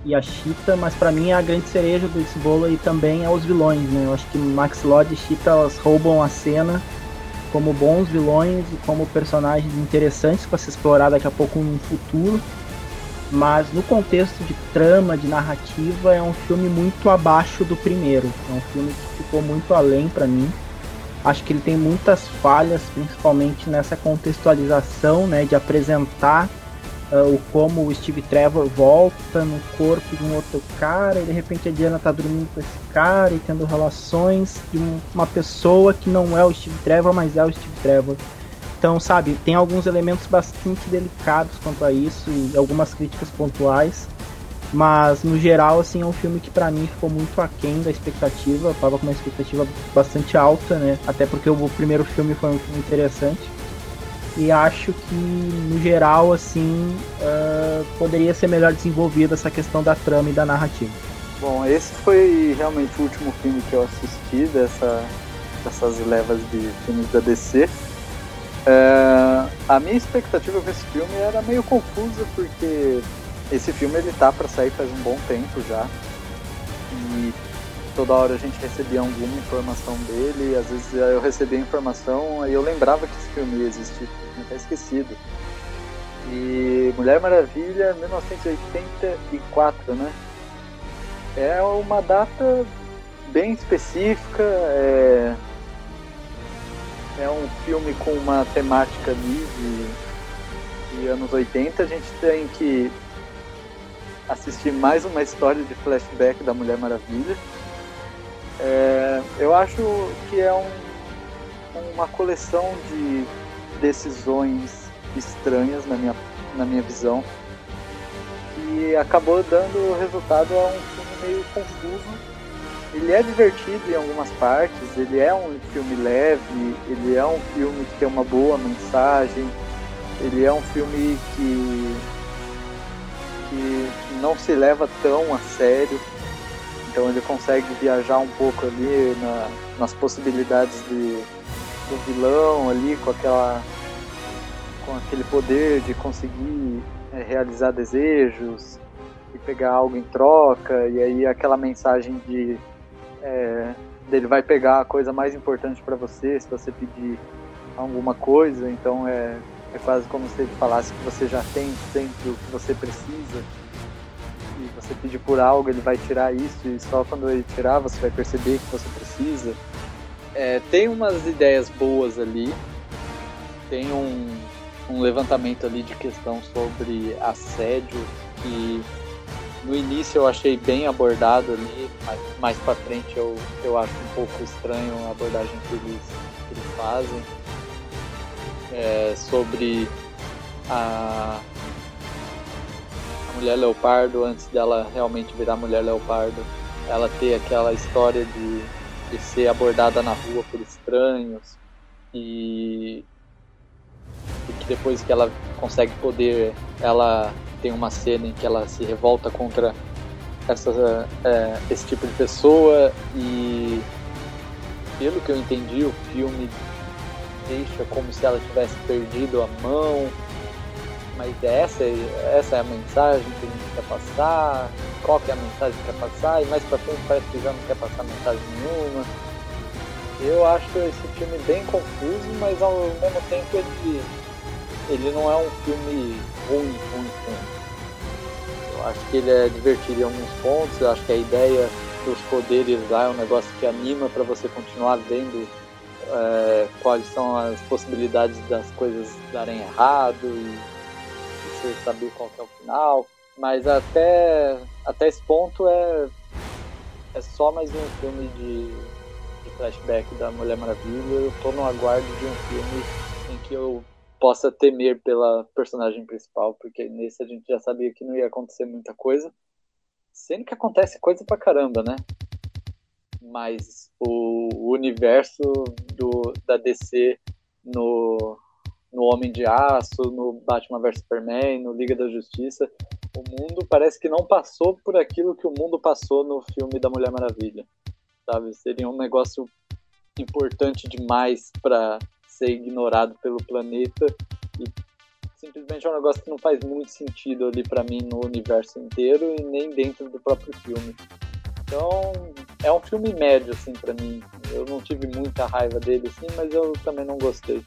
e a Cheetah, mas para mim a grande cereja do bolo e também é os vilões, né? Eu acho que Max Lord e Cheetah elas roubam a cena como bons vilões e como personagens interessantes para se explorar daqui a pouco no futuro mas no contexto de trama, de narrativa, é um filme muito abaixo do primeiro. É um filme que ficou muito além para mim. Acho que ele tem muitas falhas, principalmente nessa contextualização, né, de apresentar uh, o como o Steve Trevor volta no corpo de um outro cara e de repente a Diana tá dormindo com esse cara e tendo relações de uma pessoa que não é o Steve Trevor, mas é o Steve Trevor. Então, sabe, tem alguns elementos bastante delicados quanto a isso e algumas críticas pontuais. Mas no geral, assim, é um filme que para mim ficou muito aquém da expectativa. Eu tava com uma expectativa bastante alta, né? Até porque o primeiro filme foi um filme interessante. E acho que, no geral, assim, uh, poderia ser melhor desenvolvida essa questão da trama e da narrativa. Bom, esse foi realmente o último filme que eu assisti dessa, dessas levas de filmes da DC. É, a minha expectativa com esse filme era meio confusa porque esse filme ele tá para sair faz um bom tempo já. e toda hora a gente recebia alguma informação dele, às vezes eu recebia informação, aí eu lembrava que esse filme ia existir, tinha até esquecido. E Mulher Maravilha, 1984, né? É uma data bem específica, é, é um filme com uma temática ali de, de anos 80. A gente tem que assistir mais uma história de flashback da Mulher Maravilha. É, eu acho que é um, uma coleção de decisões estranhas na minha, na minha visão e acabou dando resultado a um filme meio confuso. Ele é divertido em algumas partes, ele é um filme leve, ele é um filme que tem uma boa mensagem, ele é um filme que, que não se leva tão a sério, então ele consegue viajar um pouco ali na, nas possibilidades de, do vilão ali com aquela com aquele poder de conseguir é, realizar desejos e pegar algo em troca. E aí aquela mensagem de é, ele vai pegar a coisa mais importante para você se você pedir alguma coisa. Então é, é quase como se ele falasse que você já tem sempre o que você precisa você pedir por algo ele vai tirar isso e só quando ele tirar você vai perceber que você precisa. É, tem umas ideias boas ali. Tem um um levantamento ali de questão sobre assédio que no início eu achei bem abordado ali, mas mais para frente eu, eu acho um pouco estranho a abordagem que eles, que eles fazem. É, sobre a, a mulher leopardo antes dela realmente virar mulher leopardo, ela ter aquela história de, de ser abordada na rua por estranhos e e que depois que ela consegue poder, ela tem uma cena em que ela se revolta contra essa, é, esse tipo de pessoa e pelo que eu entendi o filme deixa como se ela tivesse perdido a mão mas essa, essa é a mensagem que a gente quer passar qual que é a mensagem que quer passar e mais pra frente parece que já não quer passar mensagem nenhuma eu acho esse filme bem confuso mas ao mesmo tempo ele ele não é um filme ruim, ruim, ruim. Eu acho que ele é divertido em alguns pontos, eu acho que a ideia dos poderes lá é um negócio que anima para você continuar vendo é, quais são as possibilidades das coisas darem errado e você saber qual é o final. Mas até, até esse ponto é, é só mais um filme de, de flashback da Mulher Maravilha. Eu tô no aguardo de um filme em que eu possa temer pela personagem principal, porque nesse a gente já sabia que não ia acontecer muita coisa. Sendo que acontece coisa pra caramba, né? Mas o universo do, da DC no, no Homem de Aço, no Batman vs Superman, no Liga da Justiça, o mundo parece que não passou por aquilo que o mundo passou no filme da Mulher Maravilha. Sabe? Seria um negócio importante demais para ser ignorado pelo planeta e simplesmente é um negócio que não faz muito sentido ali para mim no universo inteiro e nem dentro do próprio filme. Então, é um filme médio assim para mim. Eu não tive muita raiva dele assim, mas eu também não gostei.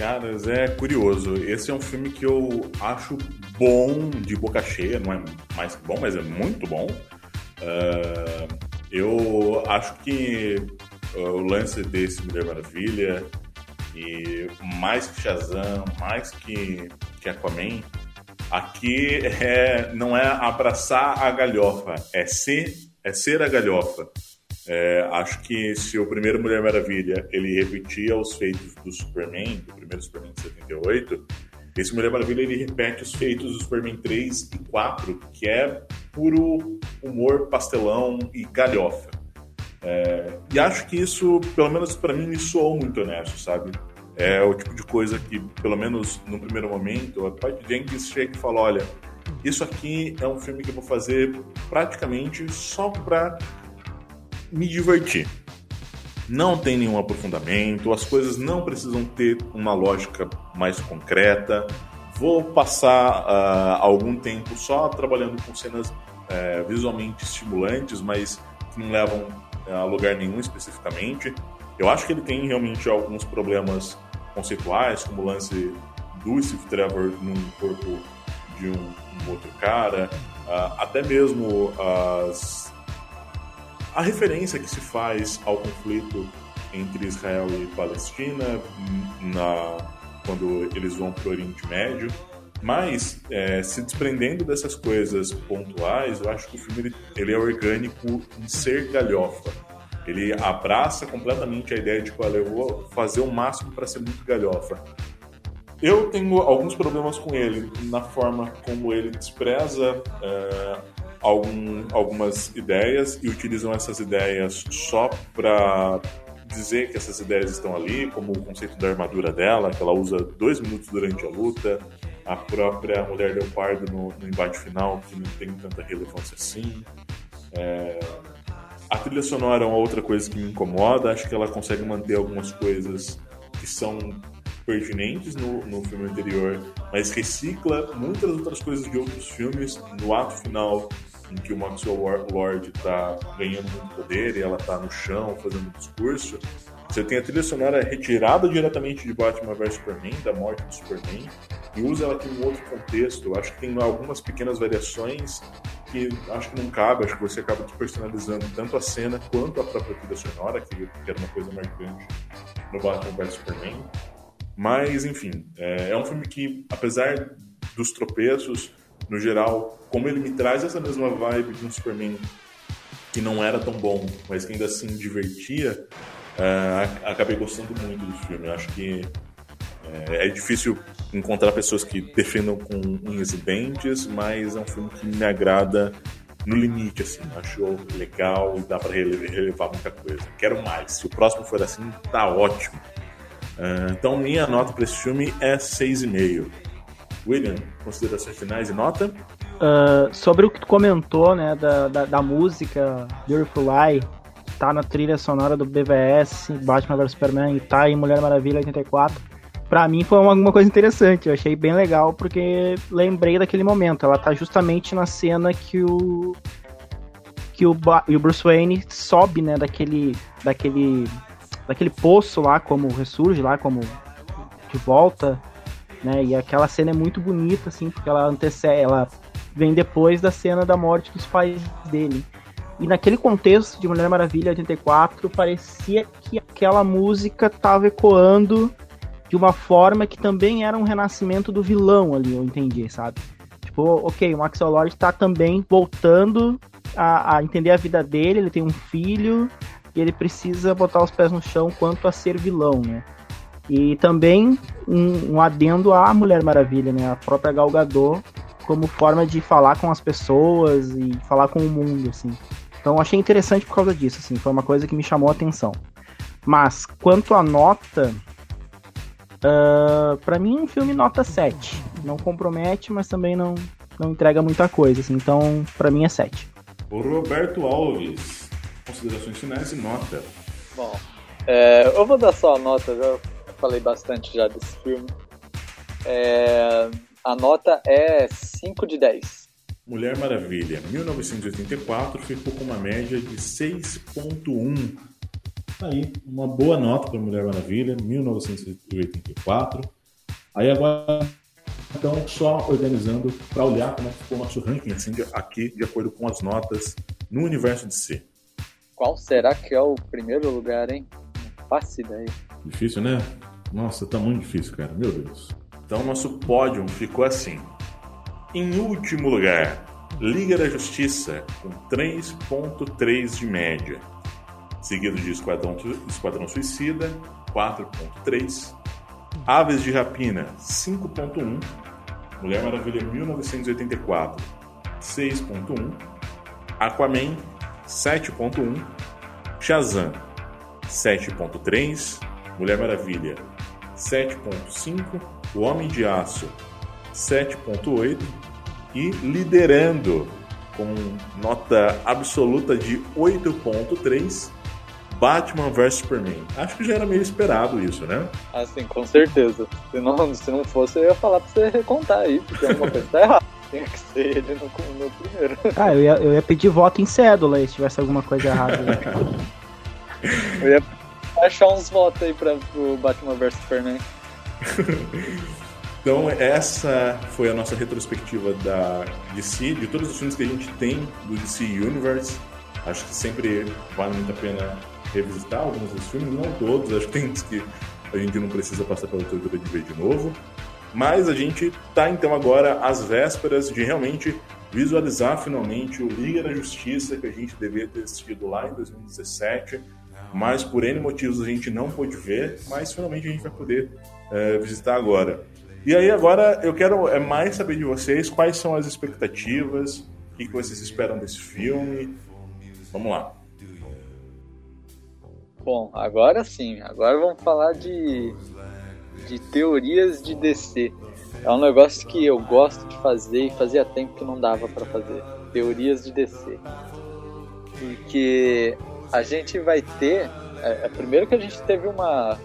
Caras, é curioso. Esse é um filme que eu acho bom de boca cheia, não é mais bom, mas é muito bom. Uh, eu acho que o lance desse Mulher Maravilha e mais que Shazam, mais que, que Aquaman, aqui é, não é abraçar a galhofa, é ser, é ser a galhofa. É, acho que se o primeiro Mulher Maravilha ele repetia os feitos do Superman, do primeiro Superman de 78, esse Mulher Maravilha ele repete os feitos do Superman 3 e 4, que é puro humor pastelão e galhofa. É, e acho que isso, pelo menos para mim, me soou muito honesto, sabe? É o tipo de coisa que, pelo menos no primeiro momento, a Patty Jenkins chega e fala: olha, isso aqui é um filme que eu vou fazer praticamente só para me divertir. Não tem nenhum aprofundamento, as coisas não precisam ter uma lógica mais concreta. Vou passar uh, algum tempo só trabalhando com cenas uh, visualmente estimulantes, mas que não levam a lugar nenhum especificamente. Eu acho que ele tem realmente alguns problemas conceituais, como o lance do Steve Trevor num corpo de um, um outro cara, uh, até mesmo as, a referência que se faz ao conflito entre Israel e Palestina na, quando eles vão para o Oriente Médio. Mas, é, se desprendendo dessas coisas pontuais, eu acho que o filme ele, é orgânico em ser galhofa. Ele abraça completamente a ideia de que eu vou fazer o máximo para ser muito galhofa. Eu tenho alguns problemas com ele na forma como ele despreza é, algum, algumas ideias e utilizam essas ideias só para dizer que essas ideias estão ali, como o conceito da armadura dela, que ela usa dois minutos durante a luta, a própria Mulher Leopardo no, no embate final, que não tem tanta relevância assim. É... A trilha sonora é uma outra coisa que me incomoda, acho que ela consegue manter algumas coisas que são pertinentes no, no filme anterior, mas recicla muitas outras coisas de outros filmes. No ato final, em que o Maxwell Lord está ganhando muito poder e ela está no chão fazendo um discurso, você tem a trilha sonora retirada diretamente de Batman vs Superman, da morte do Superman, e usa ela aqui em um outro contexto. Acho que tem algumas pequenas variações que acho que não cabe, acho que você acaba personalizando tanto a cena quanto a própria trilha sonora, que, que era uma coisa marcante no Batman vs Superman. Mas, enfim, é, é um filme que, apesar dos tropeços, no geral, como ele me traz essa mesma vibe de um Superman que não era tão bom, mas que ainda assim divertia, uh, acabei gostando muito do filme. Eu acho que é, é, difícil encontrar pessoas que defendam com unhas e dentes, mas é um filme que me agrada no limite, assim. Acho legal e dá para relevar muita coisa. Quero mais. Se o próximo for assim, tá ótimo. Uh, então, minha nota para esse filme é 6,5. William, considerações finais e nota? Uh, sobre o que tu comentou, né, da, da, da música Beautiful Lie, tá na trilha sonora do BVS, Batman vs Superman e tá em Mulher Maravilha 84. Pra mim foi uma, uma coisa interessante, eu achei bem legal porque lembrei daquele momento. Ela tá justamente na cena que o que o, o Bruce Wayne sobe, né, daquele daquele daquele poço lá como ressurge lá como de volta né? E aquela cena é muito bonita, assim, porque ela antecede, ela vem depois da cena da morte dos pais dele. E naquele contexto de Mulher Maravilha 84, parecia que aquela música estava ecoando de uma forma que também era um renascimento do vilão ali, eu entendi, sabe? Tipo, ok, o Max Lord está também voltando a, a, entender a vida dele, ele tem um filho e ele precisa botar os pés no chão quanto a ser vilão, né? E também um, um adendo à Mulher Maravilha, né? A própria Gal Gadot como forma de falar com as pessoas e falar com o mundo, assim. Então achei interessante por causa disso, assim, foi uma coisa que me chamou a atenção. Mas quanto à nota, uh, para mim um filme nota 7. Não compromete, mas também não, não entrega muita coisa, assim, então para mim é 7. O Roberto Alves, considerações finais e nota. Bom, é, eu vou dar só a nota, já falei bastante já desse filme. É, a nota é 5 de 10. Mulher Maravilha, 1984, ficou com uma média de 6.1. Tá aí, uma boa nota para Mulher Maravilha, 1984. Aí agora, então, só organizando para olhar como é ficou o nosso ranking assim, aqui, de acordo com as notas no universo de C. Qual será que é o primeiro lugar, hein? Não faço ideia. Difícil, né? Nossa, tá muito difícil, cara. Meu Deus. Então, nosso pódio ficou assim. Em último lugar, Liga da Justiça, com 3.3 de média. Seguido de Esquadrão, Esquadrão Suicida, 4.3. Aves de Rapina, 5.1. Mulher Maravilha 1984, 6.1. Aquaman, 7.1. Shazam, 7.3. Mulher Maravilha, 7.5, O Homem de Aço 7.8 e liderando com nota absoluta de 8.3 Batman vs Superman. Acho que já era meio esperado isso, né? Assim, com certeza. Se não, se não fosse, eu ia falar pra você contar aí, porque alguma coisa tá errada. tinha que ser ele no, no primeiro. Ah, eu ia, eu ia pedir voto em cédula se tivesse alguma coisa errada. Né? eu ia achar uns votos aí pra, pro Batman vs Superman. então, essa foi a nossa retrospectiva da DC, de todos os filmes que a gente tem do DC Universe. Acho que sempre vale muito a pena revisitar alguns dos filmes, não todos, acho que tem uns que a gente não precisa passar pela tortura de ver de novo. Mas a gente está então agora às vésperas de realmente visualizar finalmente o Liga da Justiça que a gente deveria ter assistido lá em 2017, mas por N motivos a gente não pôde ver, mas finalmente a gente vai poder é, visitar agora. E aí agora eu quero é mais saber de vocês quais são as expectativas, o que vocês esperam desse filme. Vamos lá. Bom, agora sim, agora vamos falar de de teorias de DC. É um negócio que eu gosto de fazer e fazia tempo que não dava para fazer. Teorias de DC. Porque a gente vai ter. É, é, primeiro que a gente teve uma.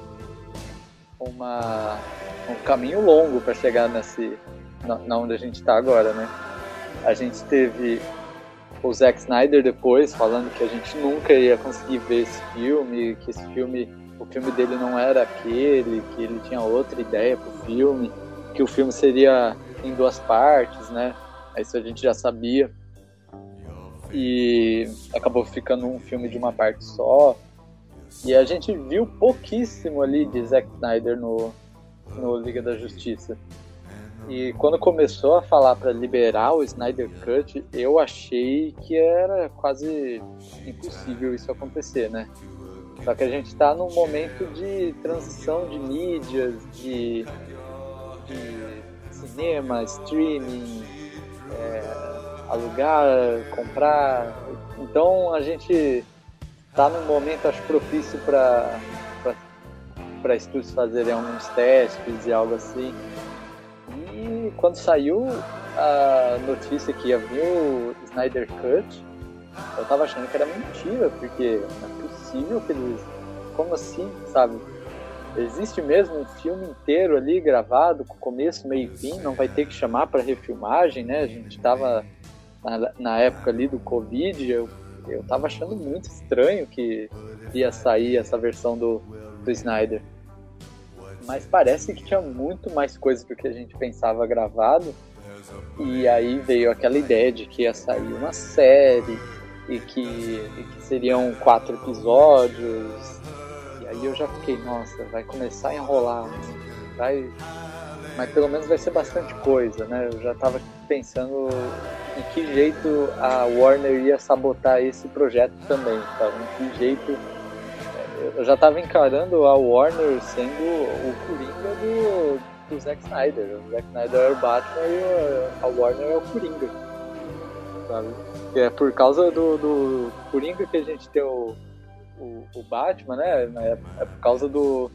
uma um caminho longo para chegar nesse, na, na onde a gente está agora, né? A gente teve o Zack Snyder depois falando que a gente nunca ia conseguir ver esse filme, que esse filme o filme dele não era aquele, que ele tinha outra ideia pro filme, que o filme seria em duas partes, né? Isso a gente já sabia. E acabou ficando um filme de uma parte só. E a gente viu pouquíssimo ali de Zack Snyder no, no Liga da Justiça. E quando começou a falar para liberar o Snyder Cut, eu achei que era quase impossível isso acontecer, né? Só que a gente está num momento de transição de mídias, de, de cinema, streaming, é, alugar, comprar. Então a gente está num momento, acho, propício para para estúdios fazerem alguns testes e algo assim. E quando saiu a notícia que ia vir o Snyder Cut, eu tava achando que era mentira, porque possível que eles. Como assim, sabe? Existe mesmo um filme inteiro ali gravado, com começo, meio e fim, não vai ter que chamar para refilmagem, né? A gente tava na, na, época ali do Covid, eu, eu tava achando muito estranho que ia sair essa versão do, do Snyder. Mas parece que tinha muito mais coisa do que a gente pensava gravado. E aí veio aquela ideia de que ia sair uma série, e que, e que seriam quatro episódios. E aí eu já fiquei, nossa, vai começar a enrolar, vai, mas pelo menos vai ser bastante coisa, né? Eu já estava pensando em que jeito a Warner ia sabotar esse projeto também, sabe? Em que jeito eu já estava encarando a Warner sendo o Coringa do, do Zack Snyder. O Zack Snyder é o Batman e a Warner é o Coringa, sabe? é por causa do, do Coringa que a gente tem o, o, o Batman, né? É, por causa do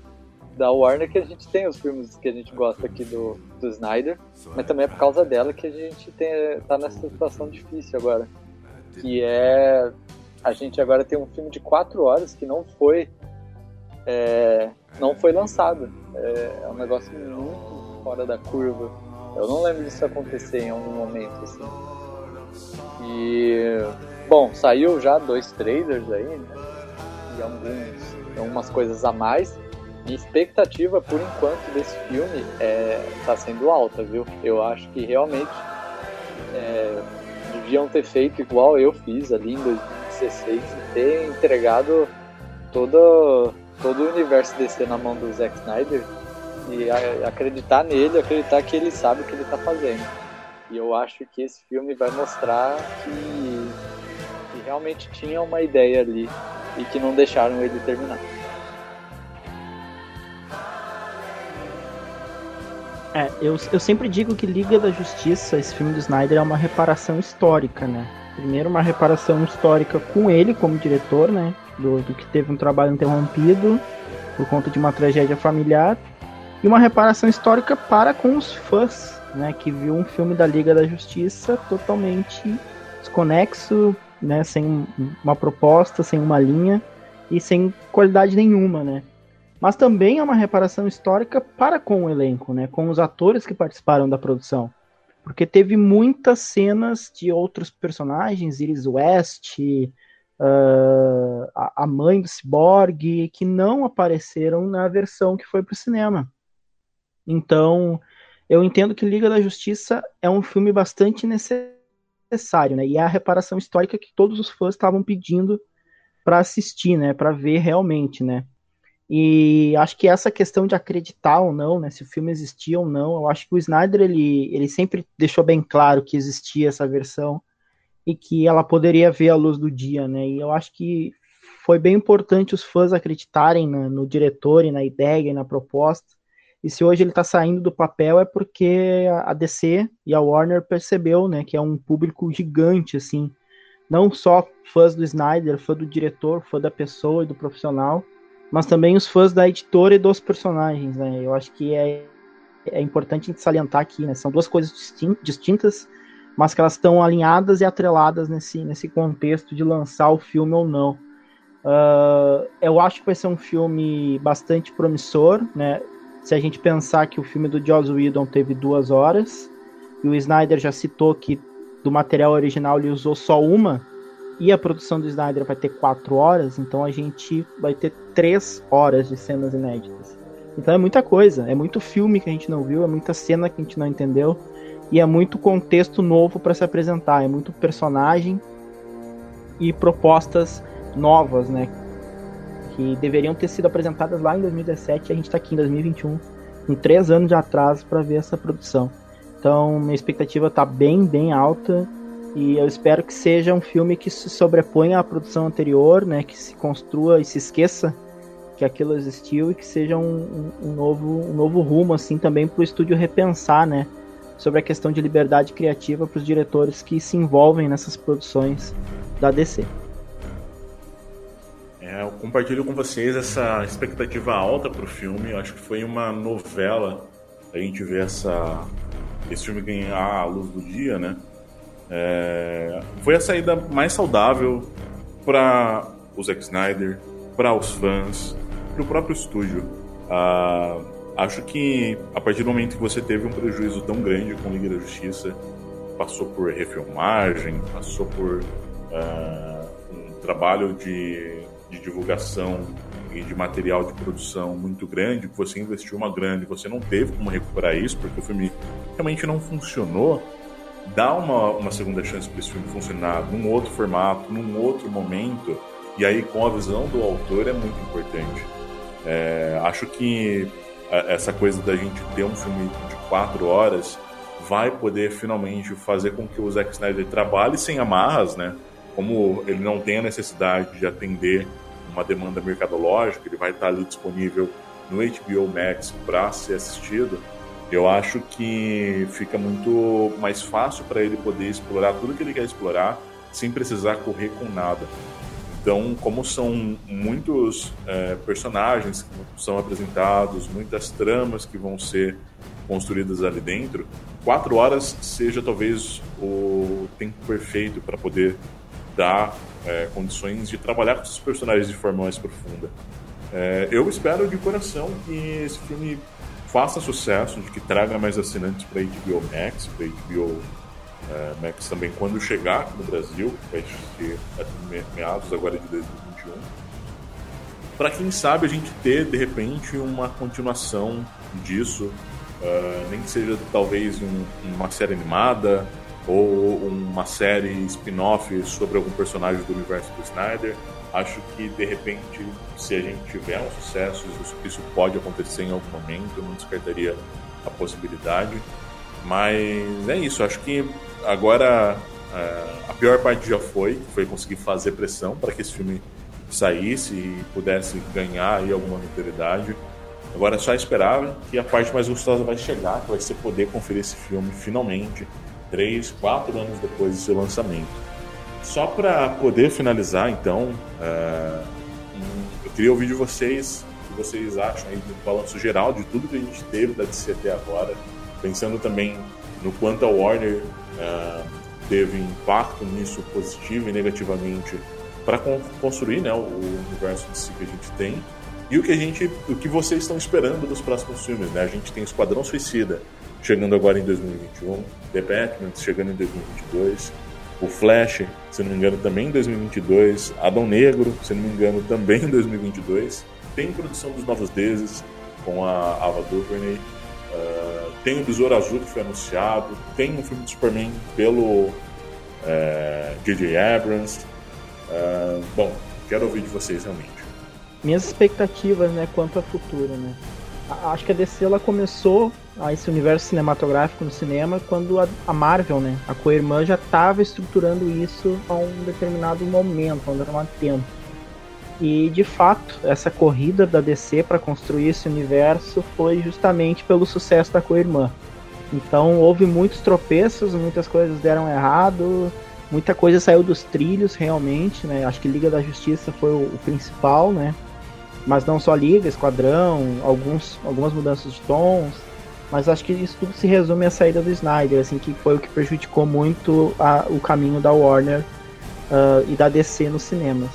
da Warner que a gente tem os filmes que a gente gosta aqui do, do Snyder, mas também é por causa dela que a gente tem, tá nessa situação difícil agora. Que é. A gente agora tem um filme de quatro horas que não foi. É, não foi lançado. É, é um negócio muito fora da curva. Eu não lembro disso acontecer em algum momento, assim. E bom, saiu já dois trailers aí, né? E alguns, algumas coisas a mais. Minha expectativa por enquanto desse filme é, tá sendo alta, viu? Eu acho que realmente é, deviam ter feito igual eu fiz ali em 2016 e ter entregado todo, todo o universo DC na mão do Zack Snyder e acreditar nele, acreditar que ele sabe o que ele tá fazendo. E eu acho que esse filme vai mostrar que, que realmente tinha uma ideia ali e que não deixaram ele terminar. É, eu, eu sempre digo que Liga da Justiça, esse filme do Snyder, é uma reparação histórica, né? Primeiro, uma reparação histórica com ele como diretor, né? Do, do que teve um trabalho interrompido por conta de uma tragédia familiar. E uma reparação histórica para com os fãs né, que viu um filme da Liga da Justiça totalmente desconexo, né, sem uma proposta, sem uma linha e sem qualidade nenhuma, né? Mas também é uma reparação histórica para com o elenco, né, com os atores que participaram da produção. porque teve muitas cenas de outros personagens, Iris West, uh, a, mãe do Cyborg, que não apareceram na versão que foi para o cinema. Então, eu entendo que Liga da Justiça é um filme bastante necessário, né? E é a reparação histórica que todos os fãs estavam pedindo para assistir, né? Para ver realmente, né? E acho que essa questão de acreditar ou não, né, se o filme existia ou não, eu acho que o Snyder ele, ele sempre deixou bem claro que existia essa versão e que ela poderia ver a luz do dia, né? E eu acho que foi bem importante os fãs acreditarem no, diretor e na ideia e na proposta. E se hoje ele está saindo do papel é porque a DC e a Warner percebeu, né, que é um público gigante, assim, não só fãs do Snyder, fã do diretor, fã da pessoa e do profissional, mas também os fãs da editora e dos personagens, né? Eu acho que é, é importante salientar aqui, né? São duas coisas distintas, mas que elas estão alinhadas e atreladas nesse, nesse contexto de lançar o filme ou não. Uh, eu acho que vai ser um filme bastante promissor, né? Se a gente pensar que o filme do Joss Whedon teve duas horas, e o Snyder já citou que do material original ele usou só uma, e a produção do Snyder vai ter quatro horas, então a gente vai ter três horas de cenas inéditas. Então é muita coisa, é muito filme que a gente não viu, é muita cena que a gente não entendeu, e é muito contexto novo para se apresentar, é muito personagem e propostas novas, né? Que deveriam ter sido apresentadas lá em 2017 e a gente está aqui em 2021, com três anos de atraso para ver essa produção. Então minha expectativa está bem, bem alta e eu espero que seja um filme que se sobreponha à produção anterior, né? Que se construa e se esqueça que aquilo existiu e que seja um, um, novo, um novo rumo, assim, também para o estúdio repensar, né? Sobre a questão de liberdade criativa para os diretores que se envolvem nessas produções da DC. É, eu compartilho com vocês essa expectativa alta para o filme. Eu acho que foi uma novela a gente ver essa, esse filme ganhar a luz do dia, né? É, foi a saída mais saudável para o Zack Snyder, para os fãs, para o próprio estúdio. Ah, acho que a partir do momento que você teve um prejuízo tão grande com Liga da Justiça, passou por refilmagem, passou por ah, um trabalho de, de divulgação e de material de produção muito grande, você investiu uma grande, você não teve como recuperar isso, porque o filme realmente não funcionou dar uma, uma segunda chance para esse filme funcionar num outro formato, num outro momento, e aí com a visão do autor é muito importante. É, acho que essa coisa da gente ter um filme de quatro horas vai poder finalmente fazer com que o Zack Snyder trabalhe sem amarras, né? Como ele não tem a necessidade de atender uma demanda mercadológica, ele vai estar ali disponível no HBO Max para ser assistido eu acho que fica muito mais fácil para ele poder explorar tudo que ele quer explorar sem precisar correr com nada. Então, como são muitos é, personagens que são apresentados, muitas tramas que vão ser construídas ali dentro, quatro horas seja talvez o tempo perfeito para poder dar é, condições de trabalhar com esses personagens de forma mais profunda. É, eu espero de coração que esse filme faça sucesso, de que traga mais assinantes para HBO Max, para HBO é, Max também quando chegar no Brasil, vai ser meados agora de 2021. Para quem sabe a gente ter de repente uma continuação disso, uh, nem que seja talvez um, uma série animada ou uma série spin-off sobre algum personagem do universo do Snyder Acho que de repente, se a gente tiver um sucesso, isso, pode acontecer em algum momento, eu não descartaria a possibilidade. Mas é isso, acho que agora é, a pior parte já foi, foi conseguir fazer pressão para que esse filme saísse e pudesse ganhar aí alguma notoriedade. Agora é só esperar que a parte mais gostosa vai chegar, que vai ser poder conferir esse filme finalmente, três, quatro anos depois do seu lançamento. Só para poder finalizar, então, uh, eu queria ouvir de vocês o que vocês acham aí do balanço geral de tudo que a gente teve da DC até agora, pensando também no quanto a Warner uh, teve impacto nisso positivo e negativamente para construir né, o universo de si que a gente tem e o que a gente, o que vocês estão esperando dos próximos filmes, né? A gente tem Esquadrão Suicida, chegando agora em 2021, The Batman chegando em 2022, o Flash, se não me engano, também em 2022, Adão Negro, se não me engano, também em 2022. Tem produção dos Novos Deuses com a Ava DuVernay, uh, tem o Besouro Azul que foi anunciado, tem um filme do Superman pelo J.J. Uh, Abrams. Uh, bom, quero ouvir de vocês realmente. Minhas expectativas, né, quanto ao futuro, né? Acho que a DC ela começou a esse universo cinematográfico no cinema quando a, a Marvel, né, a co-irmã já estava estruturando isso a um determinado momento, a um determinado tempo. E de fato, essa corrida da DC para construir esse universo foi justamente pelo sucesso da co-irmã. Então houve muitos tropeços, muitas coisas deram errado, muita coisa saiu dos trilhos realmente, né? Acho que Liga da Justiça foi o, o principal, né? Mas não só Liga, Esquadrão, alguns, algumas mudanças de tons. Mas acho que isso tudo se resume à saída do Snyder, assim, que foi o que prejudicou muito a, o caminho da Warner uh, e da DC nos cinemas.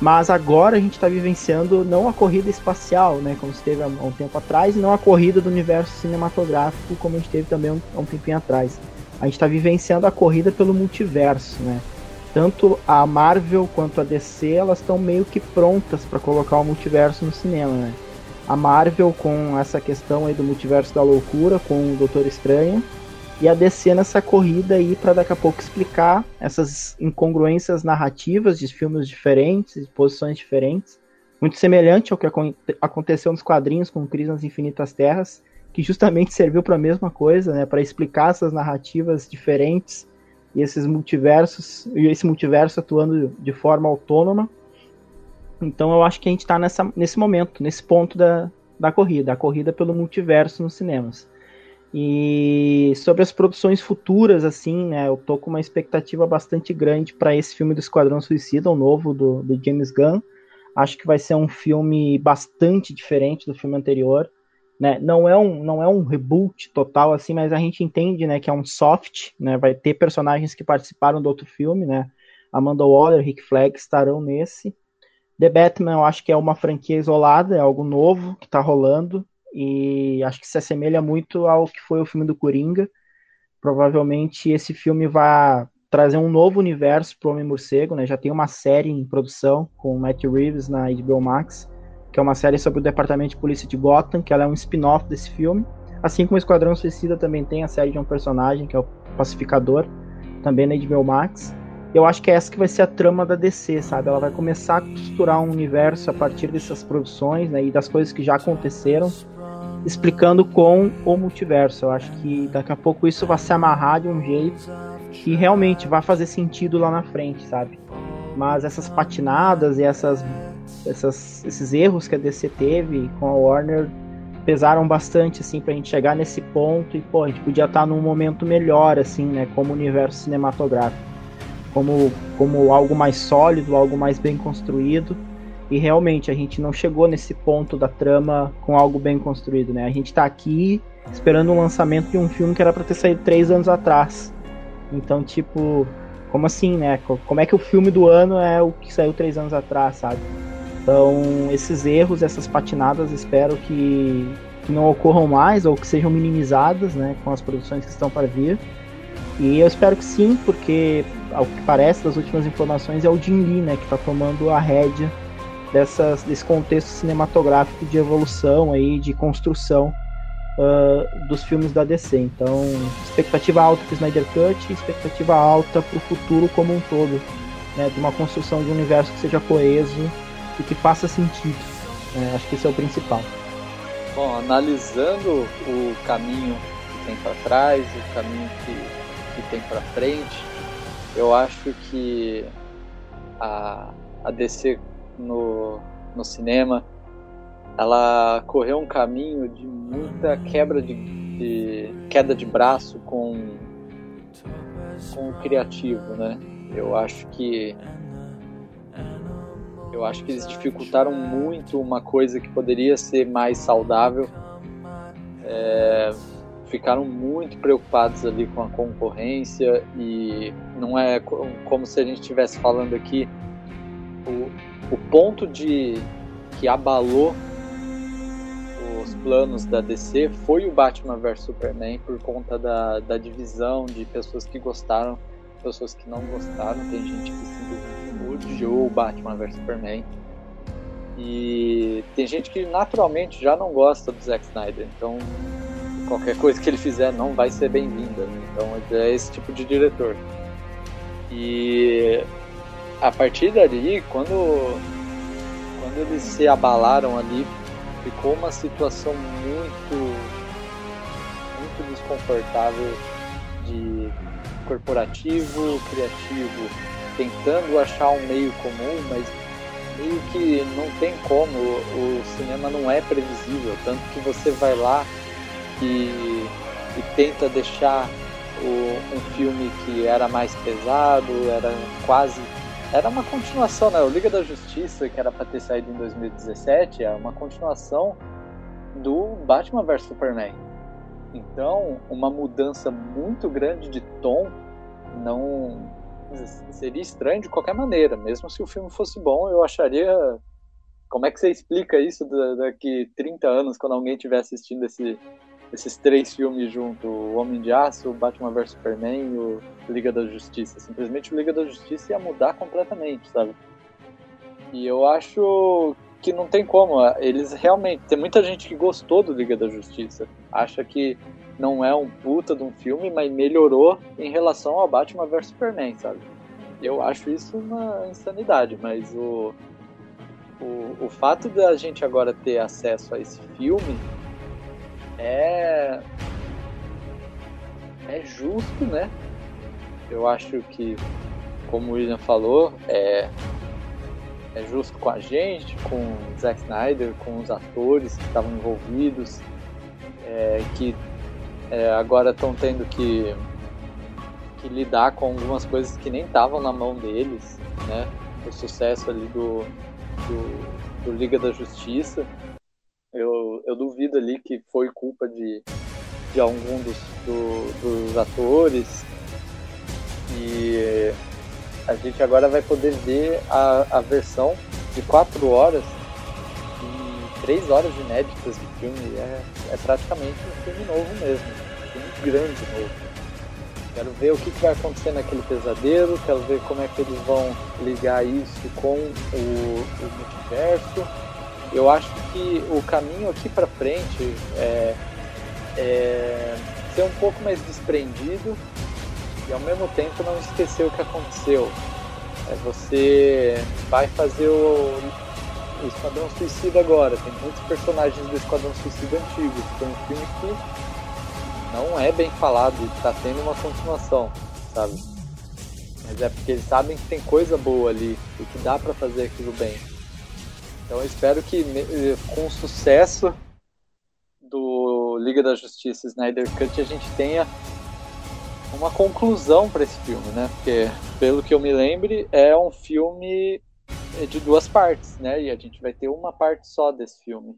Mas agora a gente está vivenciando não a corrida espacial, né, como se teve há um tempo atrás, e não a corrida do universo cinematográfico, como a gente teve também há um tempinho atrás. A gente está vivenciando a corrida pelo multiverso, né? Tanto a Marvel quanto a DC, elas estão meio que prontas para colocar o multiverso no cinema, né? A Marvel com essa questão aí do multiverso da loucura, com o Doutor Estranho, e a DC nessa corrida aí para daqui a pouco explicar essas incongruências narrativas de filmes diferentes, de posições diferentes, muito semelhante ao que aconteceu nos quadrinhos com Crise nas Infinitas Terras, que justamente serviu para a mesma coisa, né, para explicar essas narrativas diferentes e esses multiversos e esse multiverso atuando de forma autônoma. Então eu acho que a gente está nesse momento, nesse ponto da, da corrida, a corrida pelo multiverso nos cinemas. E sobre as produções futuras, assim, né, eu tô com uma expectativa bastante grande para esse filme do Esquadrão Suicida, o novo do, do James Gunn. Acho que vai ser um filme bastante diferente do filme anterior. Né? Não é um não é um reboot total assim, mas a gente entende, né, que é um soft, né? Vai ter personagens que participaram do outro filme, né? Amanda Waller, Rick Flag estarão nesse. The Batman, eu acho que é uma franquia isolada, é algo novo que está rolando e acho que se assemelha muito ao que foi o filme do Coringa. Provavelmente esse filme vai trazer um novo universo para o Homem-Morcego, né? Já tem uma série em produção com o Matt Reeves na HBO Max, que é uma série sobre o Departamento de Polícia de Gotham, que ela é um spin-off desse filme. Assim como o Esquadrão Suicida também tem a série de um personagem, que é o Pacificador, também na HBO Max. Eu acho que é essa que vai ser a trama da DC, sabe? Ela vai começar a costurar um universo a partir dessas produções, né? E das coisas que já aconteceram explicando com o multiverso. Eu acho que daqui a pouco isso vai se amarrar de um jeito que realmente vai fazer sentido lá na frente, sabe? Mas essas patinadas e essas, essas, esses erros que a DC teve com a Warner pesaram bastante, assim, pra gente chegar nesse ponto e, pô, a gente podia estar num momento melhor, assim, né, como universo cinematográfico. Como, como algo mais sólido, algo mais bem construído e realmente a gente não chegou nesse ponto da trama com algo bem construído, né? A gente tá aqui esperando um lançamento de um filme que era para ter saído três anos atrás. Então, tipo, como assim, né? Como é que o filme do ano é o que saiu três anos atrás, sabe? Então, esses erros, essas patinadas, espero que, que não ocorram mais ou que sejam minimizadas, né? Com as produções que estão para vir. E eu espero que sim, porque ao que parece das últimas informações é o Jim Lee, né? Que tá tomando a rédea dessas, desse contexto cinematográfico de evolução aí, de construção uh, dos filmes da DC. Então, expectativa alta para Snyder Cut, expectativa alta para o futuro como um todo, né, de uma construção de um universo que seja coeso e que faça sentido. Né, acho que esse é o principal. Bom, analisando o caminho que tem para trás, o caminho que, que tem para frente, eu acho que a, a DC no, no cinema, ela correu um caminho de muita quebra de, de queda de braço com, com o criativo, né? Eu acho que eu acho que eles dificultaram muito uma coisa que poderia ser mais saudável. É, ficaram muito preocupados ali com a concorrência e não é como se a gente estivesse falando aqui o, o ponto de que abalou o nos planos da DC foi o Batman vs Superman por conta da, da divisão de pessoas que gostaram, pessoas que não gostaram. Tem gente que simplesmente odiou o Batman vs Superman. E tem gente que naturalmente já não gosta do Zack Snyder. Então qualquer coisa que ele fizer não vai ser bem-vinda. Então é esse tipo de diretor. E a partir dali, quando, quando eles se abalaram ali, ficou uma situação muito, muito desconfortável de corporativo, criativo, tentando achar um meio comum, mas meio que não tem como, o cinema não é previsível, tanto que você vai lá e, e tenta deixar o, um filme que era mais pesado, era quase. Era uma continuação, né? O Liga da Justiça, que era para ter saído em 2017, é uma continuação do Batman vs Superman. Então, uma mudança muito grande de tom não seria estranho de qualquer maneira. Mesmo se o filme fosse bom, eu acharia. Como é que você explica isso daqui 30 anos, quando alguém estiver assistindo esse, esses três filmes junto, o Homem de Aço, o Batman vs Superman e o Liga da Justiça. Simplesmente o Liga da Justiça ia mudar completamente, sabe? E eu acho que não tem como. Eles realmente. Tem muita gente que gostou do Liga da Justiça. Acha que não é um puta de um filme, mas melhorou em relação ao Batman vs Superman, sabe? Eu acho isso uma insanidade, mas o, o, o fato da gente agora ter acesso a esse filme é é justo, né? Eu acho que, como o William falou, é, é justo com a gente, com o Zack Snyder, com os atores que estavam envolvidos, é, que é, agora estão tendo que, que lidar com algumas coisas que nem estavam na mão deles, né? O sucesso ali do, do, do Liga da Justiça eu, eu duvido ali que foi culpa de, de algum dos, do, dos atores. E a gente agora vai poder ver a, a versão de 4 horas e 3 horas inéditas do filme. É, é praticamente um filme novo mesmo. Um filme grande novo. Quero ver o que, que vai acontecer naquele pesadelo, quero ver como é que eles vão ligar isso com o, o multiverso eu acho que o caminho aqui para frente é, é, ser um pouco mais desprendido e ao mesmo tempo não esquecer o que aconteceu. É, você vai fazer o, o Esquadrão Suicida agora. Tem muitos personagens do Esquadrão Suicida antigo. Foi um filme que não é bem falado e está tendo uma continuação, sabe? Mas é porque eles sabem que tem coisa boa ali e que dá para fazer aquilo bem. Então espero que com o sucesso do Liga da Justiça Snyder Cut a gente tenha uma conclusão para esse filme, né? Porque pelo que eu me lembre é um filme de duas partes, né? E a gente vai ter uma parte só desse filme.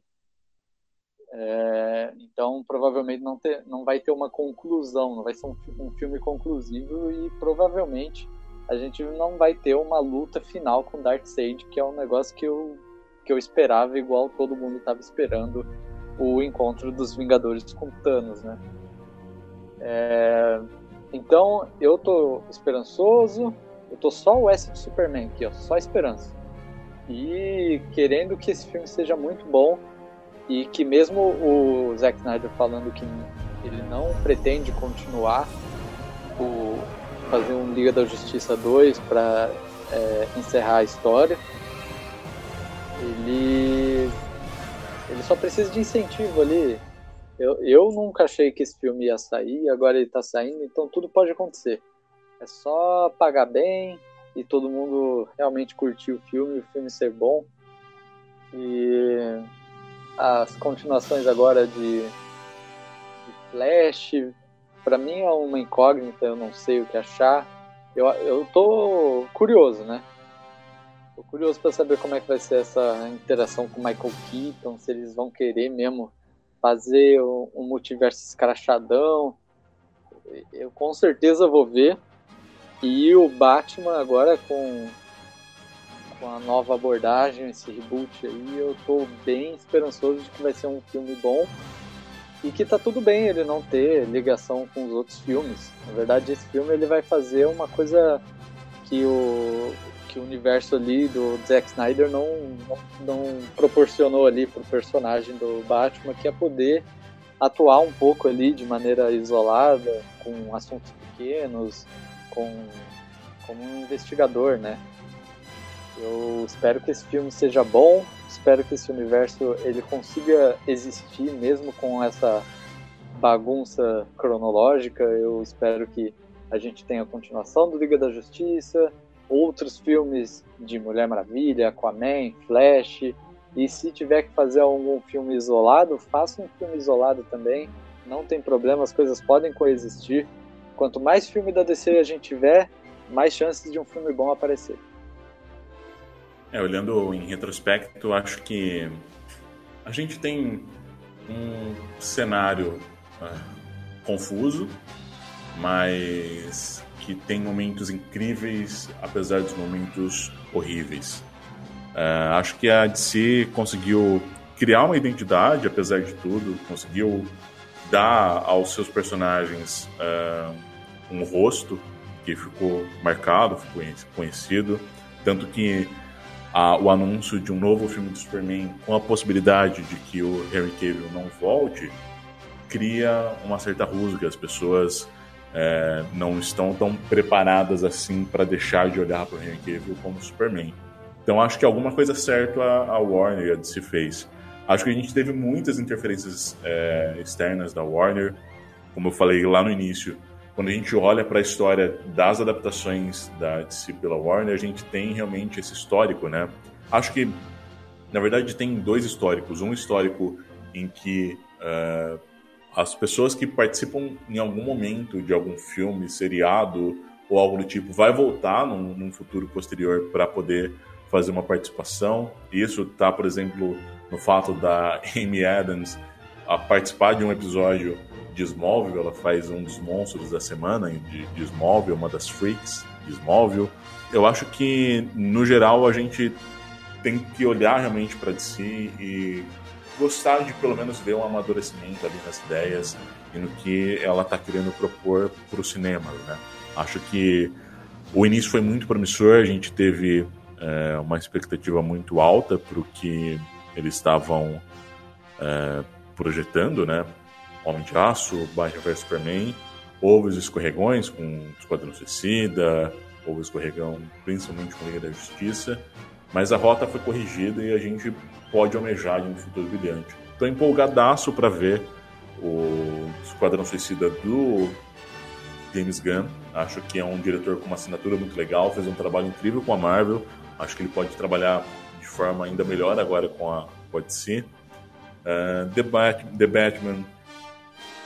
É, então provavelmente não, ter, não vai ter uma conclusão, não vai ser um, um filme conclusivo e provavelmente a gente não vai ter uma luta final com Darkseid, que é um negócio que eu que eu esperava, igual todo mundo estava esperando o encontro dos Vingadores com Thanos, né? É... Então eu tô esperançoso, eu tô só o S de Superman aqui, ó, só esperança. E querendo que esse filme seja muito bom e que mesmo o Zack Snyder falando que ele não pretende continuar o fazer um Liga da Justiça 2 para é, encerrar a história, ele ele só precisa de incentivo ali. Eu, eu nunca achei que esse filme ia sair, agora ele tá saindo, então tudo pode acontecer. É só pagar bem e todo mundo realmente curtir o filme, o filme ser bom. E as continuações agora de, de Flash, para mim é uma incógnita, eu não sei o que achar. Eu, eu tô curioso, né? Tô curioso para saber como é que vai ser essa interação com Michael Keaton, se eles vão querer mesmo fazer um multiverso escrachadão. Eu com certeza vou ver. E o Batman agora com com a nova abordagem, esse reboot aí, eu tô bem esperançoso de que vai ser um filme bom e que tá tudo bem ele não ter ligação com os outros filmes. Na verdade, esse filme ele vai fazer uma coisa que o que o universo ali do Zack Snyder não, não, não proporcionou ali pro personagem do Batman, que é poder atuar um pouco ali de maneira isolada, com assuntos pequenos, com como um investigador, né? Eu espero que esse filme seja bom, espero que esse universo ele consiga existir mesmo com essa bagunça cronológica. Eu espero que a gente tenha a continuação do Liga da Justiça, outros filmes de Mulher Maravilha, Aquaman, Flash. E se tiver que fazer algum filme isolado, faça um filme isolado também. Não tem problema, as coisas podem coexistir. Quanto mais filme da DC a gente tiver, mais chances de um filme bom aparecer. É, olhando em retrospecto, acho que a gente tem um cenário uh, confuso, mas que tem momentos incríveis, apesar dos momentos horríveis. Uh, acho que a DC conseguiu criar uma identidade, apesar de tudo, conseguiu dar aos seus personagens uh, um rosto que ficou marcado, ficou conhecido, tanto que a, o anúncio de um novo filme do Superman com a possibilidade de que o Henry Cavill não volte cria uma certa rusga. As pessoas é, não estão tão preparadas assim para deixar de olhar para o Henry Cavill como Superman. Então acho que alguma coisa certa a, Warner e a DC fez. Acho que a gente teve muitas interferências é, externas da Warner, como eu falei lá no início quando a gente olha para a história das adaptações da DC pela Warner, a gente tem realmente esse histórico, né? Acho que, na verdade, tem dois históricos. Um histórico em que uh, as pessoas que participam em algum momento de algum filme, seriado ou algo do tipo, vai voltar num, num futuro posterior para poder fazer uma participação. Isso está, por exemplo, no fato da Amy Adams participar de um episódio de Smallville, ela faz um dos monstros da semana de, de Smallville, uma das freaks de Smallville. Eu acho que, no geral, a gente tem que olhar realmente para DC e gostar de pelo menos ver um amadurecimento ali nas ideias e no que ela está querendo propor para o cinema. Né? Acho que o início foi muito promissor, a gente teve é, uma expectativa muito alta para o que eles estavam é, projetando, né? Homem de Aço, Batman vs Superman, houve os escorregões com Esquadrão Suicida, houve o escorregão principalmente com Liga da Justiça, mas a rota foi corrigida e a gente pode almejar de um futuro brilhante. Estou empolgadaço para ver o Esquadrão Suicida do James Gunn. Acho que é um diretor com uma assinatura muito legal, fez um trabalho incrível com a Marvel. Acho que ele pode trabalhar de forma ainda melhor agora com a, com DC. Uh, The, Bat The Batman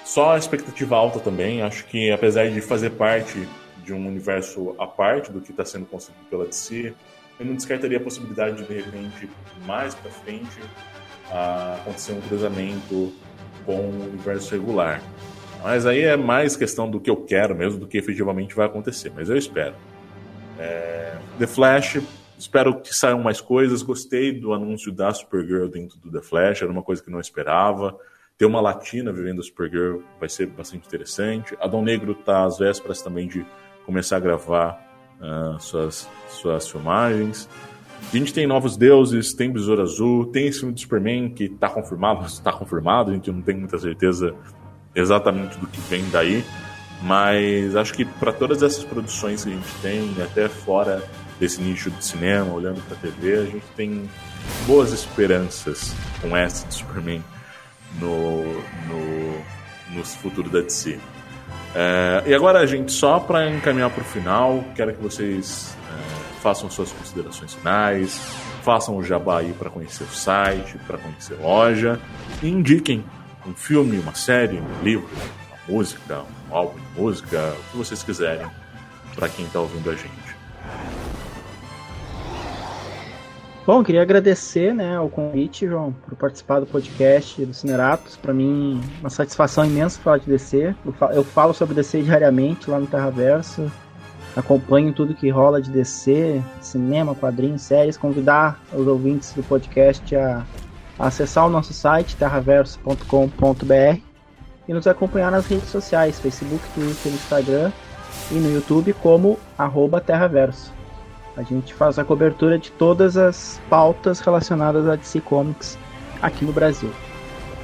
só a expectativa alta também. Acho que, apesar de fazer parte de um universo à parte do que está sendo construído pela DC, eu não descartaria a possibilidade de, de repente, mais para frente, acontecer um cruzamento com o universo regular. Mas aí é mais questão do que eu quero mesmo do que efetivamente vai acontecer. Mas eu espero. É... The Flash, espero que saiam mais coisas. Gostei do anúncio da Supergirl dentro do The Flash, era uma coisa que não esperava. Ter uma latina vivendo a Supergirl vai ser bastante interessante. Adão Negro está às vésperas também de começar a gravar uh, suas, suas filmagens. A gente tem Novos Deuses, tem Besouro Azul, tem esse filme do Superman que está confirmado, está confirmado, a gente não tem muita certeza exatamente do que vem daí, mas acho que para todas essas produções que a gente tem, até fora desse nicho de cinema, olhando para TV, a gente tem boas esperanças com essa de Superman no, no, no futuro da DC. É, e agora, gente, só para encaminhar para o final, quero que vocês é, façam suas considerações finais, façam o jabá aí para conhecer o site, para conhecer a loja, e indiquem um filme, uma série, um livro, uma música, um álbum de música, o que vocês quiserem para quem está ouvindo a gente. Bom, queria agradecer né, o convite, João, por participar do podcast do Cineratos. Para mim, uma satisfação imensa falar de DC. Eu falo sobre DC diariamente lá no Terraverso. acompanhem tudo que rola de DC, cinema, quadrinhos, séries, convidar os ouvintes do podcast a, a acessar o nosso site terraverso.com.br e nos acompanhar nas redes sociais, Facebook, Twitter, Instagram e no YouTube como arroba Terraverso. A gente faz a cobertura de todas as pautas relacionadas a DC Comics aqui no Brasil.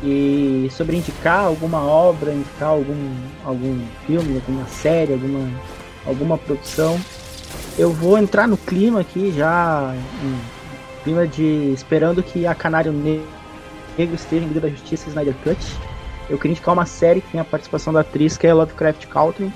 E sobre indicar alguma obra, indicar algum, algum filme, alguma série, alguma, alguma produção, eu vou entrar no clima aqui já, clima de esperando que a Canário Negro esteja em Liga da Justiça Snyder Cut. Eu queria indicar uma série que tem a participação da atriz que é Lovecraft Country.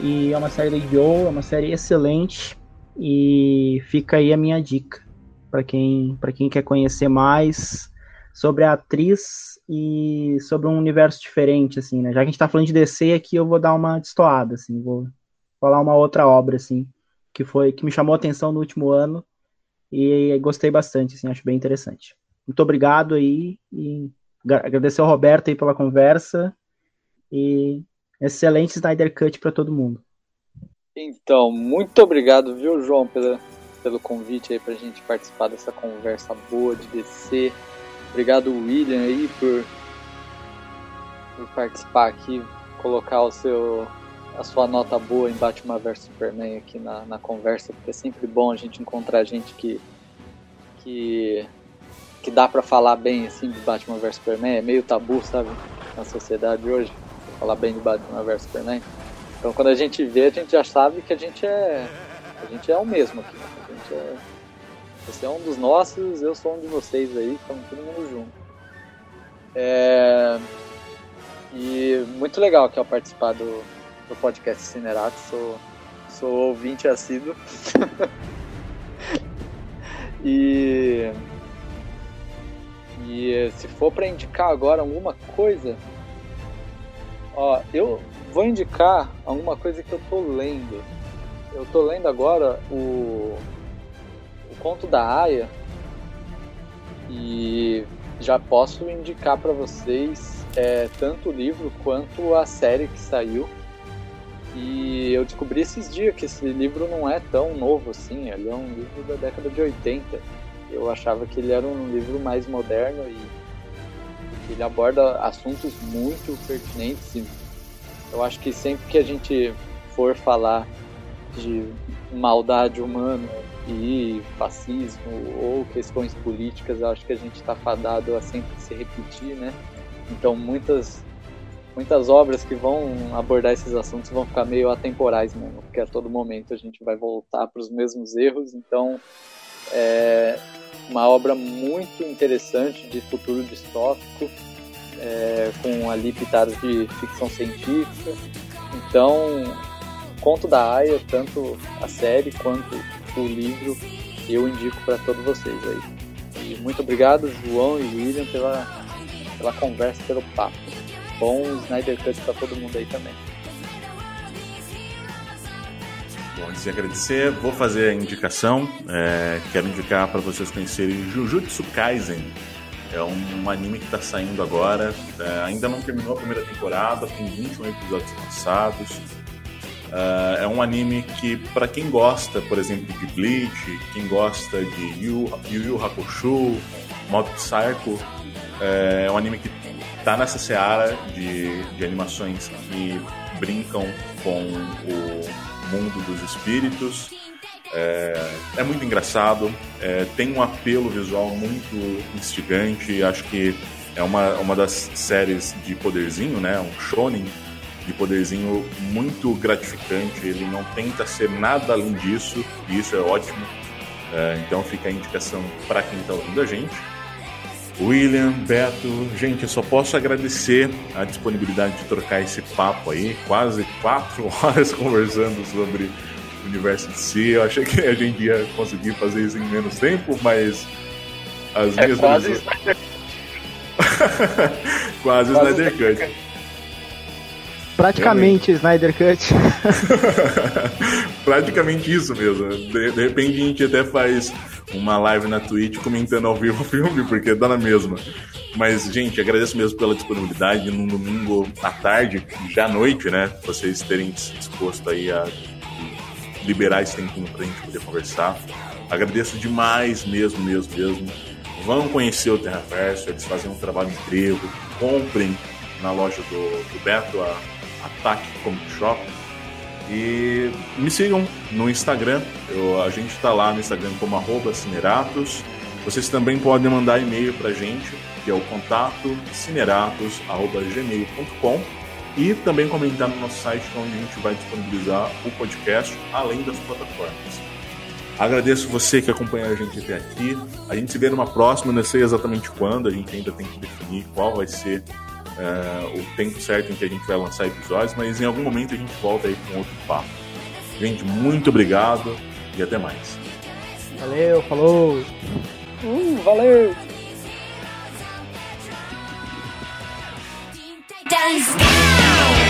E é uma série da HBO, é uma série excelente. E fica aí a minha dica para quem, quem quer conhecer mais sobre a atriz e sobre um universo diferente, assim, né? Já que a gente tá falando de DC aqui, eu vou dar uma destoada, assim, vou falar uma outra obra, assim, que foi que me chamou a atenção no último ano e gostei bastante, assim, acho bem interessante. Muito obrigado aí e agradecer ao Roberto aí pela conversa e excelente Snyder Cut para todo mundo. Então, muito obrigado, viu, João, pela, pelo convite aí pra gente participar dessa conversa boa de DC. Obrigado, William, aí, por, por participar aqui, colocar o seu, a sua nota boa em Batman vs Superman aqui na, na conversa, porque é sempre bom a gente encontrar gente que, que, que dá para falar bem assim de Batman vs Superman. É meio tabu, sabe, na sociedade hoje, falar bem de Batman vs Superman. Então quando a gente vê, a gente já sabe que a gente é, a gente é o mesmo aqui. A gente é você é um dos nossos, eu sou um de vocês aí, estamos todo mundo junto. É... E muito legal aqui ao participar do, do podcast Cinerato, sou, sou ouvinte assíduo. e, e se for para indicar agora alguma coisa, ó, eu vou indicar alguma coisa que eu tô lendo. Eu tô lendo agora o conto da Aya e já posso indicar para vocês é, tanto o livro quanto a série que saiu. E eu descobri esses dias que esse livro não é tão novo assim, ele é um livro da década de 80. Eu achava que ele era um livro mais moderno e ele aborda assuntos muito pertinentes. E eu acho que sempre que a gente for falar de maldade humana e fascismo ou questões políticas, eu acho que a gente está fadado a sempre se repetir, né? Então muitas muitas obras que vão abordar esses assuntos vão ficar meio atemporais mesmo, porque a todo momento a gente vai voltar para os mesmos erros. Então é uma obra muito interessante de futuro distópico, é, com ali pitadas de ficção científica. Então, conto da Aya, tanto a série quanto o livro eu indico para todos vocês aí. E muito obrigado, João e William, pela, pela conversa, pelo papo. Bom Snyder Cut para todo mundo aí também. Bom, antes de agradecer, vou fazer a indicação. É, quero indicar para vocês conhecerem Jujutsu Kaisen. É um anime que está saindo agora. É, ainda não terminou a primeira temporada, tem 21 episódios lançados. Uh, é um anime que, para quem gosta, por exemplo, de Bleach, quem gosta de Yu Yu, Yu Hakusho, Mob Psycho, é, é um anime que tá nessa seara de, de animações que brincam com o mundo dos espíritos. É, é muito engraçado, é, tem um apelo visual muito instigante. Acho que é uma, uma das séries de poderzinho, né? Um shonen de poderzinho muito gratificante. Ele não tenta ser nada além disso, e isso é ótimo. É, então fica a indicação para quem está ouvindo a gente. William, Beto, gente, eu só posso agradecer a disponibilidade de trocar esse papo aí, quase quatro horas conversando sobre universo de si. Eu achei que a gente ia conseguir fazer isso em menos tempo, mas as é minhas quase visões... quase, quase Snyder Cut. Praticamente Snyder Cut. Praticamente isso mesmo. De, de, repente a gente até faz uma live na Twitch comentando ao vivo o filme, porque dá na mesma. Mas, gente, agradeço mesmo pela disponibilidade num domingo à tarde, já à noite, né? Vocês terem se disposto aí a liberar esse tempinho pra gente poder conversar. Agradeço demais mesmo, mesmo, mesmo. Vão conhecer o Terraverso, eles fazem um trabalho incrível. Comprem na loja do, do Beto, a Ataque Comic Shop. E me sigam no Instagram. Eu, a gente está lá no Instagram como arroba Cineratos. Vocês também podem mandar e-mail para a gente, que é o contato cineratos.gmail.com e também comentar no nosso site, onde a gente vai disponibilizar o podcast, além das plataformas. Agradeço você que acompanha a gente até aqui. A gente se vê numa próxima, não sei exatamente quando, a gente ainda tem que definir qual vai ser uh, o tempo certo em que a gente vai lançar episódios, mas em algum momento a gente volta aí com outro papo. Gente, muito obrigado e até mais. Valeu, falou! Hum, valeu! dance now.